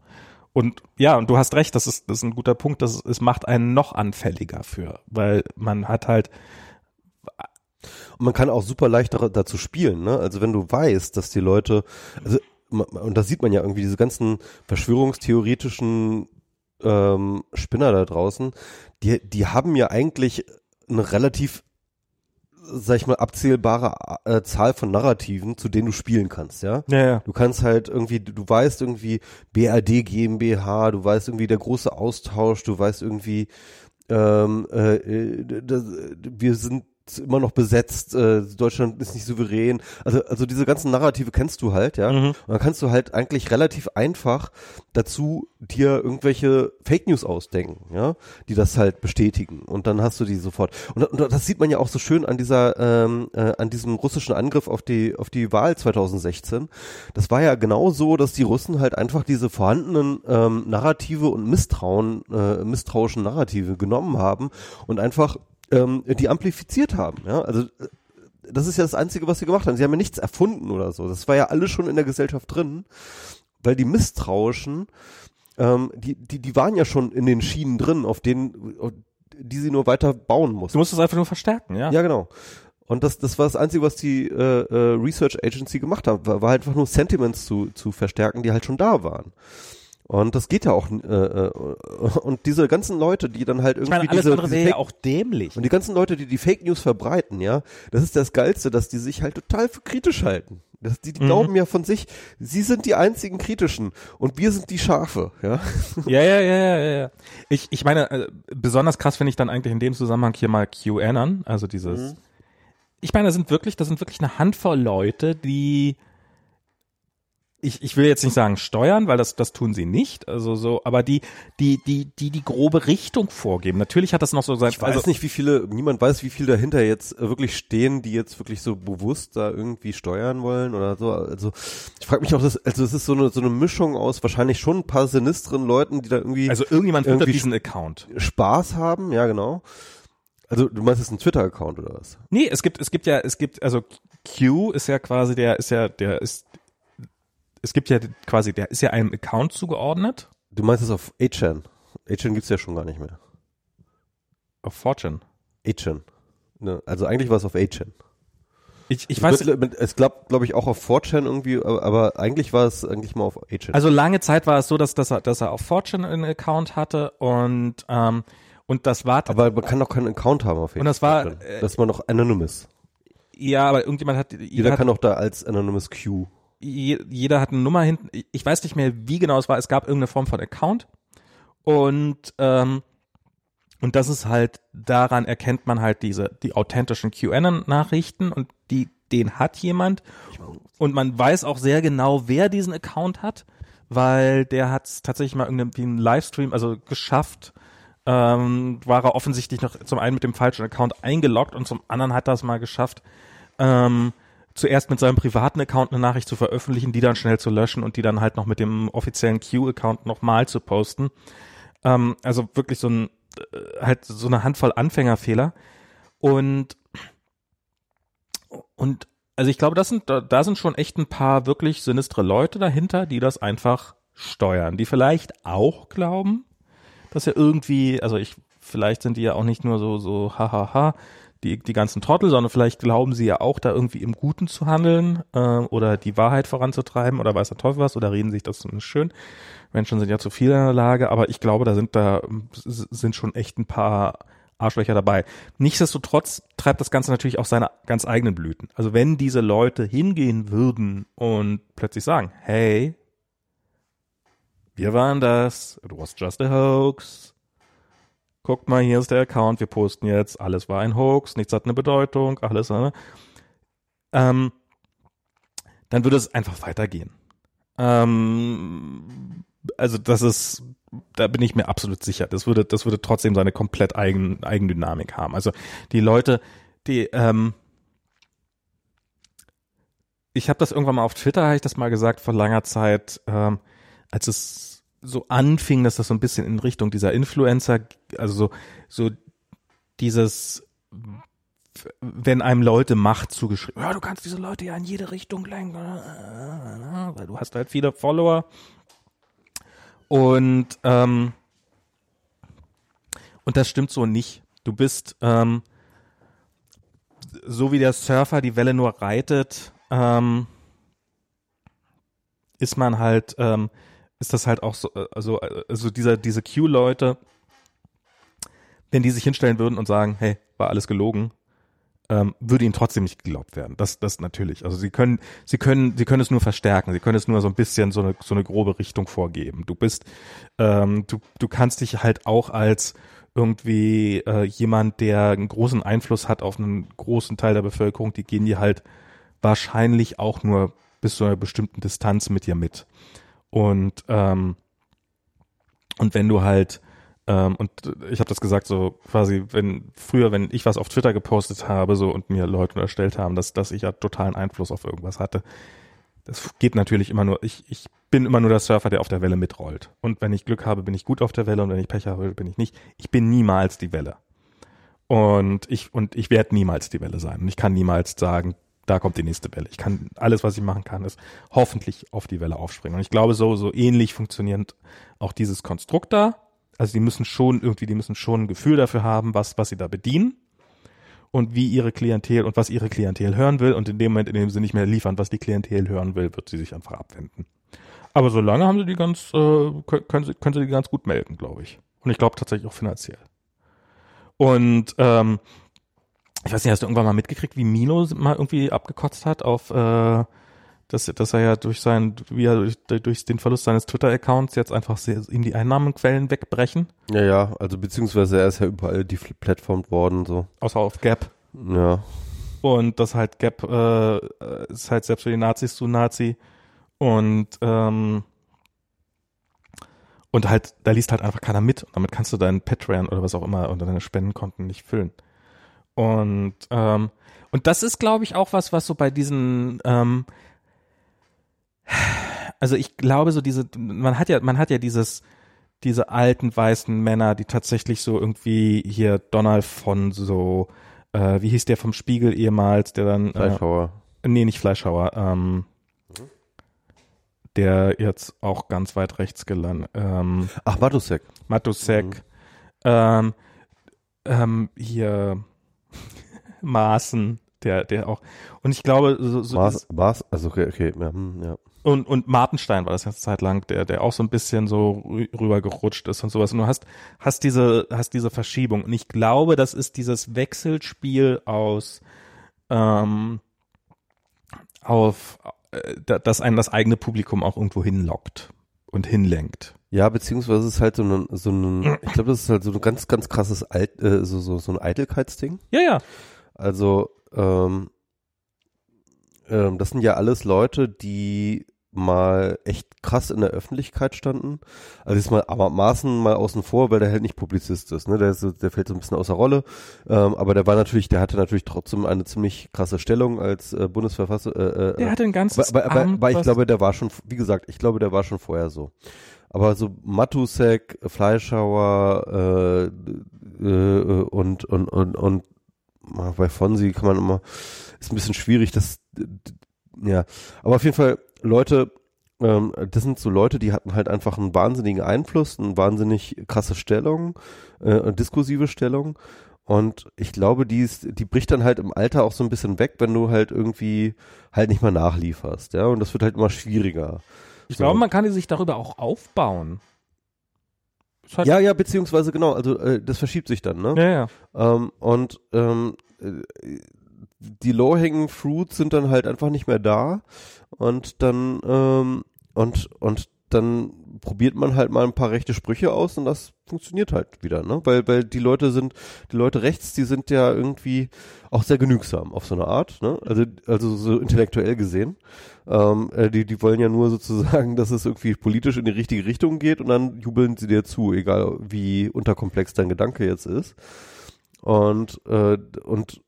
Und ja, und du hast recht, das ist, das ist ein guter Punkt, das, es macht einen noch anfälliger für, weil man hat halt, Und man kann auch super leicht da- dazu spielen, ne? Also wenn du weißt, dass die Leute, also und da sieht man ja irgendwie diese ganzen verschwörungstheoretischen ähm, Spinner da draußen, die, die haben ja eigentlich eine relativ, sag ich mal, abzählbare äh, Zahl von Narrativen, zu denen du spielen kannst, ja? ja, ja. Du kannst halt irgendwie, du weißt irgendwie BRD GmbH, du weißt irgendwie der große Austausch, du weißt irgendwie, ähm, äh, äh, das, wir sind immer noch besetzt, äh, Deutschland ist nicht souverän. Also, also diese ganzen Narrative kennst du halt, ja. Mhm. Und dann kannst du halt eigentlich relativ einfach dazu dir irgendwelche Fake News ausdenken, ja, die das halt bestätigen. Und dann hast du die sofort. Und, und das sieht man ja auch so schön an dieser, ähm, äh, an diesem russischen Angriff auf die, auf die Wahl 2016. Das war ja genau so, dass die Russen halt einfach diese vorhandenen ähm, Narrative und Misstrauen, äh, misstrauischen Narrative genommen haben und einfach ähm, die amplifiziert haben. Ja, also äh, das ist ja das Einzige, was sie gemacht haben. Sie haben ja nichts erfunden oder so. Das war ja alles schon in der Gesellschaft drin, weil die Misstrauischen, ähm, die, die, die waren ja schon in den Schienen drin, auf denen, die sie nur weiter bauen mussten. Du musst es einfach nur verstärken, ja. Ja, genau. Und das, das war das Einzige, was die äh, äh, Research Agency gemacht hat, war, war halt einfach nur Sentiments zu, zu verstärken, die halt schon da waren. Und das geht ja auch, äh, äh, und diese ganzen Leute, die dann halt Ich irgendwie meine, alles diese, andere diese ja auch dämlich. und die ganzen Leute, die die Fake News verbreiten, ja, das ist das Geilste, dass die sich halt total für kritisch halten. Das, die, die Mhm. glauben ja von sich, sie sind die einzigen Kritischen und wir sind die Schafe, ja. Ja, ja, ja, ja, ja. Ich, ich meine, äh, besonders krass finde ich dann eigentlich in dem Zusammenhang hier mal QAnon, also dieses. Ich meine, das sind wirklich, das sind wirklich eine Handvoll Leute, die ich, ich will jetzt nicht sagen steuern, weil das, das tun sie nicht, also so, aber die, die, die, die die grobe Richtung vorgeben. Natürlich hat das noch so sein, Ich weiß also, nicht, wie viele, niemand weiß, wie viele dahinter jetzt äh, wirklich stehen, die jetzt wirklich so bewusst da irgendwie steuern wollen oder so. Also ich frage mich auch, das, also es ist so eine, so eine Mischung aus wahrscheinlich schon ein paar sinistren Leuten, die da irgendwie also irgendjemand irgendwie diesen Account. Spaß haben, ja genau. Also du meinst, es ist ein Twitter-Account oder was? Nee, es gibt, es gibt ja, es gibt, also Q ist ja quasi der, ist ja, der ist, es gibt ja quasi, der ist ja einem Account zugeordnet Du meinst es auf 8chan. 8chan gibt's ja schon gar nicht mehr. auf Fortune. 8chan. Ne, also eigentlich war es auf 8chan. Ich, ich weiß, Mit- Es glaubt, glaube ich, auch auf 4chan irgendwie, aber, aber eigentlich war es eigentlich mal auf 8chan. also lange Zeit war es so, dass, dass er, dass er auf Fortune einen Account hatte und, ähm, und das war, aber man kann doch keinen Account haben auf 8chan. Und das war, äh, dass man noch Anonymous. ja, aber irgendjemand hat, Jeder hat, kann doch da als Anonymous Q. je- jeder hat eine Nummer hinten, ich weiß nicht mehr, wie genau es war, es gab irgendeine Form von Account. Und, ähm, und das ist halt, daran erkennt man halt diese, die authentischen QAnon-Nachrichten und die, den hat jemand. Und man weiß auch sehr genau, wer diesen Account hat, weil der hat es tatsächlich mal irgendwie einen Livestream, also geschafft, ähm, war er offensichtlich noch zum einen mit dem falschen Account eingeloggt und zum anderen hat er es mal geschafft, ähm, zuerst mit seinem privaten Account eine Nachricht zu veröffentlichen, die dann schnell zu löschen und die dann halt noch mit dem offiziellen Q-Account nochmal zu posten. Ähm, also wirklich so ein, äh, halt so eine Handvoll Anfängerfehler. Und, und, also ich glaube, das sind, da, sind schon echt ein paar wirklich sinistre Leute dahinter, die das einfach steuern, die vielleicht auch glauben, dass er irgendwie, also ich, vielleicht sind die ja auch nicht nur so, so, hahaha, die, die ganzen Trottel, sondern vielleicht glauben sie ja auch, da irgendwie im Guten zu handeln äh, oder die Wahrheit voranzutreiben oder weiß der Teufel was oder reden sich das zumindest schön. Menschen sind ja zu viel in der Lage, aber ich glaube, da sind da sind schon echt ein paar Arschlöcher dabei. Nichtsdestotrotz treibt das Ganze natürlich auch seine ganz eigenen Blüten. Also wenn diese Leute hingehen würden und plötzlich sagen, hey, wir waren das, it was just a hoax, guckt mal, hier ist der Account, wir posten jetzt, alles war ein Hoax, nichts hat eine Bedeutung, alles, ne? ähm, dann würde es einfach weitergehen. Ähm, also das ist, da bin ich mir absolut sicher. Das würde, das würde trotzdem seine komplett eigen, Eigendynamik haben. Also die Leute, die, ähm, ich habe das irgendwann mal auf Twitter, habe ich das mal gesagt vor langer Zeit. Ähm, als es so anfing, dass das so ein bisschen in Richtung dieser Influencer, also so, so dieses, wenn einem Leute Macht zugeschrieben, ja, du kannst diese Leute ja in jede Richtung lenken, weil du hast halt viele Follower. Und, ähm, und das stimmt so nicht. Du bist, ähm, so wie der Surfer die Welle nur reitet, ähm, ist man halt, ähm, ist das halt auch so, äh, also, also dieser, diese Q-Leute, wenn die sich hinstellen würden und sagen, hey, war alles gelogen, ähm, würde ihnen trotzdem nicht geglaubt werden. Das, das natürlich. Also sie können, sie können, sie können es nur verstärken. Sie können es nur so ein bisschen so eine, so eine grobe Richtung vorgeben. Du bist, ähm, du, du kannst dich halt auch als irgendwie äh, jemand, der einen großen Einfluss hat auf einen großen Teil der Bevölkerung, die gehen dir halt wahrscheinlich auch nur bis zu einer bestimmten Distanz mit dir mit. Und ähm, und wenn du halt ähm, und ich habe das gesagt so quasi, wenn früher, wenn ich was auf Twitter gepostet habe so und mir Leute unterstellt haben, dass dass ich ja totalen Einfluss auf irgendwas hatte, das geht natürlich immer nur. Ich ich bin immer nur der Surfer, der auf der Welle mitrollt. Und wenn ich Glück habe, bin ich gut auf der Welle und wenn ich Pech habe, bin ich nicht. Ich bin niemals die Welle. Und ich und ich werde niemals die Welle sein. Und ich kann niemals sagen, da kommt die nächste Welle. Ich kann, alles, was ich machen kann, ist hoffentlich auf die Welle aufspringen. Und ich glaube, so, so ähnlich funktioniert auch dieses Konstrukt da. Also die müssen schon irgendwie, die müssen schon ein Gefühl dafür haben, was, was sie da bedienen und wie ihre Klientel und was ihre Klientel hören will. Und in dem Moment, in dem sie nicht mehr liefern, was die Klientel hören will, wird sie sich einfach abwenden. Aber solange haben sie die ganz, äh, können, sie, können sie die ganz gut melden, glaube ich. Und ich glaube tatsächlich auch finanziell. Und ähm, ich weiß nicht, hast du irgendwann mal mitgekriegt, wie Milo mal irgendwie abgekotzt hat auf, äh, dass, dass er ja durch sein, wie er durch, durch den Verlust seines Twitter-Accounts jetzt einfach sehr, ihm die Einnahmenquellen wegbrechen? Ja, ja, also beziehungsweise er ist ja überall deplattformt worden, so. Außer auf Gap. Ja. Und das halt Gap äh, ist halt selbst für die Nazis zu Nazi. Und ähm, und halt, da liest halt einfach keiner mit. Und damit kannst du deinen Patreon oder was auch immer unter deine Spendenkonten nicht füllen. Und, ähm, und das ist, glaube ich, auch was, was so bei diesen, ähm, also ich glaube so diese, man hat ja, man hat ja dieses, diese alten weißen Männer, die tatsächlich so irgendwie hier Donald von so, äh, wie hieß der vom Spiegel ehemals, der dann. Fleischhauer. Äh, nee, nicht Fleischhauer, ähm, der jetzt auch ganz weit rechts gelandet. Ähm, Ach, Matusek. Matusek. Mhm. Ähm, ähm, hier, Maßen, der, der auch. Und ich glaube, so, so Maß, Maß, also okay, okay, ja, hm, ja. Und, und Martenstein war das ganze Zeit lang, der, der auch so ein bisschen so rübergerutscht ist und sowas. Und du hast, hast diese, hast diese Verschiebung. Und ich glaube, das ist dieses Wechselspiel aus, ähm, auf, äh, dass einen das eigene Publikum auch irgendwo hinlockt und hinlenkt. Ja, beziehungsweise es ist halt so ein, so ein ich glaube, das ist halt so ein ganz, ganz krasses Alt, äh, so, so, so ein Eitelkeitsding. Ja, ja. Also, ähm, ähm, das sind ja alles Leute, die mal echt krass in der Öffentlichkeit standen. Also jetzt mal aber Maßen mal außen vor, weil der halt nicht Publizist ist, ne? Der, ist, der fällt so ein bisschen außer Rolle. Ähm, aber der war natürlich, der hatte natürlich trotzdem eine ziemlich krasse Stellung als äh, Bundesverfasser. Äh, äh, der hatte ein ganzes aber, aber, aber ich glaube, der war schon, wie gesagt, ich glaube, der war schon vorher so. Aber so Matusek, Fleischhauer äh, äh, und und und und bei Fonsi kann man immer ist ein bisschen schwierig, das ja, aber auf jeden Fall Leute, ähm, das sind so Leute, die hatten halt einfach einen wahnsinnigen Einfluss, eine wahnsinnig krasse Stellung, äh, diskursive Stellung. Und ich glaube, die, ist, die bricht dann halt im Alter auch so ein bisschen weg, wenn du halt irgendwie halt nicht mehr nachlieferst, ja. Und das wird halt immer schwieriger. Ich so. glaube, man kann die sich darüber auch aufbauen. Halt ja, ja, beziehungsweise genau, also äh, das verschiebt sich dann, ne? Ja, ja. Ähm, und ähm, äh, die low-hanging fruits sind dann halt einfach nicht mehr da und dann ähm, und und dann probiert man halt mal ein paar rechte Sprüche aus und das funktioniert halt wieder, ne? Weil weil die Leute sind die Leute rechts, die sind ja irgendwie auch sehr genügsam auf so eine Art, ne? Also also so intellektuell gesehen, ähm, äh, die die wollen ja nur sozusagen, dass es irgendwie politisch in die richtige Richtung geht und dann jubeln sie dir zu, egal wie unterkomplex dein Gedanke jetzt ist. Und äh, und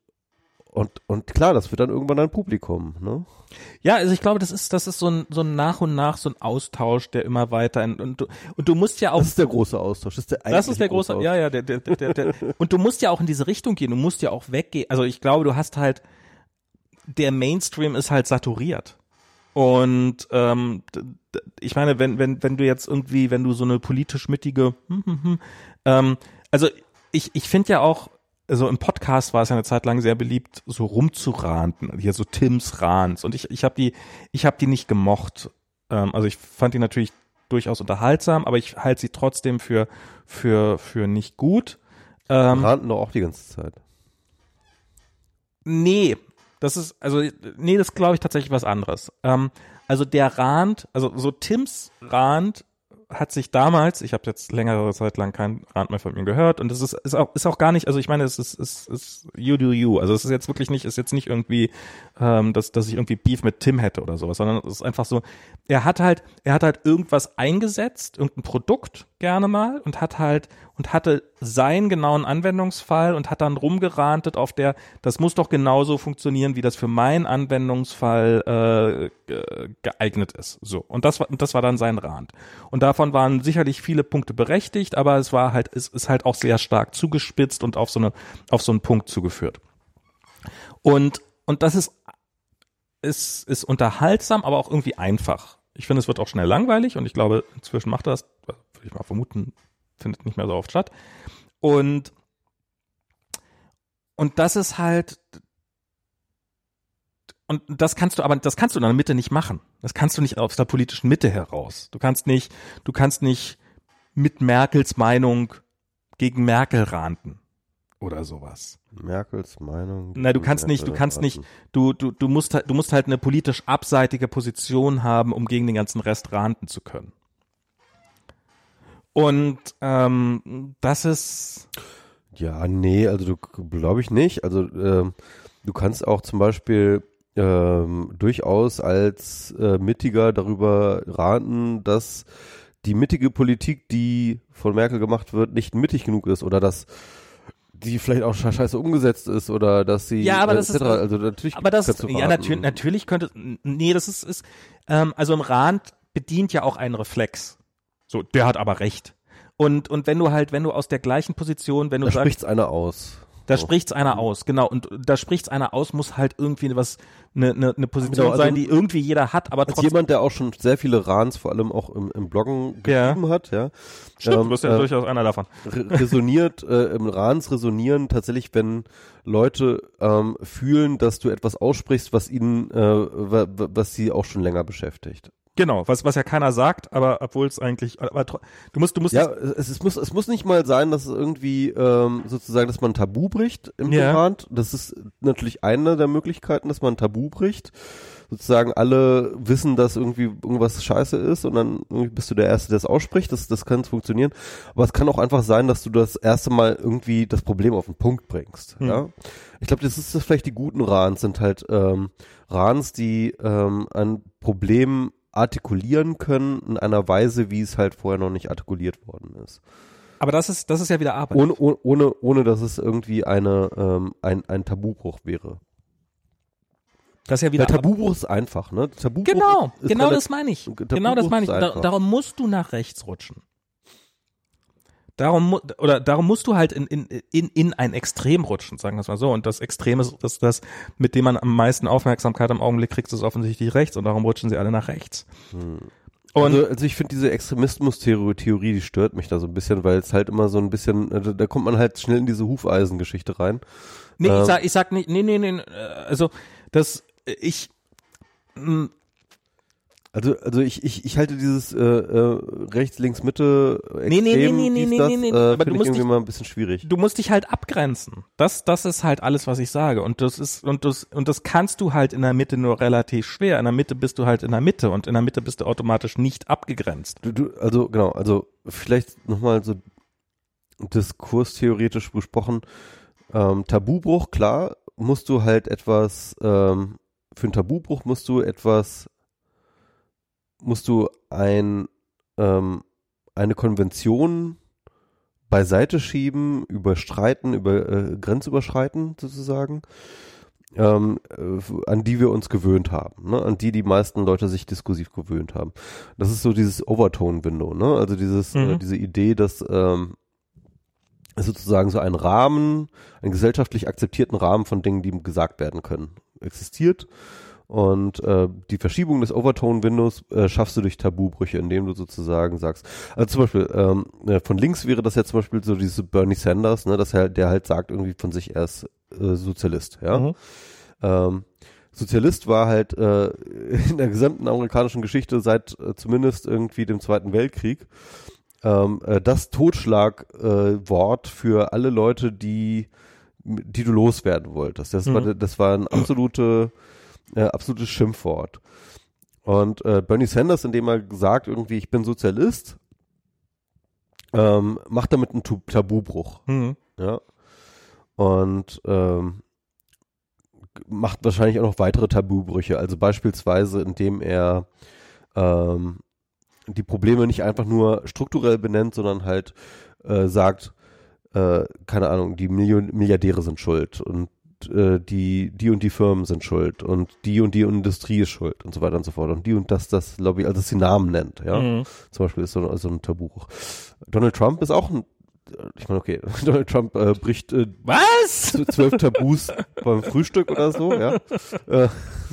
und, und klar, das wird dann irgendwann ein Publikum, ne? Ja, also ich glaube, das ist, das ist so ein, so ein nach und nach so ein Austausch, der immer weiter und, und, du, und du musst ja auch. Das ist der große Austausch. Das ist der, das ist der große, große ja, ja, der, der, der, der, und du musst ja auch in diese Richtung gehen, du musst ja auch weggehen. Also ich glaube, du hast halt, der Mainstream ist halt saturiert. Und ähm, ich meine, wenn, wenn, wenn du jetzt irgendwie, wenn du so eine politisch mittige, hm, hm, hm, ähm, also ich, ich finde ja auch, also im Podcast war es ja eine Zeit lang sehr beliebt, so rumzuranten, hier so Tims Rants. Und ich, ich habe die, ich habe die nicht gemocht. Ähm, also ich fand die natürlich durchaus unterhaltsam, aber ich halte sie trotzdem für, für, für nicht gut. Ähm, ranten doch auch die ganze Zeit. Nee, das ist, also, nee, das glaube ich tatsächlich was anderes. Ähm, also der Rand, also so Tims Rand hat sich damals, ich habe jetzt längere Zeit lang kein Rand mehr von ihm gehört und es ist, ist auch ist auch gar nicht, also ich meine, es ist, ist, ist you do you, also es ist jetzt wirklich nicht, ist jetzt nicht irgendwie, ähm, dass dass ich irgendwie Beef mit Tim hätte oder sowas, sondern es ist einfach so, er hat halt, er hat halt irgendwas eingesetzt, irgendein Produkt gerne mal und hat halt und hatte seinen genauen Anwendungsfall und hat dann rumgerantet auf der, das muss doch genauso funktionieren, wie das für meinen Anwendungsfall äh, geeignet ist. So und das war das war dann sein Rand. Und davon waren sicherlich viele Punkte berechtigt, aber es war halt es ist halt auch sehr stark zugespitzt und auf so eine auf so einen Punkt zugeführt. Und und das ist ist ist unterhaltsam, aber auch irgendwie einfach. Ich finde, es wird auch schnell langweilig und ich glaube, inzwischen macht das, würde ich mal vermuten, findet nicht mehr so oft statt. Und, und das ist halt, und das kannst du aber, das kannst du in der Mitte nicht machen. Das kannst du nicht aus der politischen Mitte heraus. Du kannst nicht, du kannst nicht mit Merkels Meinung gegen Merkel ranten oder sowas. Merkels Meinung. Na, du kannst nicht, du kannst nicht, du, du, du musst halt, du musst halt eine politisch abseitige Position haben, um gegen den ganzen Rest ranten zu können. Und ähm, das ist. Ja, nee, also du glaube ich nicht. Also ähm, du kannst auch zum Beispiel ähm, durchaus als äh, Mittiger darüber raten, dass die mittige Politik, die von Merkel gemacht wird, nicht mittig genug ist oder dass die vielleicht auch scheiße umgesetzt ist oder dass sie ja aber das ist also natürlich aber das ja natürlich natürlich könnte nee das ist ist ähm, also im Rand bedient ja auch einen Reflex so der hat aber recht und und wenn du halt wenn du aus der gleichen Position wenn du da sagst, spricht's einer aus da so. spricht's einer aus, genau. Und da spricht's einer aus, muss halt irgendwie was, eine, eine, eine Position genau, also sein, die irgendwie jeder hat, aber trotzdem. Als jemand, der auch schon sehr viele Rans, vor allem auch im, im Bloggen geschrieben ja. hat, ja. Stimmt, ähm, du bist ja äh, durchaus einer davon. Resoniert, äh, im Rans resonieren tatsächlich, wenn Leute ähm, fühlen, dass du etwas aussprichst, was ihnen, äh, was sie auch schon länger beschäftigt. Genau, was, was ja keiner sagt, aber obwohl es eigentlich, aber du musst, du musst. Ja, es, es, muss, es muss nicht mal sein, dass es irgendwie ähm, sozusagen, dass man ein Tabu bricht im ja. Roman. Das ist natürlich eine der Möglichkeiten, dass man ein Tabu bricht. Sozusagen alle wissen, dass irgendwie irgendwas scheiße ist und dann irgendwie bist du der Erste, der es ausspricht. Das, das kann funktionieren. Aber es kann auch einfach sein, dass du das erste Mal irgendwie das Problem auf den Punkt bringst. Hm. Ja? Ich glaube, das ist das vielleicht die guten Rans sind halt ähm, Rans, die ähm, ein Problem artikulieren können in einer Weise, wie es halt vorher noch nicht artikuliert worden ist. Aber das ist, das ist ja wieder Arbeit. Ohne, ohne, ohne dass es irgendwie eine, ähm, ein, ein Tabubruch wäre. Das ist ja wieder. Der Tabubruch ist einfach, ne? Tabubruch genau, ist, genau das meine ich. Genau das meine ich. Da, darum musst du nach rechts rutschen. Darum oder darum musst du halt in, in, in, in ein Extrem rutschen, sagen wir es mal so. Und das Extrem ist das, das, mit dem man am meisten Aufmerksamkeit im Augenblick kriegt, ist offensichtlich rechts und darum rutschen sie alle nach rechts. Hm. Und also, also ich finde diese Extremismus-Theorie, die stört mich da so ein bisschen, weil es halt immer so ein bisschen, also da kommt man halt schnell in diese Hufeisengeschichte rein. Nee, ähm, ich sag, ich sag nicht, nee, nee, nee, also das, ich, also, also ich, ich, ich halte dieses äh, äh, rechts, links, Mitte extrem, nee, nee, nee, nee, nee, das, nee, nee, äh, aber du musst irgendwie dich, mal ein bisschen schwierig. Du musst dich halt abgrenzen. Das, das ist halt alles, was ich sage. Und das ist und das und das kannst du halt in der Mitte nur relativ schwer. In der Mitte bist du halt in der Mitte und in der Mitte bist du automatisch nicht abgegrenzt. Du, du also genau, also vielleicht nochmal so diskurstheoretisch besprochen. Ähm, Tabubruch, klar, musst du halt etwas ähm, für einen Tabubruch musst du etwas musst du ein, ähm, eine Konvention beiseite schieben, überstreiten, über äh, grenzüberschreiten sozusagen. ähm, äh, an die wir uns gewöhnt haben, ne? an die die meisten Leute sich diskursiv gewöhnt haben. Das ist so dieses Overtone-Window, ne? also dieses, äh, Mhm. äh, diese Idee, dass ähm, es sozusagen so ein Rahmen, einen gesellschaftlich akzeptierten Rahmen von Dingen, die gesagt werden können, existiert. Und äh, die Verschiebung des Overtone-Windows äh, schaffst du durch Tabubrüche, indem du sozusagen sagst, also zum Beispiel ähm, äh, von links wäre das ja zum Beispiel so diese Bernie Sanders, ne, dass er, der halt sagt irgendwie von sich, er ist äh, Sozialist, ja. Mhm. Ähm, Sozialist war halt äh, in der gesamten amerikanischen Geschichte seit äh, zumindest irgendwie dem Zweiten Weltkrieg ähm, äh, das Totschlagwort äh, für alle Leute, die die du loswerden wolltest. Das, Mhm. war, das war ein absolute, äh, absolutes Schimpfwort. Und äh, Bernie Sanders, indem er sagt, irgendwie, ich bin Sozialist, ähm, macht damit einen Tabubruch. Mhm. Ja. Und ähm, macht wahrscheinlich auch noch weitere Tabubrüche. Also beispielsweise, indem er ähm, die Probleme nicht einfach nur strukturell benennt, sondern halt äh, sagt, äh, keine Ahnung, die Million Milliardäre sind schuld und äh, die, die und die Firmen sind schuld und die und die Industrie ist schuld und so weiter und so fort und die und das, das Lobby, also dass sie Namen nennt, ja. Mhm. Zum Beispiel ist so, so ein Tabubuch. Donald Trump ist auch ein, ich meine, okay, Donald Trump äh, bricht äh, Was? zwölf Tabus beim Frühstück oder so, ja. Äh,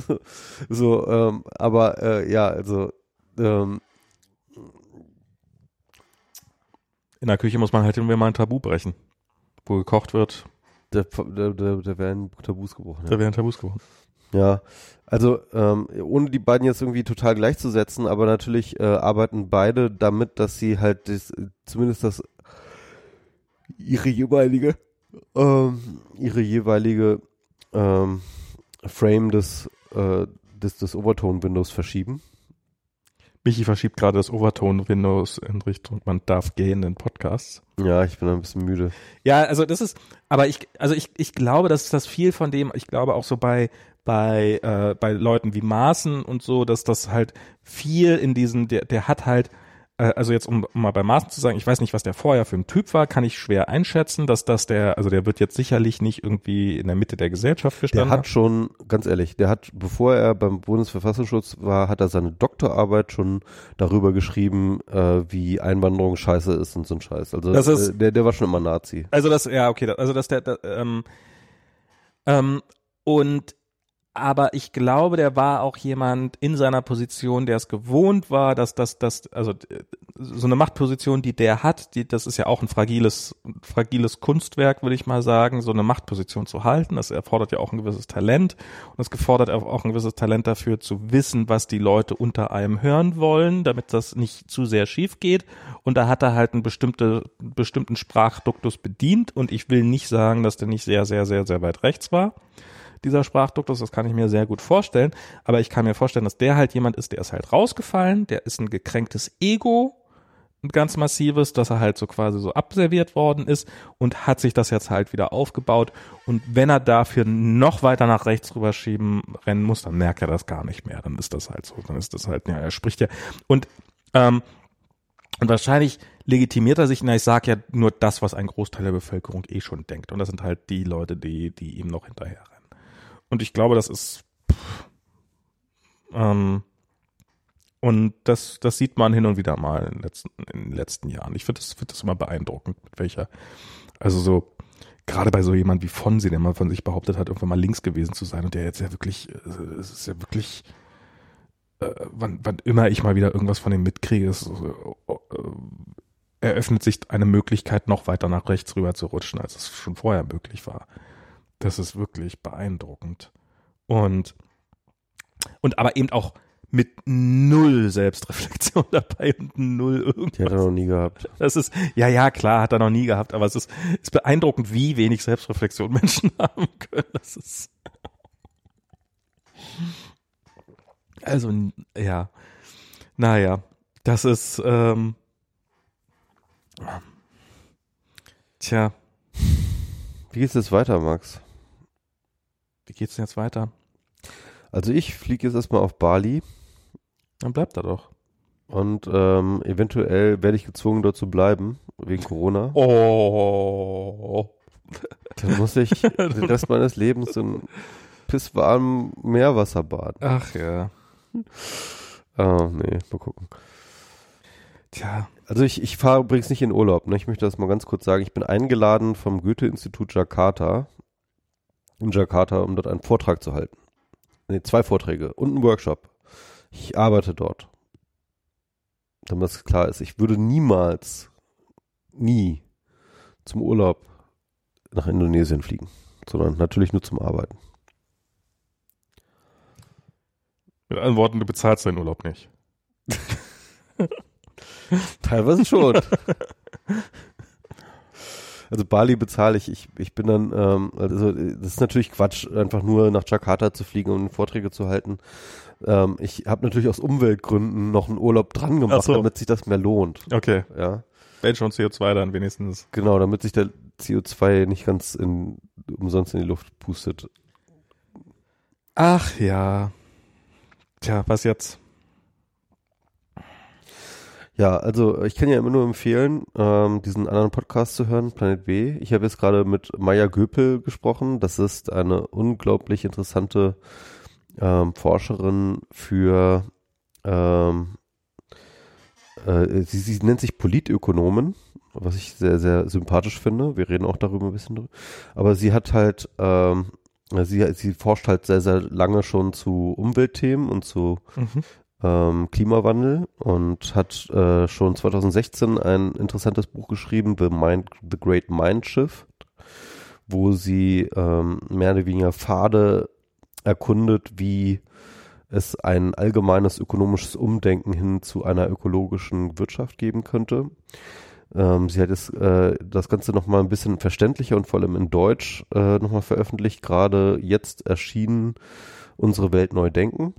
so, ähm, aber äh, ja, also ähm, In der Küche muss man halt irgendwie mal ein Tabu brechen. Wo gekocht wird, der, der, der, der werden Tabus gebrochen. Ja. da werden Tabus gebrochen. Ja, also ähm, ohne die beiden jetzt irgendwie total gleichzusetzen, aber natürlich äh, arbeiten beide damit, dass sie halt das, zumindest das ihre jeweilige ähm, ihre jeweilige ähm, Frame des äh, des, des Overtone-Windows verschieben. Michi verschiebt gerade das Overton-Windows in Richtung, man darf gehen in Podcasts. Ja, ich bin ein bisschen müde. Ja, also das ist, aber ich, also ich, ich glaube, dass das viel von dem, ich glaube auch so bei, bei, äh, bei Leuten wie Maaßen und so, dass das halt viel in diesen, der, der hat halt, also jetzt um, um mal bei Maaßen zu sagen, ich weiß nicht, was der vorher für ein Typ war, kann ich schwer einschätzen, dass das der, also der wird jetzt sicherlich nicht irgendwie in der Mitte der Gesellschaft Der gestanden hat schon, ganz ehrlich, der hat, bevor er beim Bundesverfassungsschutz war, hat er seine Doktorarbeit schon darüber geschrieben, äh, wie Einwanderung scheiße ist und so ein Scheiß. Also Das ist- äh, der, der war schon immer Nazi. Also das, ja, okay, also dass der, der ähm, ähm, und aber ich glaube, der war auch jemand in seiner Position, der es gewohnt war, dass das, das, also so eine Machtposition, die der hat, die, das ist ja auch ein fragiles, fragiles Kunstwerk, würde ich mal sagen, so eine Machtposition zu halten. Das erfordert ja auch ein gewisses Talent und es gefordert auch ein gewisses Talent dafür zu wissen, was die Leute unter einem hören wollen, damit das nicht zu sehr schief geht. Und da hat er halt einen bestimmte, bestimmten Sprachduktus bedient und ich will nicht sagen, dass der nicht sehr, sehr, sehr, sehr weit rechts war dieser Sprachduktus, das kann ich mir sehr gut vorstellen, aber ich kann mir vorstellen, dass der halt jemand ist, der ist halt rausgefallen, der ist ein gekränktes Ego, ein ganz massives, dass er halt so quasi so abserviert worden ist und hat sich das jetzt halt wieder aufgebaut und wenn er dafür noch weiter nach rechts rüberschieben rennen muss, dann merkt er das gar nicht mehr, dann ist das halt so, dann ist das halt, ja, er spricht ja und ähm, und wahrscheinlich legitimiert er sich, na, ich sage ja nur das, was ein Großteil der Bevölkerung eh schon denkt. Und das sind halt die Leute, die, die ihm noch hinterherrennen. Und ich glaube, das ist ähm, und das, das sieht man hin und wieder mal in den letzten, in den letzten Jahren. Ich finde das, finde das immer beeindruckend, mit welcher, also so, gerade bei so jemand wie Fonsi, der mal von sich behauptet hat, irgendwann mal links gewesen zu sein und der jetzt ja wirklich, äh, es ist ja wirklich, äh, wann, wann immer ich mal wieder irgendwas von ihm mitkriege, ist, so, äh, eröffnet sich eine Möglichkeit, noch weiter nach rechts rüber zu rutschen, als es schon vorher möglich war. Das ist wirklich beeindruckend. Und, und aber eben auch mit null Selbstreflexion dabei und null irgendwas. Die hat er noch nie gehabt. Das ist, ja, ja, klar, hat er noch nie gehabt, aber es ist, ist beeindruckend, wie wenig Selbstreflexion Menschen haben können. Das ist. Also, ja. Naja, das ist, ähm, tja, Wie geht's jetzt weiter, Max? Geht's denn jetzt weiter? Also ich fliege jetzt erstmal auf Bali Dann bleibt er doch. und ähm, eventuell werde ich gezwungen, dort zu bleiben, wegen Corona. Oh. Dann muss ich den Rest meines Lebens in pisswarmen Meerwasserbad. Ach ja. Ah, nee, mal gucken. Tja. Also ich, ich fahre übrigens nicht in Urlaub. Ne? Ich möchte das mal ganz kurz sagen. Ich bin eingeladen vom Goethe-Institut Jakarta in Jakarta, um dort einen Vortrag zu halten. Nee, zwei Vorträge und einen Workshop. Ich arbeite dort. Damit es klar ist, ich würde niemals, nie zum Urlaub nach Indonesien fliegen, sondern natürlich nur zum Arbeiten. Mit anderen Worten, du bezahlst deinen Urlaub nicht. Teilweise schon. Also Bali bezahle ich, ich, ich bin dann, ähm, also das ist natürlich Quatsch, einfach nur nach Jakarta zu fliegen und Vorträge zu halten. Ähm, ich habe natürlich aus Umweltgründen noch einen Urlaub dran gemacht, Ach so. damit sich das mehr lohnt. Okay. Ja, Wenn schon CO2 dann wenigstens. genau, damit sich der CO2 nicht ganz in, umsonst in die Luft pustet. Ach ja. Tja, was jetzt? Ja, also ich kann ja immer nur empfehlen, ähm, diesen anderen Podcast zu hören, Planet B. Ich habe jetzt gerade mit Maya Göpel gesprochen. Das ist eine unglaublich interessante ähm, Forscherin für, ähm, äh, sie, sie nennt sich Politökonomen, was ich sehr, sehr sympathisch finde. Wir reden auch darüber ein bisschen drüber. Aber sie hat halt, ähm, sie, sie forscht halt sehr, sehr lange schon zu Umweltthemen und zu Mhm. Ähm, Klimawandel und hat äh, schon 2016 ein interessantes Buch geschrieben, The, Mind, The Great Mind Shift, wo sie ähm, mehr oder weniger Pfade erkundet, wie es ein allgemeines ökonomisches Umdenken hin zu einer ökologischen Wirtschaft geben könnte. Ähm, sie hat es, äh, das Ganze nochmal ein bisschen verständlicher und vor allem in Deutsch äh, nochmal veröffentlicht, gerade jetzt erschienen Unsere Welt neu denken.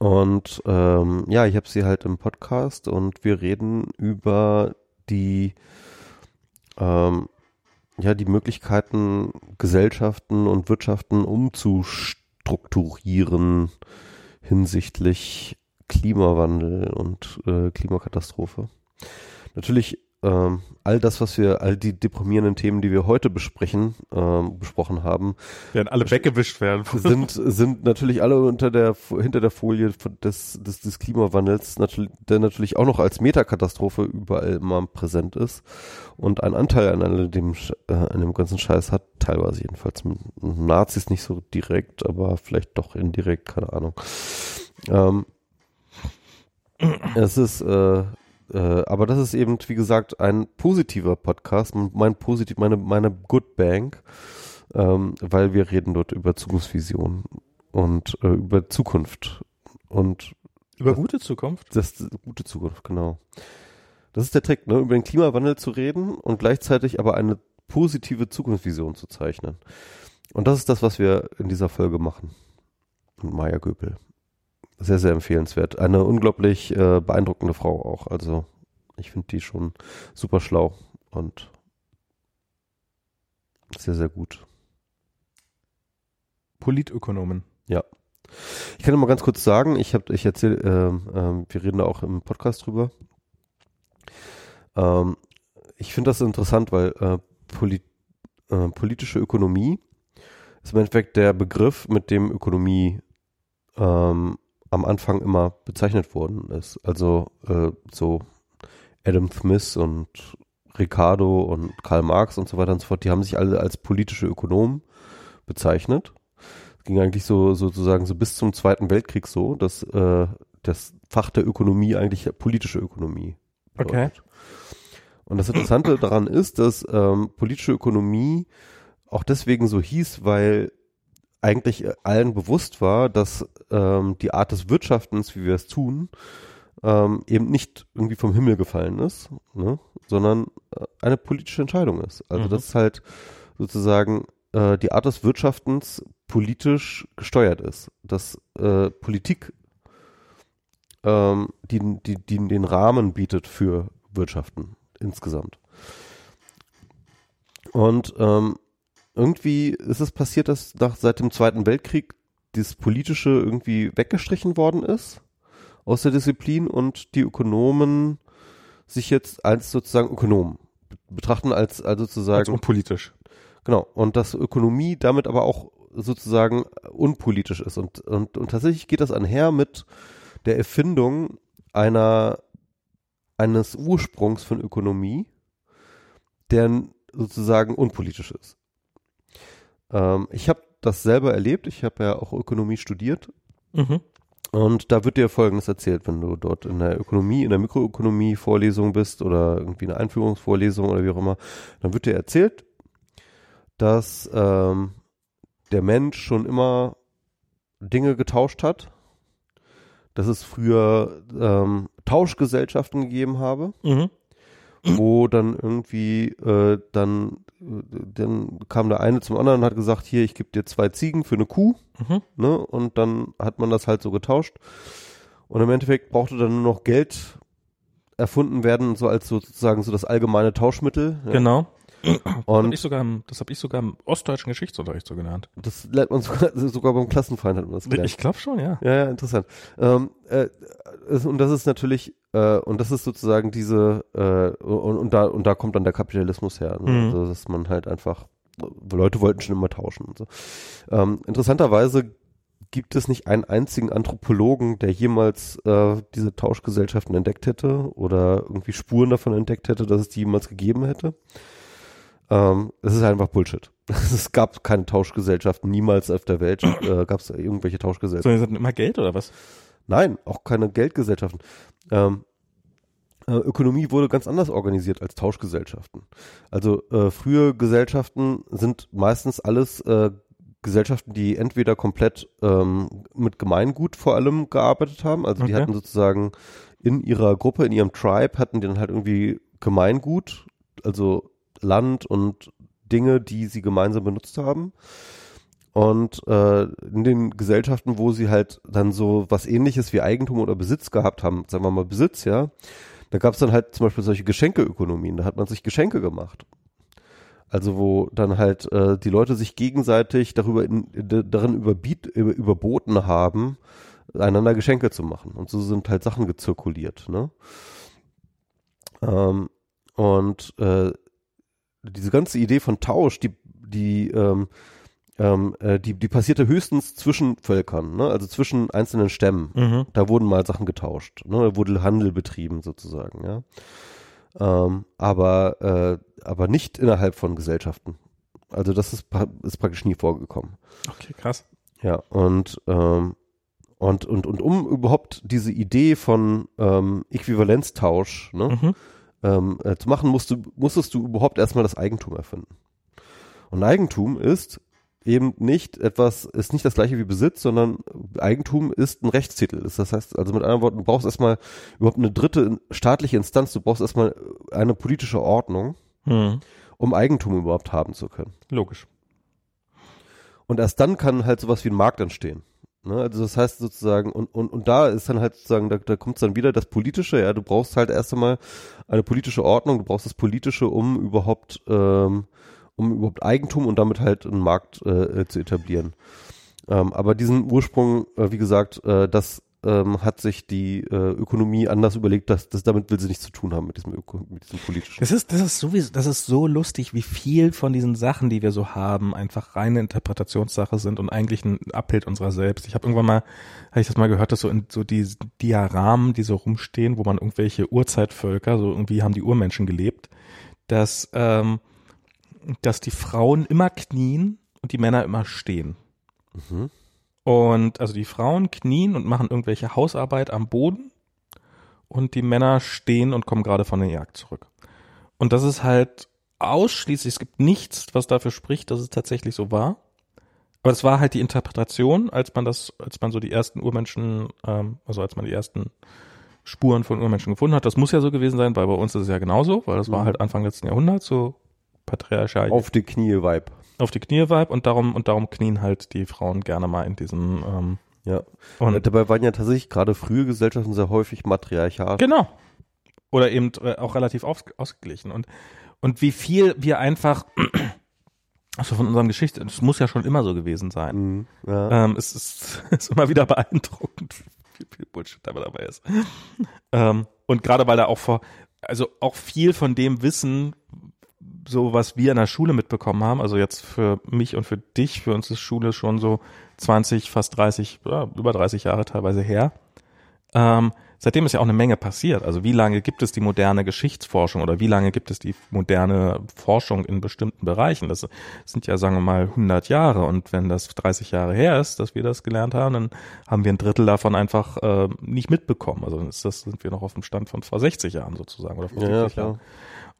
Und ähm, ja, ich habe sie halt im Podcast und wir reden über die ähm, ja die Möglichkeiten, Gesellschaften und Wirtschaften umzustrukturieren hinsichtlich Klimawandel und äh, Klimakatastrophe. Natürlich ähm, all das, was wir, all die deprimierenden Themen, die wir heute besprechen, ähm, besprochen haben, Werden alle weggewischt werden. sind, sind natürlich alle unter der, hinter der Folie des, des, des Klimawandels, natürlich, der natürlich auch noch als Metakatastrophe überall immer präsent ist und einen Anteil an all dem, äh, an dem ganzen Scheiß hat, teilweise jedenfalls. Mit Nazis nicht so direkt, aber vielleicht doch indirekt, keine Ahnung. Ähm, es ist, äh, äh, aber das ist eben, wie gesagt, ein positiver Podcast, mein positiv, meine, meine Good Bank ähm, weil wir reden dort über Zukunftsvision und äh, über Zukunft und Über gute Zukunft? das eine gute Zukunft, genau. Das ist der Trick, ne? über den Klimawandel zu reden und gleichzeitig aber eine positive Zukunftsvision zu zeichnen. Und das ist das, was wir in dieser Folge machen. Mit Maya Göpel. Sehr, sehr empfehlenswert. Eine unglaublich äh, beeindruckende Frau auch. Also ich finde die schon super schlau und sehr, sehr gut. Politökonomen. Ich kann mal ganz kurz sagen, ich habe, ich erzähle, ähm, ähm, wir reden da auch im Podcast drüber. Ähm, ich finde das interessant, weil äh, Poli äh, politische Ökonomie ist im Endeffekt der Begriff, mit dem Ökonomie ähm, am Anfang immer bezeichnet worden ist. Also äh, so Adam Smith und Ricardo und Karl Marx und so weiter und so fort, die haben sich alle als politische Ökonomen bezeichnet. Es ging eigentlich so sozusagen so bis zum Zweiten Weltkrieg so, dass äh, das Fach der Ökonomie eigentlich politische Ökonomie bedeutet. Und das Interessante daran ist, dass ähm, politische Ökonomie auch deswegen so hieß, weil eigentlich allen bewusst war, dass ähm, die Art des Wirtschaftens, wie wir es tun, ähm, eben nicht irgendwie vom Himmel gefallen ist, ne, sondern äh, eine politische Entscheidung ist. Also Mhm. das ist halt sozusagen äh, die Art des Wirtschaftens politisch gesteuert ist, dass äh, Politik ähm, die, die, die den Rahmen bietet für Wirtschaften insgesamt. Und ähm, irgendwie ist es passiert, dass nach seit dem Zweiten Weltkrieg das Politische irgendwie weggestrichen worden ist aus der Disziplin und die Ökonomen sich jetzt als sozusagen Ökonomen betrachten als also sozusagen Also unpolitisch. Genau. Und dass Ökonomie damit aber auch sozusagen unpolitisch ist. Und, und, und tatsächlich geht das einher mit der Erfindung einer, eines Ursprungs von Ökonomie, der sozusagen unpolitisch ist. Ähm, ich habe das selber erlebt. Ich habe ja auch Ökonomie studiert. Mhm. Und da wird dir Folgendes erzählt, wenn du dort in der Ökonomie, in der Mikroökonomie Vorlesung bist oder irgendwie eine Einführungsvorlesung oder wie auch immer, dann wird dir erzählt, dass ähm, der Mensch schon immer Dinge getauscht hat, dass es früher ähm, Tauschgesellschaften gegeben habe, Mhm. wo dann irgendwie äh, dann dann kam der eine zum anderen und hat gesagt, hier, ich gebe dir zwei Ziegen für eine Kuh, Mhm. ne? Und dann hat man das halt so getauscht. Und im Endeffekt brauchte dann nur noch Geld erfunden werden, so als sozusagen so das allgemeine Tauschmittel. Ja? Genau. Das habe Und ich, sogar im- das hab ich sogar im ostdeutschen Geschichtsunterricht so genannt. das lernt man sogar, sogar beim Klassenfeind hat man das gelernt. Ich glaube schon, ja. Ja, ja, interessant. Ähm, äh, und das ist natürlich, äh, und das ist sozusagen diese, äh, und, und da und da kommt dann der Kapitalismus her. Ne? Mhm. Also, dass man halt einfach, Leute wollten schon immer tauschen und so. Ähm, interessanterweise gibt es nicht einen einzigen Anthropologen, der jemals äh, diese Tauschgesellschaften entdeckt hätte oder irgendwie Spuren davon entdeckt hätte, dass es die jemals gegeben hätte. Ähm, es ist einfach Bullshit. Es gab keine Tauschgesellschaften, niemals auf der Welt äh, gab es irgendwelche Tauschgesellschaften. So, die hatten immer Geld oder was? Nein, auch keine Geldgesellschaften. Ähm, äh, Ökonomie wurde ganz anders organisiert als Tauschgesellschaften. Also äh, frühe Gesellschaften sind meistens alles äh, Gesellschaften, die entweder komplett ähm, mit Gemeingut vor allem gearbeitet haben, also die Okay. hatten sozusagen in ihrer Gruppe, in ihrem Tribe, hatten die dann halt irgendwie Gemeingut, also Land und Dinge, die sie gemeinsam benutzt haben. Und äh, in den Gesellschaften, wo sie halt dann so was ähnliches wie Eigentum oder Besitz gehabt haben, sagen wir mal Besitz, ja, da gab es dann halt zum Beispiel solche Geschenkeökonomien, da hat man sich Geschenke gemacht. Also wo dann halt äh, die Leute sich gegenseitig darüber in, darin überbiet, über, überboten haben, einander Geschenke zu machen. Und so sind halt Sachen gezirkuliert. Ne? Ähm, und äh, diese ganze Idee von Tausch, die, die, ähm, ähm, äh, die, die passierte höchstens zwischen Völkern, ne? also zwischen einzelnen Stämmen. Mhm. Da wurden mal Sachen getauscht, ne? da wurde Handel betrieben sozusagen, ja. Ähm, aber, äh, aber nicht innerhalb von Gesellschaften. Also das ist, ist praktisch nie vorgekommen. Okay, krass. Ja, und, ähm, und, und, und um überhaupt diese Idee von ähm, Äquivalenztausch ne, Mhm. ähm, äh, zu machen, musst du, musstest du überhaupt erstmal das Eigentum erfinden. Und Eigentum ist eben nicht etwas, ist nicht das gleiche wie Besitz, sondern Eigentum ist ein Rechtstitel. Das heißt, also mit anderen Worten, du brauchst erstmal überhaupt eine dritte staatliche Instanz, du brauchst erstmal eine politische Ordnung, Mhm. um Eigentum überhaupt haben zu können. Logisch. Und erst dann kann halt sowas wie ein Markt entstehen. Ne? Also das heißt sozusagen, und, und, und da ist dann halt sozusagen, da, da kommt dann wieder das Politische, ja, du brauchst halt erst einmal eine politische Ordnung, du brauchst das Politische, um überhaupt, ähm, um überhaupt Eigentum und damit halt einen Markt äh, zu etablieren. Ähm, aber diesen Ursprung, äh, wie gesagt, äh, das ähm, hat sich die äh, Ökonomie anders überlegt, dass das damit will sie nichts zu tun haben mit diesem Öko, mit diesem politischen. Das ist, das ist sowieso, das ist so lustig, wie viel von diesen Sachen, die wir so haben, einfach reine Interpretationssache sind und eigentlich ein Abbild unserer selbst. Ich habe irgendwann mal, habe ich das mal gehört, dass so in so die Diaramen, die so rumstehen, wo man irgendwelche Urzeitvölker, so irgendwie haben die Urmenschen gelebt, dass, ähm, dass die Frauen immer knien und die Männer immer stehen. Mhm. Und also die Frauen knien und machen irgendwelche Hausarbeit am Boden und die Männer stehen und kommen gerade von der Jagd zurück. Und das ist halt ausschließlich, es gibt nichts, was dafür spricht, dass es tatsächlich so war. Aber es war halt die Interpretation, als man das, als man so die ersten Urmenschen, ähm, also als man die ersten Spuren von Urmenschen gefunden hat. Das muss ja so gewesen sein, weil bei uns ist es ja genauso, weil das war Mhm. halt Anfang letzten Jahrhunderts, so patriarchal Auf die Knie Vibe. auf die Knie vibe und darum und darum knien halt die Frauen gerne mal in diesem ähm, Ja. und Dabei waren ja tatsächlich gerade frühe Gesellschaften sehr häufig matriarchal. genau oder eben äh, auch relativ aus, ausgeglichen und und wie viel wir einfach also von unserem Geschichte es muss ja schon immer so gewesen sein Mhm. Ja. ähm, es ist, es ist immer wieder beeindruckend wie viel Bullshit da dabei ist ähm, und gerade weil da auch vor also auch viel von dem Wissen so was wir in der Schule mitbekommen haben, also jetzt für mich und für dich, für uns ist Schule schon so 20, fast 30, ja, über 30 Jahre teilweise her. Ähm, seitdem ist ja auch eine Menge passiert. Also wie lange gibt es die moderne Geschichtsforschung oder wie lange gibt es die moderne Forschung in bestimmten Bereichen? Das sind ja, sagen wir mal, 100 Jahre. Und wenn das 30 Jahre her ist, dass wir das gelernt haben, dann haben wir ein Drittel davon einfach äh, nicht mitbekommen. Also das, das sind wir noch auf dem Stand von vor 60 Jahren sozusagen oder vor 70 Ja, Jahren.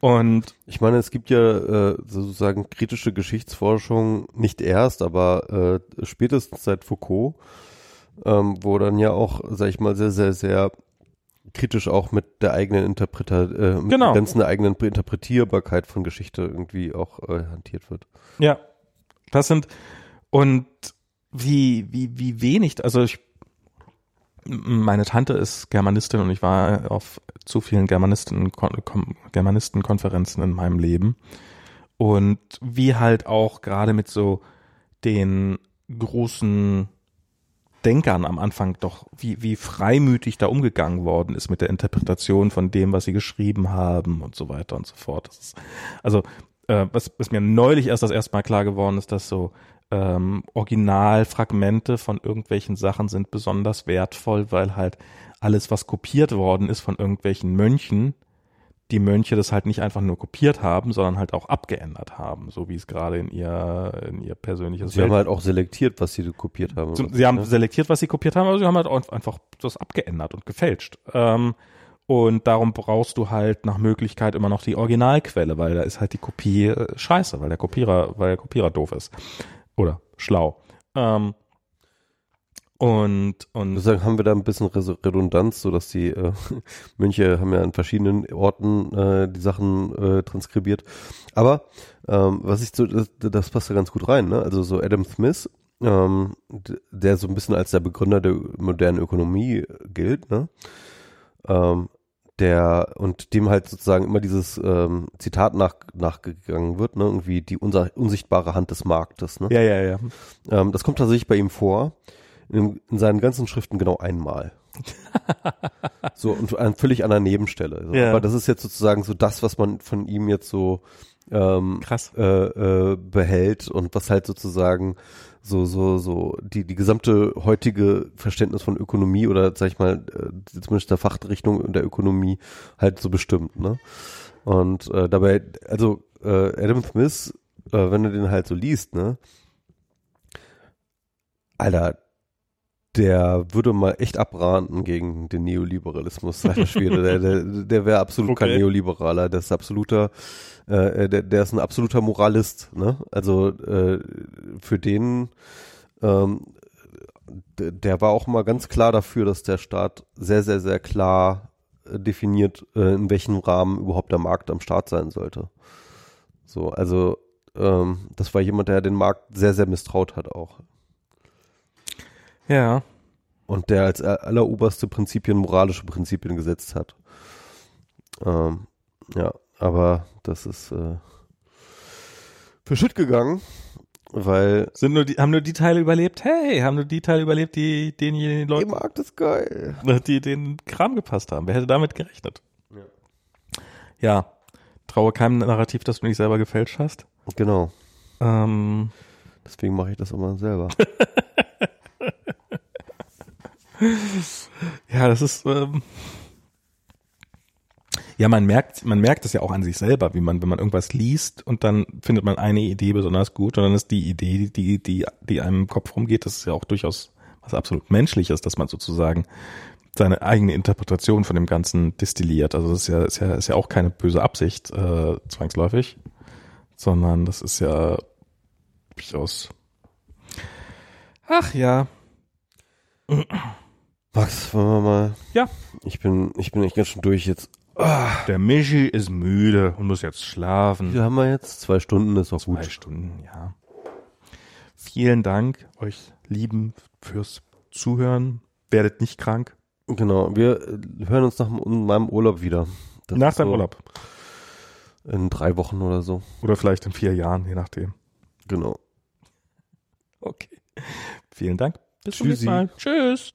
Und Ich meine, es gibt ja äh, sozusagen kritische Geschichtsforschung nicht erst, aber äh, spätestens seit Foucault, ähm, wo dann ja auch, sag ich mal, sehr, sehr, sehr kritisch auch mit der eigenen Interpreta äh, mit Genau. der ganzen eigenen Interpretierbarkeit von Geschichte irgendwie auch äh, hantiert wird. Ja, das sind und wie wie wie wenig, also ich meine Tante ist Germanistin und ich war auf zu vielen Germanisten Germanistenkonferenzen in meinem Leben und wie halt auch gerade mit so den großen Denkern am Anfang doch, wie, wie freimütig da umgegangen worden ist mit der Interpretation von dem, was sie geschrieben haben und so weiter und so fort. Ist, also, äh, was, was mir neulich erst das erste Mal klar geworden ist, dass so ähm, Originalfragmente von irgendwelchen Sachen sind besonders wertvoll, weil halt alles, was kopiert worden ist von irgendwelchen Mönchen, die Mönche das halt nicht einfach nur kopiert haben, sondern halt auch abgeändert haben, so wie es gerade in ihr, in ihr persönliches Sie haben halt auch selektiert, was sie kopiert haben. zum, sie haben selektiert, was sie kopiert haben, aber sie haben halt auch einfach das abgeändert und gefälscht. Ähm, und darum brauchst du halt nach Möglichkeit immer noch die Originalquelle, weil da ist halt die Kopie äh, scheiße, weil der Kopierer, weil der Kopierer doof ist. Oder schlau. Ähm, und, und Sozusagen haben wir da ein bisschen Redundanz, so dass die äh, Mönche haben ja an verschiedenen Orten äh, die Sachen äh, transkribiert. Aber ähm, was ich so, das, das passt da ganz gut rein, ne? Also so Adam Smith, ähm, der so ein bisschen als der Begründer der modernen Ökonomie gilt, ne? Ähm, der und dem halt sozusagen immer dieses ähm, Zitat nach, nachgegangen wird, ne? Irgendwie die unser, unsichtbare Hand des Marktes, ne? ja, ja, ja. Ähm, das kommt tatsächlich bei ihm vor. In, in seinen ganzen Schriften genau einmal. so, und an völlig an einer Nebenstelle. So. Ja. Aber das ist jetzt sozusagen so das, was man von ihm jetzt so ähm, Krass. äh, äh, behält und was halt sozusagen so, so, so die, die gesamte heutige Verständnis von Ökonomie oder sag ich mal, äh, zumindest der Fachrichtung der Ökonomie halt so bestimmt, ne? Und äh, dabei, also äh, Adam Smith, äh, wenn du den halt so liest, ne? Alter, der würde mal echt abraten gegen den Neoliberalismus, Schwede. Der, der, der wäre absolut kein Okay. Neoliberaler, der ist absoluter, äh, der, der ist ein absoluter Moralist, ne? Also äh, für den, ähm, d- der war auch mal ganz klar dafür, dass der Staat sehr, sehr, sehr klar äh, definiert, äh, in welchem Rahmen überhaupt der Markt am Start sein sollte. So, also ähm, das war jemand, der den Markt sehr, sehr misstraut hat auch. Ja. Und der als aller- alleroberste Prinzipien moralische Prinzipien gesetzt hat. Ähm, ja, aber das ist äh, für Shit gegangen, weil Sind nur die, haben nur die Teile überlebt? Hey, haben nur die Teile überlebt, die den der Leuten, Markt ist geil. die den Kram gepasst haben. Wer hätte damit gerechnet? Ja. Ja. Traue keinem Narrativ, das du nicht selber gefälscht hast. Genau. Ähm, Deswegen mache ich das immer selber. ja, das ist, ähm, ja, man merkt, man merkt es ja auch an sich selber, wie man, wenn man irgendwas liest und dann findet man eine Idee besonders gut und dann ist die Idee, die, die, die einem im Kopf rumgeht, das ist ja auch durchaus was absolut menschliches, dass man sozusagen seine eigene Interpretation von dem Ganzen destilliert. Also das ist ja, ist ja, ist ja auch keine böse Absicht, äh, zwangsläufig, sondern das ist ja durchaus, ach ja, Max, wollen wir mal. Ja. Ich bin, ich bin echt ganz schön durch jetzt. Der Michi ist müde und muss jetzt Wie schlafen. viel haben wir jetzt? Zwei Stunden ist auch Zwei gut. Stunden, ja. Vielen Dank euch Lieben fürs Zuhören. Werdet nicht krank. Genau. Wir äh, hören uns nach meinem Urlaub wieder. Das Nach deinem so Urlaub. In drei Wochen oder so. Oder vielleicht in vier Jahren, je nachdem. Genau. Okay. Vielen Dank. Bis zum nächsten Tschüssi. Mal. Tschüss.